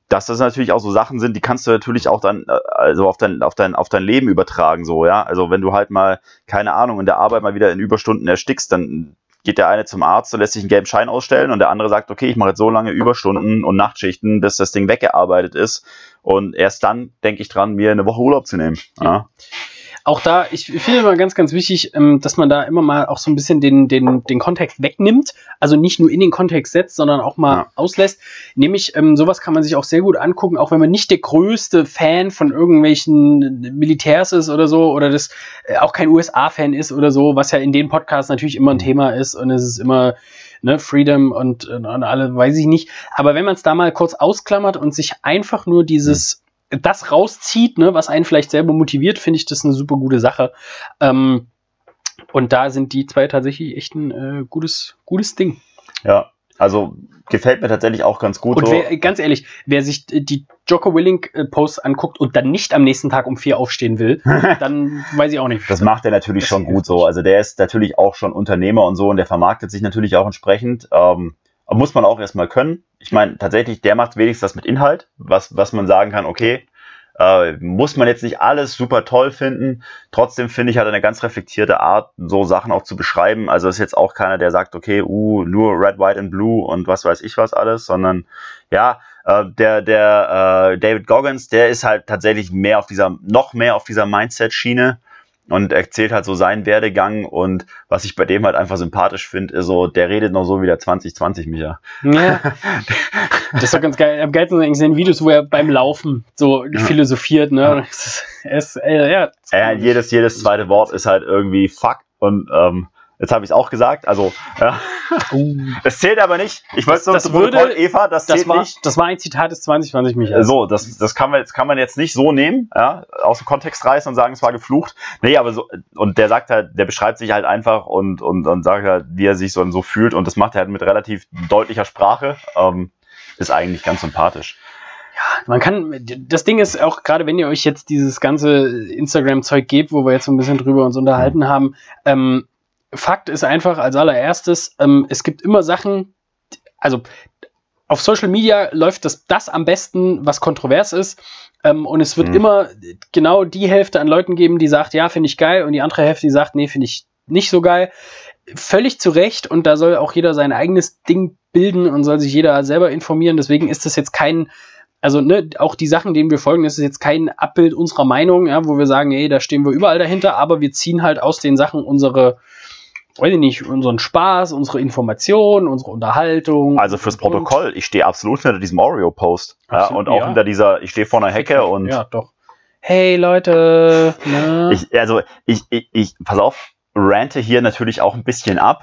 Speaker 2: dass das natürlich auch so Sachen sind, die kannst du natürlich auch dann äh, also auf dein, auf dein, auf dein Leben übertragen, so, ja. Also wenn du halt mal, keine Ahnung, in der Arbeit mal wieder in Überstunden erstickst, dann geht der eine zum Arzt und lässt sich einen gelben Schein ausstellen und der andere sagt, okay, ich mache jetzt so lange Überstunden und Nachtschichten, bis das Ding weggearbeitet ist. Und erst dann denke ich dran, mir eine Woche Urlaub zu nehmen. Ja.
Speaker 1: Auch da, ich finde immer ganz, ganz wichtig, ähm, dass man da immer mal auch so ein bisschen den, den, den Kontext wegnimmt. Also nicht nur in den Kontext setzt, sondern auch mal
Speaker 2: Ja.
Speaker 1: auslässt. Nämlich, ähm, sowas kann man sich auch sehr gut angucken, auch wenn man nicht der größte Fan von irgendwelchen Militärs ist oder so, oder das äh, auch kein USA-Fan ist oder so, was ja in den Podcasts natürlich immer ein Thema ist und es ist immer ne, Freedom und, und alle, weiß ich nicht. Aber wenn man es da mal kurz ausklammert und sich einfach nur dieses das rauszieht, ne, was einen vielleicht selber motiviert, finde ich das eine super gute Sache. Ähm, und da sind die zwei tatsächlich echt ein äh, gutes, gutes Ding.
Speaker 2: ja. Also gefällt mir tatsächlich auch ganz gut.
Speaker 1: Und wer, ganz ehrlich, wer sich die Jocko Willing äh, Posts anguckt und dann nicht am nächsten Tag um vier aufstehen will, dann weiß ich auch nicht.
Speaker 2: Das macht er natürlich
Speaker 1: Das
Speaker 2: schon gut so. Also der ist natürlich auch schon Unternehmer und so und der vermarktet sich natürlich auch entsprechend. Ähm, muss man auch erstmal können. Ich meine, tatsächlich, der macht wenigstens das mit Inhalt, was, was man sagen kann, okay, äh, muss man jetzt nicht alles super toll finden. Trotzdem finde ich, hat eine ganz reflektierte Art, so Sachen auch zu beschreiben. Also ist jetzt auch keiner, der sagt, okay, uh, nur Red, White and Blue und was weiß ich was alles, sondern ja, äh, der, der äh, David Goggins, der ist halt tatsächlich mehr auf dieser, noch mehr auf dieser Mindset-Schiene und erzählt halt so seinen Werdegang und was ich bei dem halt einfach sympathisch finde, ist so, der redet noch so wie der 2020 Micha.
Speaker 1: Ja. Das ist doch ganz geil. Am geilsten sind eigentlich seine Videos, wo er beim Laufen so
Speaker 2: Ja.
Speaker 1: philosophiert, ne?
Speaker 2: Ja.
Speaker 1: Er ist, äh, ja.
Speaker 2: Ja, jedes, jedes zweite Wort ist halt irgendwie fuck und ähm, jetzt habe ich es auch gesagt, also ja,
Speaker 1: Uh,
Speaker 2: es zählt aber nicht. Ich nur
Speaker 1: das
Speaker 2: zum Protokoll,
Speaker 1: würde-
Speaker 2: Eva, das,
Speaker 1: das,
Speaker 2: zählt
Speaker 1: war,
Speaker 2: nicht.
Speaker 1: das war ein Zitat des 2020 Michael.
Speaker 2: So, das, das, kann man, jetzt kann man jetzt nicht so nehmen, ja, aus dem Kontext reißen und sagen, es war geflucht. Nee, aber so, und der sagt halt, der beschreibt sich halt einfach und, und, und sagt halt, wie er sich so, so fühlt und das macht er halt mit relativ deutlicher Sprache. Ähm, ist eigentlich ganz sympathisch.
Speaker 1: Man kann, das Ding ist auch, gerade wenn ihr euch jetzt dieses ganze Instagram-Zeug gebt, wo wir jetzt so ein bisschen drüber uns unterhalten haben, ähm, Fakt ist einfach als allererstes, ähm, es gibt immer Sachen, also auf Social Media läuft das, das am besten, was kontrovers ist. Ähm, und es wird
Speaker 2: Mhm.
Speaker 1: immer genau die Hälfte an Leuten geben, die sagt, ja, finde ich geil, und die andere Hälfte, die sagt, nee, finde ich nicht so geil. Völlig zu Recht, und da soll auch jeder sein eigenes Ding bilden und soll sich jeder selber informieren. Deswegen ist das jetzt kein, also ne, auch die Sachen, denen wir folgen, das ist jetzt kein Abbild unserer Meinung, ja, wo wir sagen, ey, da stehen wir überall dahinter, aber wir ziehen halt aus den Sachen unsere, weiß ich nicht, unseren Spaß, unsere Information, unsere Unterhaltung.
Speaker 2: Also fürs Protokoll, ich stehe absolut hinter diesem Oreo-Post. Ja, und auch
Speaker 1: ja.
Speaker 2: hinter dieser, ich stehe vor einer Hecke und
Speaker 1: Ja, doch. Hey Leute, ne?
Speaker 2: ich, also ich, ich, ich, pass auf, rante hier natürlich auch ein bisschen ab.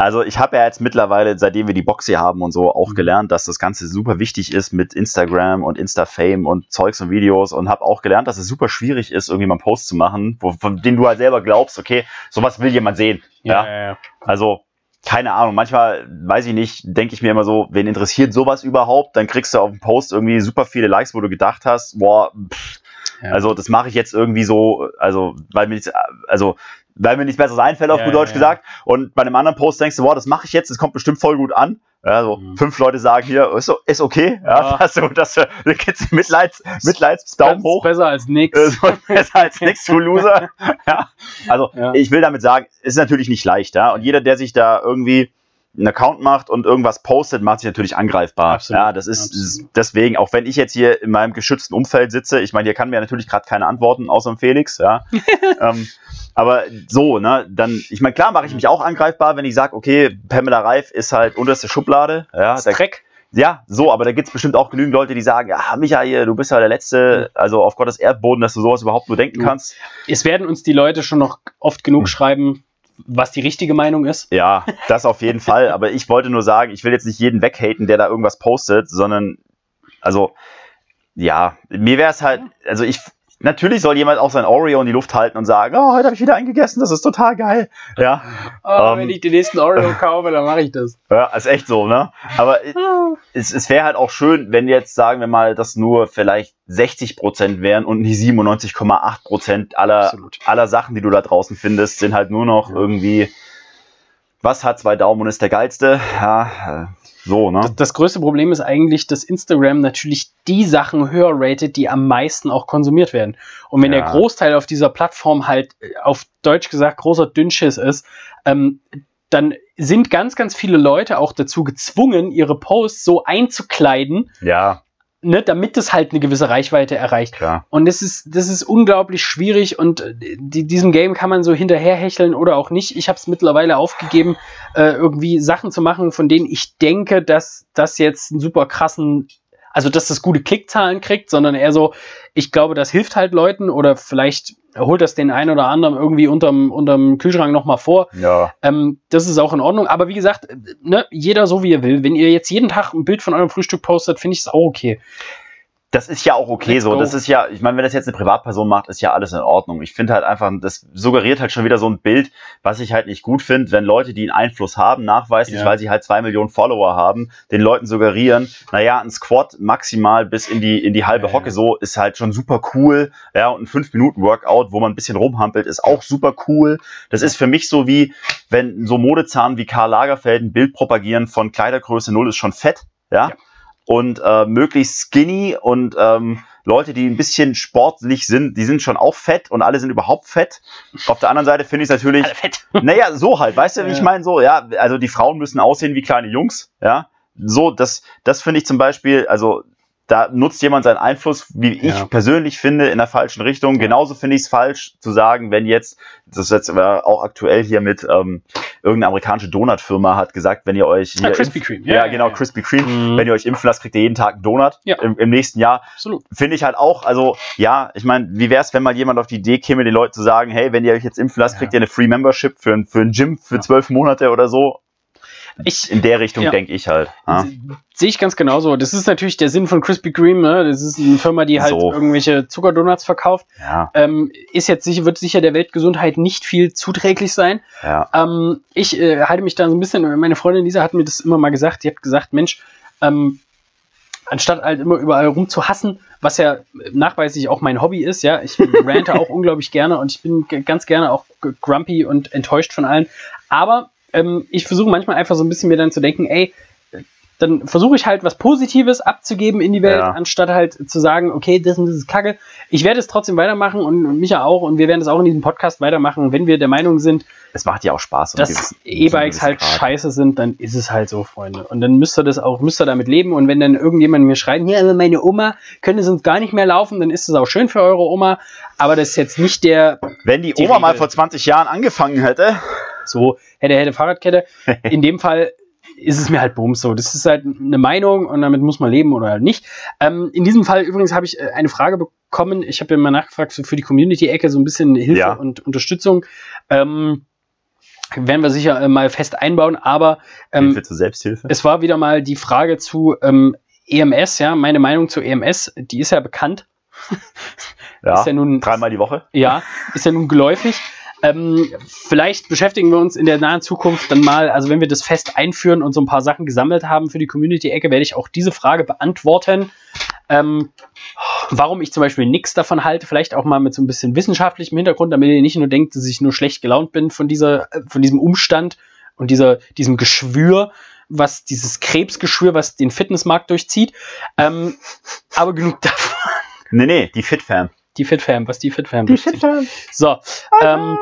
Speaker 2: Also ich habe ja jetzt mittlerweile, seitdem wir die Box hier haben und so, auch
Speaker 1: Mhm.
Speaker 2: gelernt, dass das Ganze super wichtig ist mit Instagram und Insta-Fame und Zeugs und Videos und habe auch gelernt, dass es super schwierig ist, irgendwie mal einen Post zu machen, wo, von dem du halt selber glaubst, okay, sowas will jemand sehen. Ja.
Speaker 1: ja, ja.
Speaker 2: Also, keine Ahnung, manchmal, weiß ich nicht, denke ich mir immer so, wen interessiert sowas überhaupt? Dann kriegst du auf dem Post irgendwie super viele Likes, wo du gedacht hast, boah, pff,
Speaker 1: Ja.
Speaker 2: also das mache ich jetzt irgendwie so, also, weil mir also, weil mir nichts Besseres einfällt, auf
Speaker 1: Ja,
Speaker 2: gut Deutsch
Speaker 1: ja,
Speaker 2: gesagt. Und bei einem anderen Post denkst du, boah, das mache ich jetzt, das kommt bestimmt voll gut an. Ja, so
Speaker 1: Mhm.
Speaker 2: fünf Leute sagen hier, ist, ist okay. Ja,
Speaker 1: Ja.
Speaker 2: Das, das gibt's Mitleids, Mitleids Daumen hoch.
Speaker 1: Besser als nix.
Speaker 2: So besser als nix, du Loser. ja. Also,
Speaker 1: Ja.
Speaker 2: ich will damit sagen, ist natürlich nicht leicht, ja. Und jeder, der sich da irgendwie einen Account macht und irgendwas postet, macht sich natürlich angreifbar.
Speaker 1: Absolut.
Speaker 2: Ja, das ist,
Speaker 1: Absolut.
Speaker 2: deswegen, auch wenn ich jetzt hier in meinem geschützten Umfeld sitze, ich meine, hier kann mir natürlich gerade keine antworten, außer dem Felix, ja. ähm, aber so, ne, dann, ich meine, klar mache ich mich auch angreifbar, wenn ich sage, okay, Pamela Reif ist halt unterste Schublade, ja,
Speaker 1: Das
Speaker 2: da,
Speaker 1: Dreck.
Speaker 2: ja, so, aber da gibt's bestimmt auch genügend Leute, die sagen, ja, Michael, du bist ja der Letzte, also auf Gottes Erdboden, dass du sowas überhaupt nur denken kannst.
Speaker 1: Es werden uns die Leute schon noch oft genug schreiben, was die richtige Meinung ist.
Speaker 2: Ja, das auf jeden Fall. Aber ich wollte nur sagen, ich will jetzt nicht jeden weghaten, der da irgendwas postet, sondern, also, ja, mir wäre es halt, also ich, natürlich soll jemand auch sein Oreo in die Luft halten und sagen, oh, heute habe ich wieder eingegessen, das ist total geil. Ja,
Speaker 1: Oh,
Speaker 2: Ähm.
Speaker 1: wenn ich den nächsten Oreo kaufe, dann mache ich das.
Speaker 2: ja ist echt so, ne? Aber es, es wäre halt auch schön, wenn jetzt, sagen wir mal, das nur vielleicht 60% wären und nicht 97,8% aller,
Speaker 1: Absolut.
Speaker 2: aller Sachen, die du da draußen findest, sind halt nur noch
Speaker 1: Ja.
Speaker 2: irgendwie, was hat zwei Daumen und ist der geilste? Ja, äh, so, ne?
Speaker 1: Das, das größte Problem ist eigentlich, dass Instagram natürlich die Sachen höher ratet, die am meisten auch konsumiert werden. Und wenn
Speaker 2: Ja.
Speaker 1: der Großteil auf dieser Plattform halt äh, auf Deutsch gesagt großer Dünnschiss ist, ähm, dann sind ganz, ganz viele Leute auch dazu gezwungen, ihre Posts so einzukleiden,
Speaker 2: Ja,
Speaker 1: ne, damit es halt eine gewisse Reichweite erreicht.
Speaker 2: klar.
Speaker 1: Und das ist, das ist unglaublich schwierig und äh, die, diesem Game kann man so hinterherhecheln oder auch nicht. Ich habe es mittlerweile aufgegeben, äh, irgendwie Sachen zu machen, von denen ich denke, dass das jetzt einen super krassen, also dass das gute Klickzahlen kriegt, sondern eher so, ich glaube, das hilft halt Leuten oder vielleicht holt das den einen oder anderen irgendwie unterm, unterm Kühlschrank nochmal vor.
Speaker 2: Ja,
Speaker 1: Ähm, das ist auch in Ordnung. Aber wie gesagt, ne, jeder so wie er will. Wenn ihr jetzt jeden Tag ein Bild von eurem Frühstück postet, finde ich es auch okay.
Speaker 2: Das ist ja auch okay
Speaker 1: Let's
Speaker 2: so.
Speaker 1: go.
Speaker 2: Das ist ja, ich meine, wenn das jetzt eine Privatperson macht, ist ja alles in Ordnung. Ich finde halt einfach, das suggeriert halt schon wieder so ein Bild, was ich halt nicht gut finde, wenn Leute, die einen Einfluss haben, nachweislich,
Speaker 1: Ja.
Speaker 2: weil sie halt zwei Millionen Follower haben, den Leuten suggerieren, naja, ein Squat maximal bis in die, in die halbe
Speaker 1: Ja,
Speaker 2: Hocke
Speaker 1: ja.
Speaker 2: so ist halt schon super cool. Ja, und ein 5-Minuten-Workout, wo man ein bisschen rumhampelt, ist auch super cool. Das ist für mich so wie, wenn so Modezahn wie Karl Lagerfeld ein Bild propagieren von Kleidergröße 0 ist schon fett. Ja. Und äh, möglichst skinny und ähm, Leute, die ein bisschen sportlich sind, die sind schon auch fett und alle sind überhaupt fett. Auf der anderen Seite finde ich es natürlich,
Speaker 1: Alle fett.
Speaker 2: naja, so halt, weißt du, wie ich meine? So, ja, also die Frauen müssen aussehen wie kleine Jungs, ja. So, das, das finde ich zum Beispiel, also da nutzt jemand seinen Einfluss, wie ich
Speaker 1: Ja.
Speaker 2: persönlich finde, in der falschen Richtung. Genauso finde ich es falsch zu sagen, wenn jetzt, das ist jetzt aber auch aktuell hier mit ähm, irgendeine amerikanische Donutfirma hat gesagt, wenn ihr euch hier
Speaker 1: Ah, Krispy Kreme.
Speaker 2: Ja,
Speaker 1: Ja, ja,
Speaker 2: genau,
Speaker 1: ja.
Speaker 2: Krispy Kreme.
Speaker 1: Mhm.
Speaker 2: Wenn ihr euch impfen lasst, kriegt ihr jeden Tag einen Donut
Speaker 1: Ja.
Speaker 2: im, im nächsten Jahr
Speaker 1: Absolut.
Speaker 2: finde ich halt auch, also ja, ich meine, wie wäre es, wenn mal jemand auf die Idee käme, den Leuten zu sagen, hey, wenn ihr euch jetzt impfen lasst,
Speaker 1: Ja.
Speaker 2: kriegt ihr eine Free Membership für, ein- für ein Gym für
Speaker 1: Ja.
Speaker 2: zwölf Monate oder so.
Speaker 1: Ich
Speaker 2: In der Richtung
Speaker 1: Ja.
Speaker 2: denke ich halt. Ja.
Speaker 1: sehe ich ganz genauso. Das ist natürlich der Sinn von Krispy Kreme. Ne? Das ist eine Firma, die halt
Speaker 2: So.
Speaker 1: irgendwelche Zuckerdonuts verkauft.
Speaker 2: ja,
Speaker 1: Ähm, ist jetzt sicher, wird sicher der Weltgesundheit nicht viel zuträglich sein. Ähm, ich äh, halte mich da so ein bisschen, meine Freundin Lisa hat mir das immer mal gesagt, die hat gesagt, Mensch, ähm, anstatt halt immer überall rum zu hassen, was ja nachweislich auch mein Hobby ist, ja, ich rante auch unglaublich gerne und ich bin ganz gerne auch grumpy und enttäuscht von allen, aber ähm, ich versuche manchmal einfach so ein bisschen mir dann zu denken, ey, dann versuche ich halt was Positives abzugeben in die Welt,
Speaker 2: Ja.
Speaker 1: anstatt halt zu sagen, okay, das und das ist Kacke. Ich werde es trotzdem weitermachen und, und Micha auch und wir werden es auch in diesem Podcast weitermachen, wenn wir der Meinung sind,
Speaker 2: es macht ja auch Spaß. und
Speaker 1: dass E-Bikes halt
Speaker 2: Grad.
Speaker 1: scheiße sind, dann ist es halt so, Freunde. Und dann müsst ihr das auch, müsst ihr damit leben. Und wenn dann irgendjemand mir schreibt, ja, aber meine Oma könnte sonst gar nicht mehr laufen, dann ist es auch schön für eure Oma. Aber das ist jetzt nicht der
Speaker 2: Wenn die,
Speaker 1: Die
Speaker 2: Oma mal
Speaker 1: Regel.
Speaker 2: vor 20 Jahren angefangen hätte,
Speaker 1: so hätte, hätte Fahrradkette. In dem Fall ist es mir halt bums so. Das ist halt eine Meinung und damit muss man leben oder halt nicht. Ähm, in diesem Fall übrigens habe ich äh, eine Frage bekommen. Ich habe ja mal nachgefragt so für die Community-Ecke so ein bisschen Hilfe
Speaker 2: Ja.
Speaker 1: und Unterstützung. Ähm, werden wir sicher äh, mal fest einbauen, aber ähm,
Speaker 2: Hilfe zur Selbsthilfe.
Speaker 1: es war wieder mal die Frage zu ähm, EMS, ja, meine Meinung zu EMS, die ist ja bekannt.
Speaker 2: Ja,
Speaker 1: Ist ja nun,
Speaker 2: dreimal die Woche.
Speaker 1: ja, ist ja nun geläufig. Ähm, vielleicht beschäftigen wir uns in der nahen Zukunft dann mal, also wenn wir das fest einführen und so ein paar Sachen gesammelt haben für die Community-Ecke, werde ich auch diese Frage beantworten. Ähm, warum ich zum Beispiel nichts davon halte, vielleicht auch mal mit so ein bisschen wissenschaftlichem Hintergrund, damit ihr nicht nur denkt, dass ich nur schlecht gelaunt bin von dieser, äh, von diesem Umstand und dieser, diesem Geschwür, was dieses Krebsgeschwür, was den Fitnessmarkt durchzieht. Ähm, aber genug davon.
Speaker 2: Nee, nee, die FitFam.
Speaker 1: Die FitFam, was die FitFam durchzieht. So, ähm,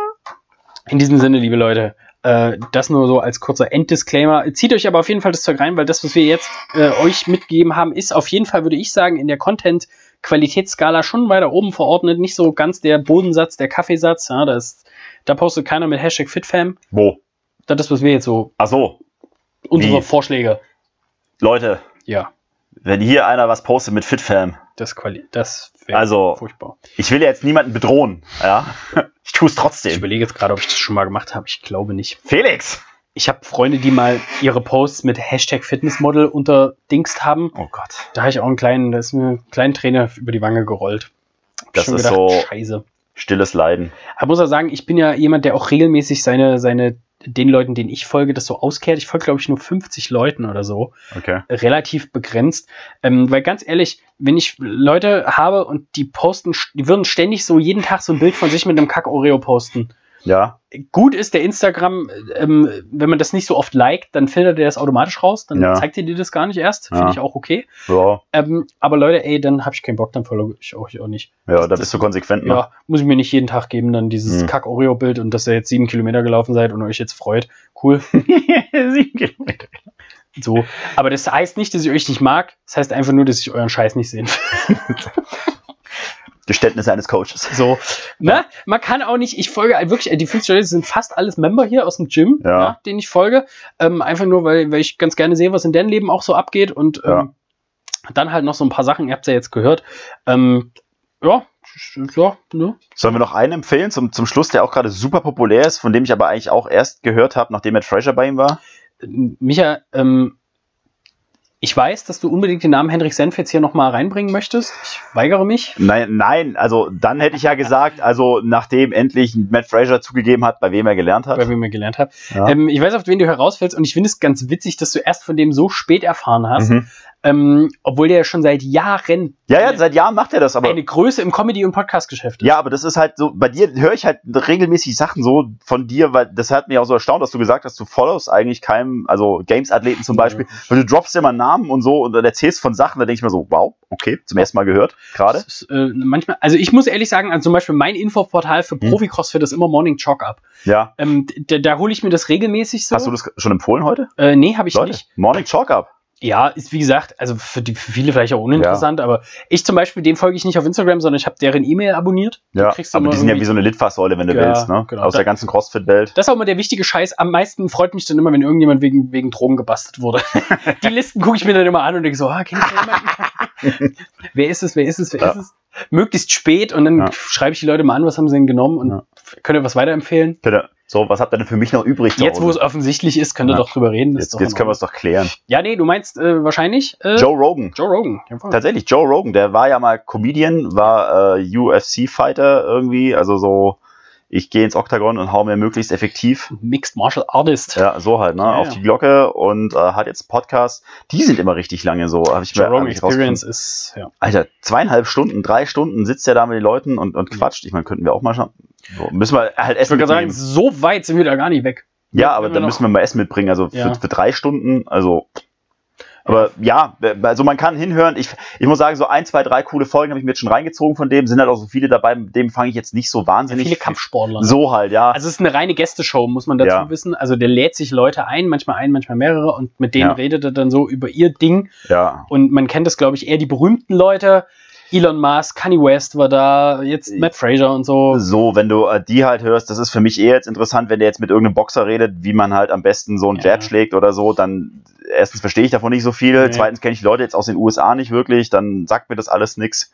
Speaker 1: in diesem Sinne, liebe Leute, äh, das nur so als kurzer Enddisclaimer. Zieht euch aber auf jeden Fall das Zeug rein, weil das, was wir jetzt äh, euch mitgegeben haben, ist auf jeden Fall, würde ich sagen, in der Content-Qualitätsskala schon weiter oben verordnet. Nicht so ganz der Bodensatz, der Kaffeesatz. Ja, das, da postet keiner mit Hashtag FitFam.
Speaker 2: Wo?
Speaker 1: Das ist, was wir jetzt so,
Speaker 2: Ach so,
Speaker 1: unsere
Speaker 2: Wie?
Speaker 1: Vorschläge.
Speaker 2: Leute,
Speaker 1: Ja,
Speaker 2: wenn hier einer was postet mit FitFam,
Speaker 1: das, Quali das wäre
Speaker 2: Also-
Speaker 1: furchtbar.
Speaker 2: ich will jetzt niemanden bedrohen, ja. Ich tue es
Speaker 1: Ich
Speaker 2: trotzdem.
Speaker 1: überlege jetzt gerade, ob ich das schon mal gemacht habe. Ich glaube nicht.
Speaker 2: Felix!
Speaker 1: Ich habe Freunde, die mal ihre Posts mit Hashtag Fitnessmodel unterdingst haben.
Speaker 2: Oh Gott.
Speaker 1: Da habe ich auch einen kleinen, da ist mir ein kleiner Träne über die Wange gerollt. Hab
Speaker 2: Das ist so-
Speaker 1: Scheiße.
Speaker 2: Stilles Leiden.
Speaker 1: Aber muss auch sagen, ich bin ja jemand, der auch regelmäßig seine, seine, den Leuten, denen ich folge, das so auskehrt. Ich folge, glaube ich, nur 50 Leuten oder so.
Speaker 2: Okay.
Speaker 1: Relativ begrenzt. Ähm, weil ganz ehrlich, wenn ich Leute habe und die posten, die würden ständig so jeden Tag so ein Bild von sich mit einem Kack-Oreo posten.
Speaker 2: Ja.
Speaker 1: Gut ist der Instagram, ähm, wenn man das nicht so oft liked, dann filtert er das automatisch raus, dann
Speaker 2: Ja.
Speaker 1: zeigt er dir das gar nicht erst. Finde
Speaker 2: Ja.
Speaker 1: ich auch okay.
Speaker 2: Ja.
Speaker 1: Ähm, aber Leute, ey, dann habe ich keinen Bock, dann folge ich euch auch nicht.
Speaker 2: Ja, da bist du konsequent, ne?
Speaker 1: Ja, muss ich mir nicht jeden Tag geben, dann dieses
Speaker 2: Hm.
Speaker 1: Kack-Oreo-Bild und dass ihr jetzt sieben Kilometer gelaufen seid und euch jetzt freut. Cool.
Speaker 2: Sieben Kilometer.
Speaker 1: So. Aber das heißt nicht, dass ich euch nicht mag. Das heißt einfach nur, dass ich euren Scheiß nicht sehen will.
Speaker 2: Geständnis eines Coaches.
Speaker 1: So. Ne? Man kann auch nicht, ich folge wirklich, die 50 Leute sind fast alles Member hier aus dem Gym,
Speaker 2: Ja.
Speaker 1: ja. denen ich folge. Ähm, einfach nur, weil, weil ich ganz gerne sehe, was in deren Leben auch so abgeht und ähm, dann halt noch so ein paar Sachen, ihr habt es ja jetzt gehört. Ähm, ja, ja, ne?
Speaker 2: Sollen wir noch einen empfehlen zum, zum Schluss, der auch gerade super populär ist, von dem ich aber eigentlich auch erst gehört habe, nachdem Matt Fraser bei ihm war?
Speaker 1: Micha, ähm, Ich weiß, dass du unbedingt den Namen Henrik Senf jetzt hier nochmal reinbringen möchtest. Ich weigere mich.
Speaker 2: Nein, nein, also dann hätte ich ja gesagt, also nachdem endlich Matt Fraser zugegeben hat, bei wem er gelernt hat.
Speaker 1: Bei wem er gelernt hat.
Speaker 2: Ja.
Speaker 1: Ähm, ich weiß, auf wen du herausfällst und ich finde es ganz witzig, dass du erst von dem so spät erfahren hast,
Speaker 2: Mhm.
Speaker 1: Ähm, obwohl der ja schon seit Jahren
Speaker 2: Ja, ja, seit Jahren macht er das, aber.
Speaker 1: eine Größe im Comedy- und Podcast-Geschäft ist.
Speaker 2: Ja, aber das ist halt so, bei dir höre ich halt regelmäßig Sachen so von dir, weil das hat mich auch so erstaunt, dass du gesagt hast, du followst eigentlich keinem, also Games-Athleten zum
Speaker 1: Ja.
Speaker 2: Beispiel, weil du droppst immer Namen und so und dann erzählst von Sachen, da denke ich mir so, wow, okay, zum ersten Mal gehört, gerade.
Speaker 1: Äh, manchmal, also ich muss ehrlich sagen, also zum Beispiel mein Infoportal für
Speaker 2: Hm.
Speaker 1: Profi-Crossfit ist immer Morning Chalk Up.
Speaker 2: Ja.
Speaker 1: Ähm, da da hole ich mir das regelmäßig so.
Speaker 2: Hast du das schon empfohlen heute?
Speaker 1: Äh, nee, habe ich
Speaker 2: Leute,
Speaker 1: nicht.
Speaker 2: Morning Chalk Up.
Speaker 1: Ja, ist wie gesagt, also für, die, für viele vielleicht auch uninteressant, aber ich zum Beispiel, dem folge ich nicht auf Instagram, sondern ich habe deren E-Mail abonniert.
Speaker 2: Ja,
Speaker 1: du
Speaker 2: aber die sind ja wie so eine Litfaßsäule, wenn du
Speaker 1: Ja,
Speaker 2: willst, ne?
Speaker 1: genau.
Speaker 2: Aus
Speaker 1: Da-
Speaker 2: der ganzen Crossfit-Welt.
Speaker 1: Das ist auch immer der wichtige Scheiß. Am meisten freut mich dann immer, wenn irgendjemand wegen, wegen Drogen gebastelt wurde. die Listen gucke ich mir dann immer an und denke so, ah, kenn ich da jemanden? wer ist es, wer ist es, wer
Speaker 2: Ja.
Speaker 1: ist es? Möglichst spät und dann
Speaker 2: Ja.
Speaker 1: schreibe ich die Leute mal an, was haben sie denn genommen und
Speaker 2: Ja.
Speaker 1: könnt ihr was weiterempfehlen?
Speaker 2: Bitte. So, was habt ihr denn für mich noch übrig?
Speaker 1: Jetzt, wo es offensichtlich ist, könnt ihr
Speaker 2: Ja.
Speaker 1: doch drüber reden.
Speaker 2: jetzt, jetzt können wir es doch klären.
Speaker 1: Ja, nee, du meinst äh, wahrscheinlich äh,
Speaker 2: Joe Rogan.
Speaker 1: Joe Rogan.
Speaker 2: Tatsächlich, Joe Rogan, der war ja mal Comedian, war äh, UFC-Fighter irgendwie, also so, ich gehe ins Oktagon und hau mir möglichst effektiv.
Speaker 1: Mixed Martial Artist.
Speaker 2: Ja, so halt, ne?
Speaker 1: Ja,
Speaker 2: auf
Speaker 1: ja.
Speaker 2: die Glocke und äh, hat jetzt Podcasts. Die sind immer richtig lange so. Hab ich
Speaker 1: Joe
Speaker 2: mir
Speaker 1: Rogan. Experience ist, ja.
Speaker 2: Alter, zweieinhalb Stunden, drei Stunden sitzt er da mit den Leuten und, und quatscht. Ich meine, könnten wir auch mal schauen. So, müssen wir halt
Speaker 1: Ich
Speaker 2: Essen
Speaker 1: würde gerade sagen, so weit sind wir da gar nicht weg.
Speaker 2: Ja,
Speaker 1: wenn
Speaker 2: aber dann müssen wir mal Essen mitbringen. Also
Speaker 1: Ja.
Speaker 2: für, für drei Stunden, also. Aber ja, also man kann hinhören. Ich, ich muss sagen, so ein, zwei, drei coole Folgen habe ich mir jetzt schon reingezogen von dem. Sind halt auch so viele dabei, mit dem fange ich jetzt nicht so wahnsinnig.
Speaker 1: Viele Kampfsportler. ne?
Speaker 2: So halt, ja.
Speaker 1: Also es ist eine reine Gästeshow, muss man dazu
Speaker 2: Ja.
Speaker 1: wissen. Also der lädt sich Leute ein, manchmal ein, manchmal mehrere und mit denen
Speaker 2: Ja.
Speaker 1: redet er dann so über ihr Ding.
Speaker 2: ja.
Speaker 1: Und man kennt das, glaube ich, eher die berühmten Leute. Elon Musk, Kanye West war da, jetzt Matt Fraser und so.
Speaker 2: So, wenn du äh, die halt hörst, das ist für mich eher jetzt interessant, wenn der jetzt mit irgendeinem Boxer redet, wie man halt am besten so einen
Speaker 1: Ja.
Speaker 2: Jab schlägt oder so, dann erstens verstehe ich davon nicht so viel,
Speaker 1: Nee.
Speaker 2: zweitens kenne ich die Leute jetzt aus den USA nicht wirklich, dann sagt mir das alles nix.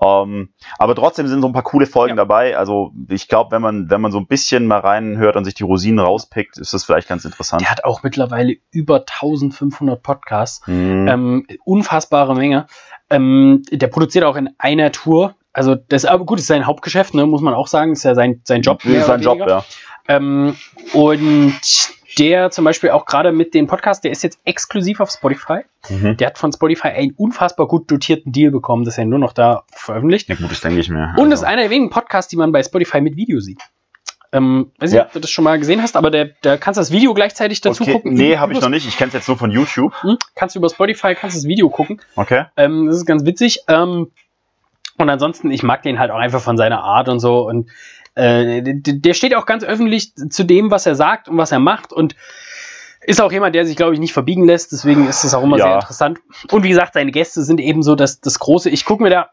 Speaker 2: Ähm, aber trotzdem sind so ein paar coole Folgen
Speaker 1: Ja.
Speaker 2: dabei. Also ich glaube, wenn man, wenn man so ein bisschen mal reinhört und sich die Rosinen rauspickt, ist das vielleicht ganz interessant.
Speaker 1: Der hat auch mittlerweile über 1500 Podcasts.
Speaker 2: Mhm.
Speaker 1: Ähm, unfassbare Menge. Ähm, der produziert auch in einer Tour. Also das aber gut, das ist sein Hauptgeschäft, ne, muss man auch sagen. Das ist ja sein, sein Job. mehr
Speaker 2: ist sein Job, ja.
Speaker 1: Ähm, und der zum Beispiel auch gerade mit dem Podcast, der ist jetzt exklusiv auf Spotify.
Speaker 2: Mhm.
Speaker 1: Der hat von Spotify einen unfassbar gut dotierten Deal bekommen, dass er nur noch da veröffentlicht.
Speaker 2: Ja gut, das denke ich mir.
Speaker 1: Und
Speaker 2: Also,
Speaker 1: ist einer der wenigen Podcasts, die man bei Spotify mit Video sieht. Ähm, weiß nicht,
Speaker 2: Ja.
Speaker 1: ob du das schon mal gesehen hast, aber der, der kannst das Video gleichzeitig dazu
Speaker 2: okay.
Speaker 1: gucken.
Speaker 2: Nee, habe ich noch nicht. Ich kenne es jetzt nur von YouTube.
Speaker 1: Hm? Kannst du über Spotify, kannst das Video gucken.
Speaker 2: Okay.
Speaker 1: Ähm, das ist ganz witzig. Ähm, und ansonsten, ich mag den halt auch einfach von seiner Art und so. Und äh, der steht auch ganz öffentlich zu dem, was er sagt und was er macht. Und ist auch jemand, der sich, glaube ich, nicht verbiegen lässt. Deswegen ist das auch immer
Speaker 2: Ja.
Speaker 1: sehr interessant. Und wie gesagt, seine Gäste sind eben so das, das Große. Ich gucke mir da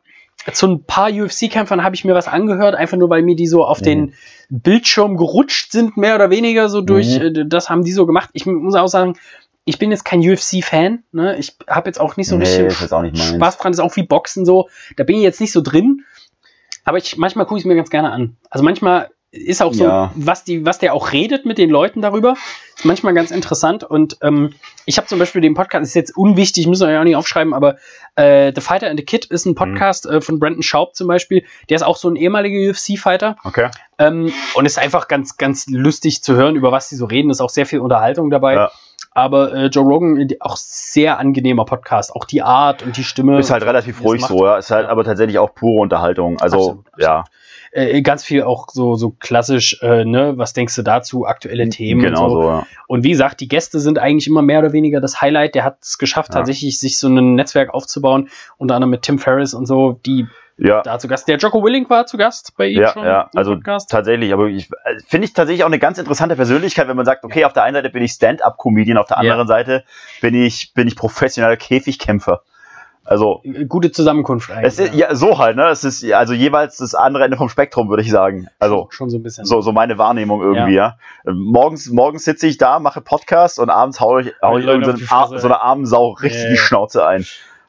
Speaker 1: zu ein paar UFC-Kämpfern habe ich mir was angehört, einfach nur weil mir die so auf
Speaker 2: Mhm.
Speaker 1: den Bildschirm gerutscht sind, mehr oder weniger so durch,
Speaker 2: Mhm.
Speaker 1: äh, das haben die so gemacht. Ich muss auch sagen, ich bin jetzt kein UFC-Fan, ne? Ich habe jetzt auch nicht so
Speaker 2: Nee,
Speaker 1: richtig
Speaker 2: ist jetzt auch nicht.
Speaker 1: Spaß dran, das ist auch wie Boxen so. Da bin ich jetzt nicht so drin. Aber ich, manchmal gucke ich es mir ganz gerne an. Also manchmal ist auch so,
Speaker 2: Ja.
Speaker 1: was, die, was der auch redet mit den Leuten darüber, ist manchmal ganz interessant. Und ähm, ich habe zum Beispiel den Podcast, ist jetzt unwichtig, müssen wir ja auch nicht aufschreiben, aber äh, The Fighter and the Kid ist ein Podcast äh, von Brandon Schaub zum Beispiel. Der ist auch so ein ehemaliger UFC-Fighter.
Speaker 2: Okay.
Speaker 1: Ähm, und ist einfach ganz, ganz lustig zu hören, über was die so reden. Ist auch sehr viel Unterhaltung dabei.
Speaker 2: Ja.
Speaker 1: Aber äh, Joe Rogan, die- auch sehr angenehmer Podcast. Auch die Art und die Stimme.
Speaker 2: Ist halt relativ ruhig so, ja. Ist halt
Speaker 1: Ja.
Speaker 2: aber tatsächlich auch pure Unterhaltung. Also,
Speaker 1: Absolut,
Speaker 2: ja.
Speaker 1: Äh, ganz viel auch so, so klassisch, äh, ne, was denkst du dazu, aktuelle Themen
Speaker 2: Genau
Speaker 1: und so.
Speaker 2: so, ja.
Speaker 1: Und wie gesagt, die Gäste sind eigentlich immer mehr oder weniger das Highlight. Der hat es geschafft,
Speaker 2: Ja.
Speaker 1: tatsächlich sich so ein Netzwerk aufzubauen, unter anderem mit Tim Ferriss und so, die
Speaker 2: Ja,
Speaker 1: da zu Gast. Der Jocko Willink war zu Gast bei ihm
Speaker 2: Ja,
Speaker 1: schon
Speaker 2: ja, also
Speaker 1: Podcast.
Speaker 2: tatsächlich, aber ich äh, finde ich tatsächlich auch eine ganz interessante Persönlichkeit, wenn man sagt, okay, auf der einen Seite bin ich Stand-up-Comedian, auf der
Speaker 1: Ja.
Speaker 2: anderen Seite bin ich, bin ich professioneller Käfigkämpfer. Also,
Speaker 1: Gute Zusammenkunft eigentlich.
Speaker 2: es ist, ja, so halt, ne? Es ist also jeweils das andere Ende vom Spektrum, würde ich sagen. Also,
Speaker 1: schon so ein bisschen.
Speaker 2: so, so meine Wahrnehmung irgendwie, ja. Ähm, Morgens, morgens sitze ich da, mache Podcast und abends hau ich, hau ich
Speaker 1: Leute
Speaker 2: irgend so, eine Ar- so eine armen Sau richtig
Speaker 1: Ja,
Speaker 2: die
Speaker 1: ja.
Speaker 2: Schnauze ein.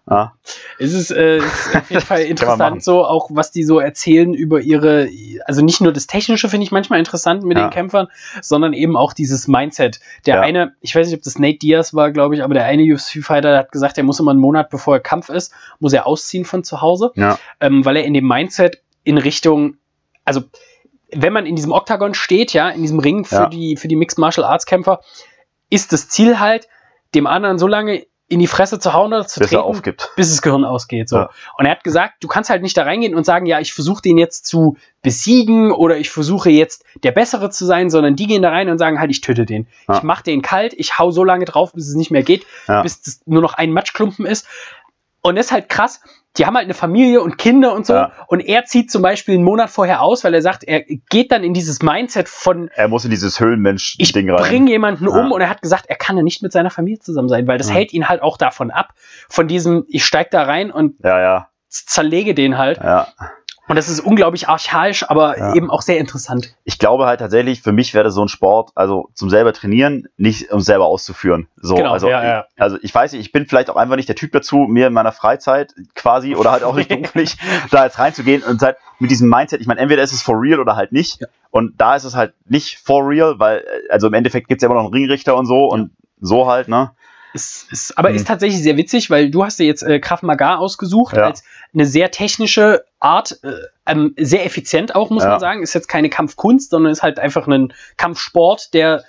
Speaker 2: Ja.
Speaker 1: Es ist, äh, ist auf jeden Fall interessant, so auch was die so erzählen über ihre, also nicht nur das Technische finde ich manchmal interessant mit
Speaker 2: Ja.
Speaker 1: den Kämpfern, sondern eben auch dieses Mindset. Der
Speaker 2: Ja.
Speaker 1: eine, ich weiß nicht, ob das Nate Diaz war, glaube ich, aber der eine UFC-Fighter hat gesagt, er muss immer einen Monat bevor er Kampf ist, muss er ausziehen von zu Hause,
Speaker 2: Ja.
Speaker 1: ähm, weil er in dem Mindset in Richtung, also wenn man in diesem Oktagon steht, ja, in diesem Ring für die, für die Mixed Martial Arts Kämpfer, ist das Ziel halt, dem anderen so lange in die Fresse zu hauen oder zu
Speaker 2: Bis er
Speaker 1: treten,
Speaker 2: aufgibt.
Speaker 1: bis das Gehirn ausgeht. So.
Speaker 2: Ja.
Speaker 1: Und er hat gesagt, du kannst halt nicht da reingehen und sagen, ja, ich versuche den jetzt zu besiegen oder ich versuche jetzt der Bessere zu sein, sondern die gehen da rein und sagen halt, ich töte den.
Speaker 2: Ja.
Speaker 1: Ich mache den kalt, ich hau so lange drauf, bis es nicht mehr geht,
Speaker 2: Ja.
Speaker 1: bis es nur noch ein Matschklumpen ist. Und das ist halt krass. Die haben halt eine Familie und Kinder und so.
Speaker 2: Ja.
Speaker 1: Und er zieht zum Beispiel einen Monat vorher aus, weil er sagt, er geht dann in dieses Mindset von,
Speaker 2: Er muss in dieses
Speaker 1: ich
Speaker 2: Höhlenmensch-Ding rein.
Speaker 1: bringe jemanden
Speaker 2: Ja.
Speaker 1: um und er hat gesagt, er kann ja nicht mit seiner Familie zusammen sein, weil das
Speaker 2: Ja.
Speaker 1: hält ihn halt auch davon ab, von diesem, ich steig da rein und
Speaker 2: Ja, ja,
Speaker 1: zerlege den halt.
Speaker 2: ja.
Speaker 1: Und das ist unglaublich archaisch, aber
Speaker 2: Ja.
Speaker 1: eben auch sehr interessant.
Speaker 2: Ich glaube halt tatsächlich, für mich wäre das so ein Sport, also zum selber trainieren, nicht um selber auszuführen. So,
Speaker 1: Genau,
Speaker 2: also,
Speaker 1: ja, ja.
Speaker 2: also ich weiß nicht, ich bin vielleicht auch einfach nicht der Typ dazu, mir in meiner Freizeit quasi oder halt auch nicht beruflich da jetzt reinzugehen und halt mit diesem Mindset, ich meine, entweder ist es for real oder halt nicht. Und da ist es halt nicht for real, weil, äh, also im Endeffekt gibt es ja immer noch einen Ringrichter und so und so halt, ne?
Speaker 1: Ist, ist, aber
Speaker 2: Mhm.
Speaker 1: ist tatsächlich sehr witzig, weil du hast dir jetzt äh, Krav Maga ausgesucht
Speaker 2: Ja.
Speaker 1: als eine sehr technische Art, äh, ähm, sehr effizient auch, muss
Speaker 2: Ja.
Speaker 1: man sagen. Ist jetzt keine Kampfkunst, sondern ist halt einfach ein Kampfsport, der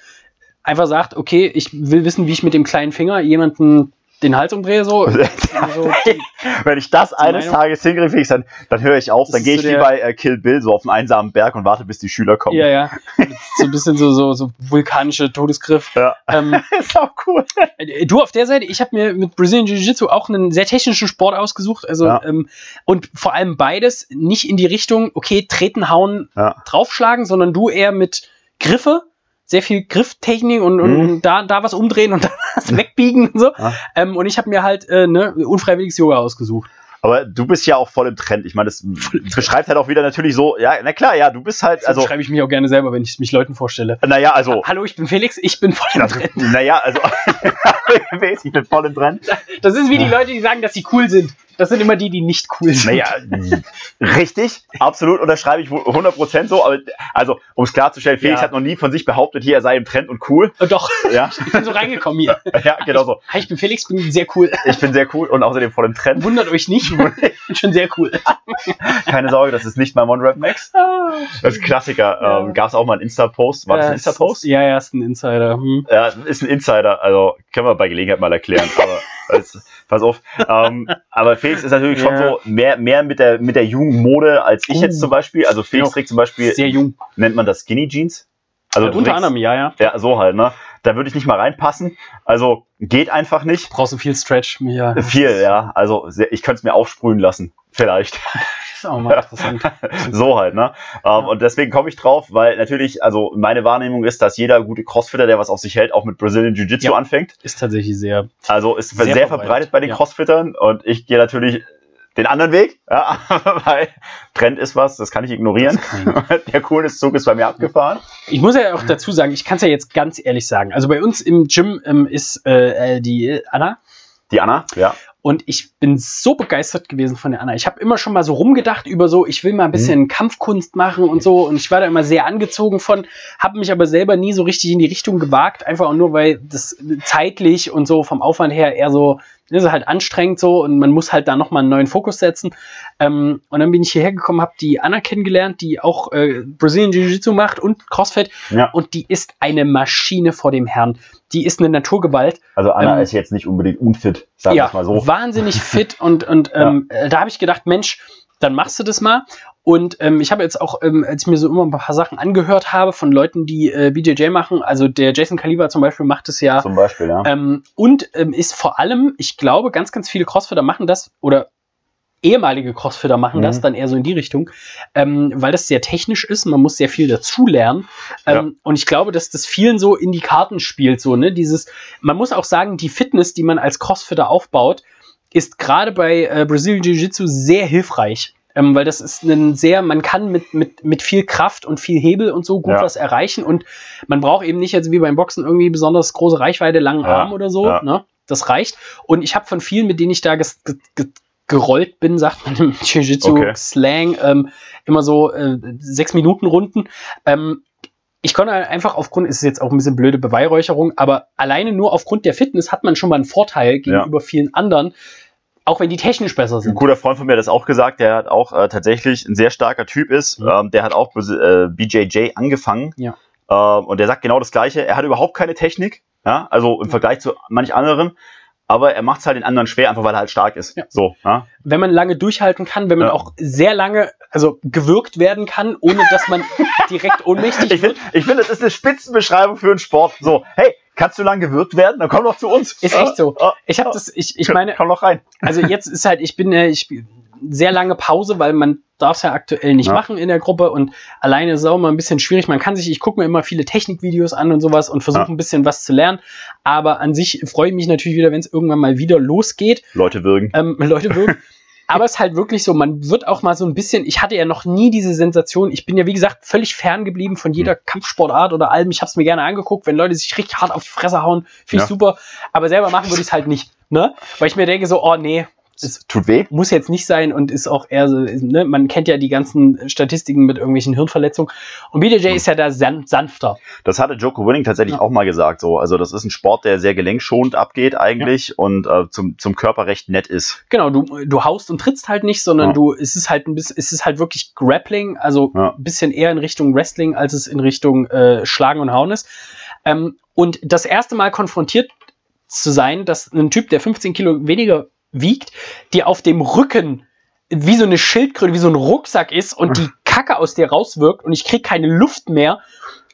Speaker 1: einfach sagt, okay, ich will wissen, wie ich mit dem kleinen Finger jemanden den Hals umdrehe, so. Also, die-
Speaker 2: Wenn ich das eines
Speaker 1: Meinung?
Speaker 2: Tages hinkriege, dann, dann höre ich auf, dann gehe
Speaker 1: so
Speaker 2: ich wie bei äh, Kill Bill so auf einen einsamen Berg und warte, bis die Schüler kommen.
Speaker 1: ja, ja. So ein bisschen so, so, so vulkanische Todesgriff.
Speaker 2: Ja.
Speaker 1: Ähm,
Speaker 2: ist auch cool.
Speaker 1: Äh, Du auf der Seite, ich habe mir mit Brazilian Jiu-Jitsu auch einen sehr technischen Sport ausgesucht. Also
Speaker 2: Ja.
Speaker 1: ähm, und vor allem beides nicht in die Richtung, okay, treten, hauen,
Speaker 2: Ja.
Speaker 1: draufschlagen, sondern du eher mit Griffe, sehr viel Grifftechnik und, und,
Speaker 2: Mhm.
Speaker 1: und da, da was umdrehen und da was wegbiegen und so.
Speaker 2: Ja.
Speaker 1: Ähm, und ich habe mir halt äh, ne, unfreiwilliges Yoga ausgesucht.
Speaker 2: Aber du bist ja auch voll im Trend. Ich meine, das beschreibt halt auch wieder natürlich so, ja, na klar, ja, du bist halt,
Speaker 1: Also
Speaker 2: also,
Speaker 1: schreibe ich mich auch gerne selber, wenn ich mich Leuten vorstelle.
Speaker 2: naja, also,
Speaker 1: Hallo, ich bin Felix, ich bin voll im Trend.
Speaker 2: naja, also, ich bin voll im Trend.
Speaker 1: Das ist wie die Leute, die sagen, dass sie cool sind. Das sind immer die, die nicht cool sind.
Speaker 2: Naja, richtig, absolut, unterschreibe ich wohl 100% so, aber, also, um es klarzustellen, Felix
Speaker 1: Ja.
Speaker 2: hat noch nie von sich behauptet, hier, er sei im Trend und cool.
Speaker 1: Äh, Doch,
Speaker 2: Ja,
Speaker 1: ich bin so reingekommen hier.
Speaker 2: ja, genau so.
Speaker 1: Hi, ich bin Felix, bin sehr cool.
Speaker 2: Ich bin sehr cool und außerdem voll im Trend.
Speaker 1: Wundert euch nicht, ich bin schon sehr cool.
Speaker 2: Keine Sorge, das ist nicht mein One-Rap Max. Das ist Klassiker.
Speaker 1: Ja.
Speaker 2: Ähm, Gab es auch mal einen Insta-Post? War das ein Insta-Post?
Speaker 1: Ja, ja, ist ein Insider. Hm.
Speaker 2: Ja, ist ein Insider, also können wir bei Gelegenheit mal erklären, aber das, pass auf. Ähm, aber Felix ist natürlich schon
Speaker 1: Ja.
Speaker 2: so mehr, mehr mit der, mit der Jugendmode als ich
Speaker 1: Uh.
Speaker 2: jetzt zum Beispiel. Also Felix
Speaker 1: Ja.
Speaker 2: trägt zum Beispiel,
Speaker 1: Sehr jung.
Speaker 2: nennt man das Skinny Jeans? Also du
Speaker 1: unter
Speaker 2: trägst-
Speaker 1: anderem, ja, ja.
Speaker 2: Ja, so halt, ne? Da würde ich nicht mal reinpassen. Also geht einfach nicht.
Speaker 1: Brauchst du viel Stretch, ja.
Speaker 2: Viel, ja. Also ich könnte es mir aufsprühen lassen. Vielleicht.
Speaker 1: Das ist auch mal interessant.
Speaker 2: so halt, ne? Ähm, und deswegen komme ich drauf, weil natürlich, also meine Wahrnehmung ist, dass jeder gute Crossfitter, der was auf sich hält, auch mit Brazilian Jiu-Jitsu
Speaker 1: Ja.
Speaker 2: anfängt.
Speaker 1: Ist tatsächlich sehr.
Speaker 2: Also ist
Speaker 1: Sehr
Speaker 2: sehr,
Speaker 1: verbreitet,
Speaker 2: verbreitet bei den
Speaker 1: ja.
Speaker 2: Crossfittern und ich gehe natürlich den anderen Weg, ja, weil Trend ist was, das kann ich ignorieren. Der Coolness-Zug ist bei mir abgefahren.
Speaker 1: Ich muss ja auch dazu sagen, ich kann es ja jetzt ganz ehrlich sagen. Also bei uns im Gym ähm, ist äh, äh, die Anna
Speaker 2: Die Anna, ja.
Speaker 1: Und ich bin so begeistert gewesen von der Anna. Ich habe immer schon mal so rumgedacht über so, ich will mal ein bisschen Kampfkunst machen und so. Und ich war da immer sehr angezogen von, habe mich aber selber nie so richtig in die Richtung gewagt, einfach nur weil das zeitlich und so vom Aufwand her eher so ist halt anstrengend so und man muss halt da nochmal einen neuen Fokus setzen. Ähm, und dann bin ich hierher gekommen, habe die Anna kennengelernt, die auch äh, Brazilian Jiu-Jitsu macht und CrossFit
Speaker 2: ja.
Speaker 1: und die ist eine Maschine vor dem Herrn. Die ist eine Naturgewalt.
Speaker 2: Also Anna
Speaker 1: Ähm,
Speaker 2: ist jetzt nicht unbedingt unfit, sagen wir
Speaker 1: ja,
Speaker 2: mal so.
Speaker 1: wahnsinnig fit und, und ähm, äh, da habe ich gedacht, Mensch, dann machst du das mal. Und ähm, ich habe jetzt auch, ähm, als ich mir so immer ein paar Sachen angehört habe von Leuten, die äh, BJJ machen, also der Jason Kaliber zum Beispiel macht es ja
Speaker 2: Zum Beispiel, ja.
Speaker 1: ähm, und ähm, ist vor allem, ich glaube, ganz, ganz viele Crossfitter machen das oder ehemalige Crossfitter machen
Speaker 2: Mhm.
Speaker 1: das dann eher so in die Richtung, ähm, weil das sehr technisch ist. Man muss sehr viel dazulernen. Ähm,
Speaker 2: Ja.
Speaker 1: Und ich glaube, dass das vielen so in die Karten spielt. So, ne? Dieses, man muss auch sagen, die Fitness, die man als Crossfitter aufbaut, ist gerade bei äh, Brazilian Jiu-Jitsu sehr hilfreich. Ähm, weil das ist ein sehr, man kann mit, mit, mit viel Kraft und viel Hebel und so gut
Speaker 2: Ja.
Speaker 1: was erreichen und man braucht eben nicht jetzt wie beim Boxen irgendwie besonders große Reichweite, langen
Speaker 2: Ja,
Speaker 1: Arm oder so.
Speaker 2: ja.
Speaker 1: Ne? das reicht. Und ich habe von vielen, mit denen ich da ges, ges, gerollt bin, sagt man im Jiu-Jitsu-Slang, ähm, immer so äh, sechs Minuten Runden. Ähm, ich konnte einfach aufgrund, ist jetzt auch ein bisschen blöde Beweihräucherung, aber alleine nur aufgrund der Fitness hat man schon mal einen Vorteil gegenüber vielen anderen, auch wenn die technisch besser
Speaker 2: Ein
Speaker 1: sind.
Speaker 2: guter Freund von mir hat das auch gesagt, der hat auch äh, tatsächlich ein sehr starker Typ ist.
Speaker 1: Mhm.
Speaker 2: Ähm, der hat auch äh, BJJ angefangen.
Speaker 1: Ja.
Speaker 2: Ähm, und der sagt genau das Gleiche. Er hat überhaupt keine Technik, ja, also im Vergleich zu manch anderen. Aber er macht es halt den anderen schwer, einfach weil er halt stark ist.
Speaker 1: Ja.
Speaker 2: So, ja.
Speaker 1: Wenn man lange durchhalten kann, wenn man auch sehr lange, also gewürgt werden kann, ohne dass man direkt ohnmächtig
Speaker 2: Ich finde, ich find, das ist eine Spitzenbeschreibung für einen Sport. So, hey, kannst du lang gewürgt werden? Dann komm doch zu uns.
Speaker 1: Ist echt so.
Speaker 2: Ah, ah,
Speaker 1: Ich habe
Speaker 2: ah.
Speaker 1: das, ich, ich meine,
Speaker 2: komm doch rein.
Speaker 1: also jetzt ist halt, ich bin ja, ich sehr lange Pause, weil man darf es ja aktuell nicht
Speaker 2: Ja.
Speaker 1: machen in der Gruppe und alleine ist es auch immer ein bisschen schwierig. Man kann sich, ich gucke mir immer viele Technikvideos an und sowas und versuche
Speaker 2: Ja.
Speaker 1: ein bisschen was zu lernen. Aber an sich freue ich mich natürlich wieder, wenn es irgendwann mal wieder losgeht.
Speaker 2: Leute würgen.
Speaker 1: Ähm, Leute wirken. Aber es ist halt wirklich so, man wird auch mal so ein bisschen, ich hatte ja noch nie diese Sensation, ich bin ja wie gesagt völlig ferngeblieben von jeder Kampfsportart oder allem, ich habe es mir gerne angeguckt, wenn Leute sich richtig hart auf die Fresse hauen, finde ich
Speaker 2: Ja.
Speaker 1: super, aber selber machen würde ich es halt nicht, ne? Weil ich mir denke so, oh nee, es
Speaker 2: Tut weh.
Speaker 1: muss jetzt nicht sein und ist auch eher so, ne, man kennt ja die ganzen Statistiken mit irgendwelchen Hirnverletzungen und BJJ ist ja da san sanfter.
Speaker 2: Das hatte Joko Winning tatsächlich
Speaker 1: Ja.
Speaker 2: auch mal gesagt. So, also das ist ein Sport, der sehr gelenkschonend abgeht eigentlich und äh, zum, zum Körper recht nett ist.
Speaker 1: Genau, du, du haust und trittst halt nicht, sondern
Speaker 2: Ja.
Speaker 1: du, es ist halt ein bisschen, es ist halt wirklich Grappling, also
Speaker 2: Ja.
Speaker 1: ein bisschen eher in Richtung Wrestling, als es in Richtung äh, Schlagen und Hauen ist. Ähm, und das erste Mal konfrontiert zu sein, dass ein Typ, der 15 Kilo weniger wiegt, dir auf dem Rücken wie so eine Schildkröte, wie so ein Rucksack ist und die Kacke aus dir rauswirkt und ich krieg keine Luft mehr.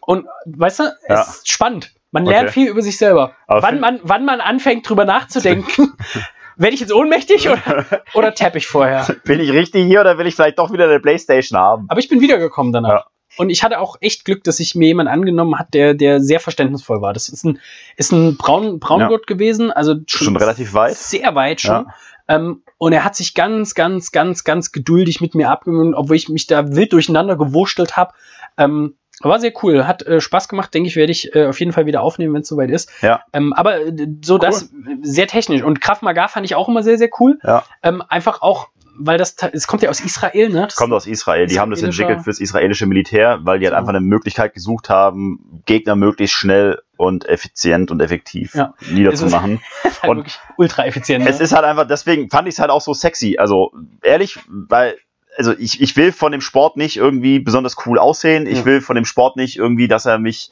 Speaker 1: Und weißt du,
Speaker 2: Ja.
Speaker 1: es ist spannend. Man
Speaker 2: Okay.
Speaker 1: lernt viel über sich selber.
Speaker 2: Aber
Speaker 1: Wann man, wann man anfängt, drüber nachzudenken, werde ich jetzt ohnmächtig oder, oder tapp ich vorher?
Speaker 2: Bin ich richtig hier oder will ich vielleicht doch wieder eine Playstation haben?
Speaker 1: Aber ich bin wiedergekommen danach.
Speaker 2: Ja.
Speaker 1: Und ich hatte auch echt Glück, dass sich mir jemand angenommen hat, der, der sehr verständnisvoll war. Das ist ein, ist ein Braun, Braungurt gewesen, also
Speaker 2: Schon relativ weit.
Speaker 1: Sehr weit schon.
Speaker 2: Ja.
Speaker 1: Ähm, und er hat sich ganz, ganz, ganz, ganz geduldig mit mir abgewöhnt, obwohl ich mich da wild durcheinander gewurschtelt habe. Ähm, war sehr cool, hat äh, Spaß gemacht, denke ich, werde ich äh, auf jeden Fall wieder aufnehmen, wenn es soweit ist.
Speaker 2: Ja.
Speaker 1: Ähm, aber äh, so das äh, sehr technisch. Und Krav Maga fand ich auch immer sehr, sehr cool.
Speaker 2: Ja.
Speaker 1: Ähm, einfach auch, weil das, es kommt ja aus Israel, ne? Das,
Speaker 2: Kommt aus Israel. Die haben das entwickelt fürs israelische Militär, weil die halt
Speaker 1: So.
Speaker 2: einfach eine Möglichkeit gesucht haben, Gegner möglichst schnell und effizient und effektiv
Speaker 1: Ja.
Speaker 2: niederzumachen.
Speaker 1: ist halt
Speaker 2: und-
Speaker 1: ultra effizient.
Speaker 2: Es
Speaker 1: ne?
Speaker 2: ist halt einfach, deswegen fand ich es halt auch so sexy. Also ehrlich, weil, also ich, ich will von dem Sport nicht irgendwie besonders cool aussehen. Ich
Speaker 1: Ja.
Speaker 2: will von dem Sport nicht irgendwie, dass er mich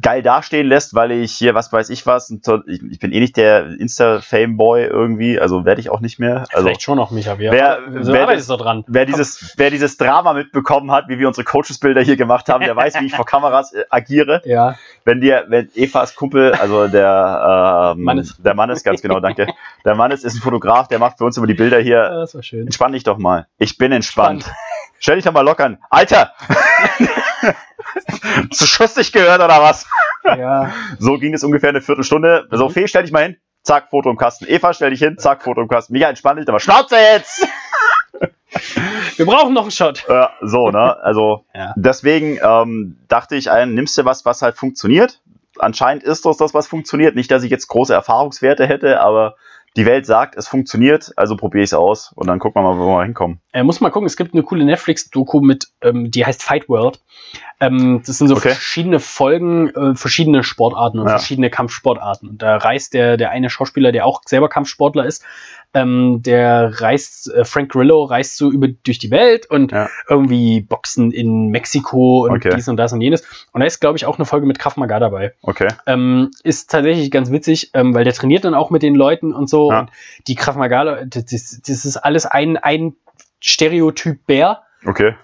Speaker 2: geil dastehen lässt, weil ich hier, was weiß ich was, ich, ich bin eh nicht der Insta-Fame-Boy irgendwie, also werde ich auch nicht mehr. Also
Speaker 1: Vielleicht schon noch, Micha. Wir
Speaker 2: Wer-
Speaker 1: so
Speaker 2: wer
Speaker 1: dran.
Speaker 2: Wer dieses, wer dieses Drama mitbekommen hat, wie wir unsere Coaches-Bilder hier gemacht haben, der weiß, wie ich vor Kameras äh, agiere.
Speaker 1: Ja,
Speaker 2: Wenn dir, wenn Evas Kumpel, also der, ähm,
Speaker 1: Mannes.
Speaker 2: der Mann ist, ganz genau, danke. Der Mann ist, ist ein Fotograf, der macht für uns immer die Bilder hier.
Speaker 1: das war schön.
Speaker 2: Entspann dich doch mal. Ich bin entspannt.
Speaker 1: Spannend.
Speaker 2: Stell dich doch mal lockern. Alter! Zu Schuss dich gehört oder was?
Speaker 1: Ja,
Speaker 2: So ging es ungefähr eine Viertelstunde. So, Fee, stell dich mal hin. Zack, Foto im Kasten. Eva, stell dich hin. Zack, Foto im Kasten. Micha, entspann dich, aber Schnauze jetzt!
Speaker 1: wir brauchen noch einen Shot.
Speaker 2: Ja, so, ne? Also,
Speaker 1: Ja.
Speaker 2: deswegen ähm, dachte ich, ein, nimmst du was, was halt funktioniert. Anscheinend ist das das, was funktioniert. Nicht, dass ich jetzt große Erfahrungswerte hätte, aber die Welt sagt, es funktioniert, also probiere ich es aus und dann gucken wir mal, wo wir hinkommen.
Speaker 1: Äh, muss mal gucken, es gibt eine coole Netflix-Doku mit, ähm, die heißt Fight World. Ähm, das sind so
Speaker 2: Okay.
Speaker 1: verschiedene Folgen, äh, verschiedene Sportarten und
Speaker 2: Ja.
Speaker 1: verschiedene Kampfsportarten. Und da reist der, der eine Schauspieler, der auch selber Kampfsportler ist, ähm, der reist, äh, Frank Grillo reist so über durch die Welt und
Speaker 2: Ja.
Speaker 1: irgendwie Boxen in Mexiko und
Speaker 2: Okay.
Speaker 1: dies und das und jenes. Und da ist, glaube ich, auch eine Folge mit Krav Maga dabei.
Speaker 2: Okay.
Speaker 1: Ähm, ist tatsächlich ganz witzig, ähm, weil der trainiert dann auch mit den Leuten und so.
Speaker 2: Ja.
Speaker 1: Und die Krav Maga, das, das, ist alles ein, ein Stereotyp Bär,
Speaker 2: Okay.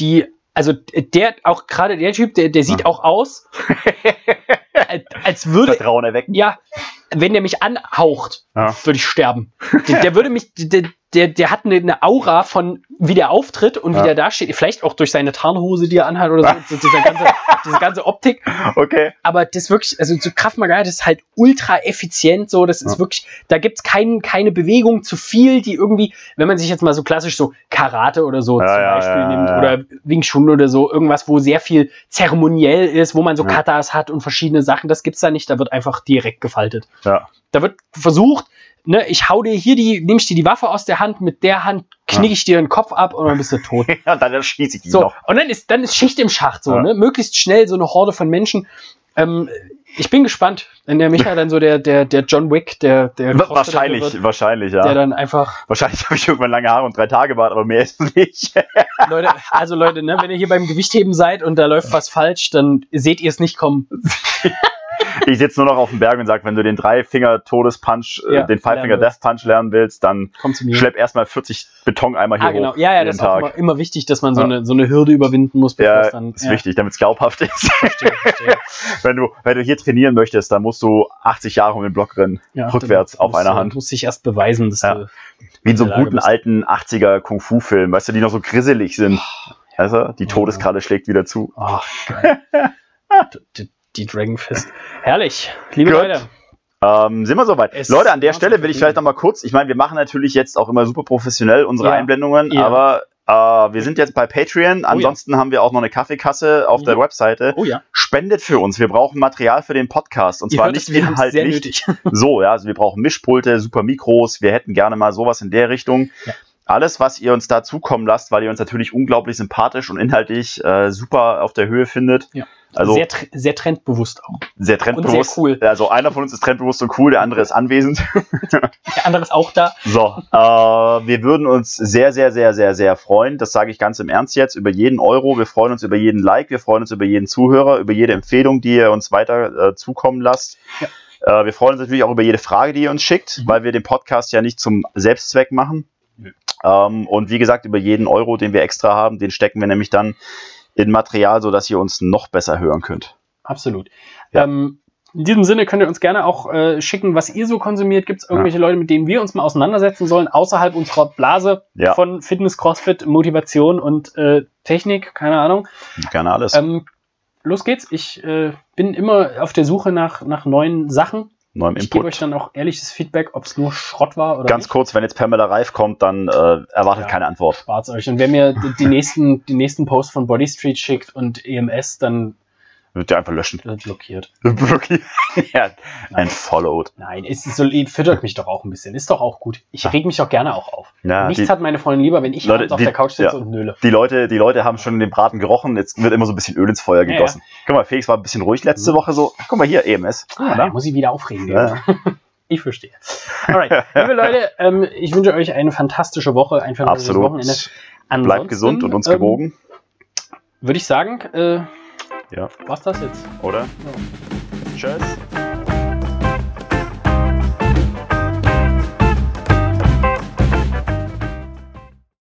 Speaker 1: die, also der, auch gerade der Typ, der, der sieht
Speaker 2: Ja.
Speaker 1: auch aus, als, als würde,
Speaker 2: Vertrauen erwecken.
Speaker 1: ja, wenn der mich anhaucht,
Speaker 2: Ja.
Speaker 1: würde ich sterben. Der, der würde mich, der, der, der hat eine, eine Aura von, wie der auftritt und
Speaker 2: Ja.
Speaker 1: wie der da steht. Vielleicht auch durch seine Tarnhose, die er anhat oder so. so diese, ganze, diese ganze Optik.
Speaker 2: Okay.
Speaker 1: Aber das wirklich, also so Kraft Maga, das ist halt ultra effizient so. Das ist
Speaker 2: Ja.
Speaker 1: wirklich, da gibt's kein, keine Bewegung zu viel, die irgendwie, wenn man sich jetzt mal so klassisch so Karate oder so
Speaker 2: Ja,
Speaker 1: zum Beispiel nimmt oder Wing Chun oder so, irgendwas, wo sehr viel zeremoniell ist, wo man so. Katas hat und verschiedene Sachen, das gibt's da nicht. Da wird einfach direkt gefaltet.
Speaker 2: Ja.
Speaker 1: Da wird versucht, ne, ich hau dir hier die, nehme ich dir die Waffe aus der Hand, mit der Hand knick ich dir den Kopf ab und dann bist du tot.
Speaker 2: Ja, dann erschieße ich die
Speaker 1: So,
Speaker 2: noch.
Speaker 1: und dann ist, dann ist Schicht im Schacht so,
Speaker 2: Ja.
Speaker 1: ne? Möglichst schnell so eine Horde von Menschen. Ähm, ich bin gespannt, wenn der Micha dann so der, der, der John Wick, der, der
Speaker 2: Wa- Wahrscheinlich,
Speaker 1: wird,
Speaker 2: wahrscheinlich,
Speaker 1: der
Speaker 2: ja.
Speaker 1: dann einfach,
Speaker 2: Wahrscheinlich habe ich irgendwann lange Haare und drei Tage Bart, aber mehr ist es nicht.
Speaker 1: Leute, also Leute, ne, wenn ihr hier beim Gewichtheben seid und da läuft was falsch, dann seht ihr es nicht kommen.
Speaker 2: Ich sitze nur noch auf dem Berg und sage, wenn du den Drei-Finger-Todespunch,
Speaker 1: Ja,
Speaker 2: äh, den Five-Finger-Death-Punch lernen willst, dann schlepp erstmal 40 Betoneimer hier
Speaker 1: ah, genau.
Speaker 2: hoch.
Speaker 1: Ja, ja, das ist auch immer, immer wichtig, dass man so,
Speaker 2: Ja.
Speaker 1: eine, so eine Hürde überwinden muss, bevor
Speaker 2: Ja,
Speaker 1: es dann.
Speaker 2: ist wichtig, damit es glaubhaft ist.
Speaker 1: Verstehe, verstehe.
Speaker 2: wenn, du, wenn du hier trainieren möchtest, dann musst du 80 Jahre um den Block rennen.
Speaker 1: Ja,
Speaker 2: rückwärts auf einer
Speaker 1: du-
Speaker 2: Hand.
Speaker 1: Musst dich erst beweisen, dass
Speaker 2: Ja.
Speaker 1: du.
Speaker 2: Wie in so einem guten
Speaker 1: bist.
Speaker 2: alten 80er Kung-Fu-Film, weißt du, die noch so grisselig sind. Weißt du, die
Speaker 1: Ja.
Speaker 2: Todeskralle schlägt wieder zu.
Speaker 1: Ach, geil. die, die Dragon Fist. Herrlich. Liebe
Speaker 2: Gut.
Speaker 1: Leute.
Speaker 2: Ähm, sind wir soweit?
Speaker 1: Es
Speaker 2: Leute, an der Stelle will ich vielleicht noch mal kurz, ich meine, wir machen natürlich jetzt auch immer super professionell unsere
Speaker 1: Ja.
Speaker 2: Einblendungen,
Speaker 1: Ja.
Speaker 2: aber äh, wir sind jetzt bei Patreon. Ansonsten haben wir auch noch eine Kaffeekasse auf der Webseite.
Speaker 1: Oh ja.
Speaker 2: Spendet für uns. Wir brauchen Material für den Podcast. Und
Speaker 1: Ihr
Speaker 2: zwar
Speaker 1: hört
Speaker 2: nicht inhaltlich. So, ja, also wir brauchen Mischpulte, super Mikros. Wir hätten gerne mal sowas in der Richtung.
Speaker 1: Ja.
Speaker 2: Alles, was ihr uns da zukommen lasst, weil ihr uns natürlich unglaublich sympathisch und inhaltlich äh, super auf der Höhe findet.
Speaker 1: Ja.
Speaker 2: Also
Speaker 1: sehr, sehr trendbewusst auch.
Speaker 2: sehr trendbewusst.
Speaker 1: und sehr cool.
Speaker 2: Also einer von uns ist trendbewusst und cool, der andere ist anwesend.
Speaker 1: Der andere ist auch da.
Speaker 2: So, äh, wir würden uns sehr, sehr, sehr, sehr, sehr freuen. Das sage ich ganz im Ernst jetzt über jeden Euro. Wir freuen uns über jeden Like, wir freuen uns über jeden Zuhörer, über jede Empfehlung, die ihr uns weiter äh, zukommen lasst. Äh, wir freuen uns natürlich auch über jede Frage, die ihr uns schickt,
Speaker 1: Mhm.
Speaker 2: weil wir den Podcast ja nicht zum Selbstzweck machen.
Speaker 1: Nö.
Speaker 2: Ähm, und wie gesagt, über jeden Euro, den wir extra haben, den stecken wir nämlich dann in Material, sodass ihr uns noch besser hören könnt.
Speaker 1: Absolut.
Speaker 2: Ja.
Speaker 1: Ähm, in diesem Sinne könnt ihr uns gerne auch äh, schicken, was ihr so konsumiert. Gibt es irgendwelche Leute, mit denen wir uns mal auseinandersetzen sollen, außerhalb unserer Blase
Speaker 2: Ja.
Speaker 1: von Fitness, Crossfit, Motivation und äh, Technik? Keine Ahnung.
Speaker 2: Gerne alles.
Speaker 1: Ähm, los geht's. Ich äh, bin immer auf der Suche nach, nach neuen Sachen.
Speaker 2: Neuem
Speaker 1: Ich gebe
Speaker 2: Input.
Speaker 1: euch dann auch ehrliches Feedback, ob es nur Schrott war oder
Speaker 2: Ganz
Speaker 1: nicht.
Speaker 2: kurz, wenn jetzt Pamela Reif kommt, dann äh, erwartet
Speaker 1: Ja.
Speaker 2: keine Antwort.
Speaker 1: Spart's euch. Und wer mir die, die nächsten, die nächsten Posts von Body Street schickt und EMS, dann
Speaker 2: Wird der einfach löschen.
Speaker 1: blockiert.
Speaker 2: Wirklich? ja, ein Followed.
Speaker 1: Nein, es ist so, füttert mich doch auch ein bisschen. Ist doch auch gut. Ich reg mich doch gerne auch auf.
Speaker 2: Ja,
Speaker 1: Nichts
Speaker 2: die,
Speaker 1: hat meine Freundin lieber, wenn ich
Speaker 2: Leute,
Speaker 1: auf
Speaker 2: die-
Speaker 1: der Couch sitze
Speaker 2: ja.
Speaker 1: und nöle.
Speaker 2: die, Leute, die Leute haben schon den Braten gerochen, jetzt wird immer so ein bisschen Öl ins Feuer
Speaker 1: Ja,
Speaker 2: gegossen. Guck mal, Felix war ein bisschen ruhig letzte
Speaker 1: Mhm.
Speaker 2: Woche so. Guck mal hier, EMS.
Speaker 1: Ah,
Speaker 2: da
Speaker 1: muss ich wieder aufregen.
Speaker 2: Ja.
Speaker 1: Ich verstehe. Alright, liebe Leute, ähm, ich wünsche euch eine fantastische Woche, ein fantastisches Wochenende.
Speaker 2: Absolut.
Speaker 1: Ansonsten,
Speaker 2: Bleibt gesund und uns
Speaker 1: ähm,
Speaker 2: gewogen.
Speaker 1: Würde ich sagen, äh,
Speaker 2: Ja.
Speaker 1: was das jetzt?
Speaker 2: Oder?
Speaker 1: Ja.
Speaker 2: Tschüss.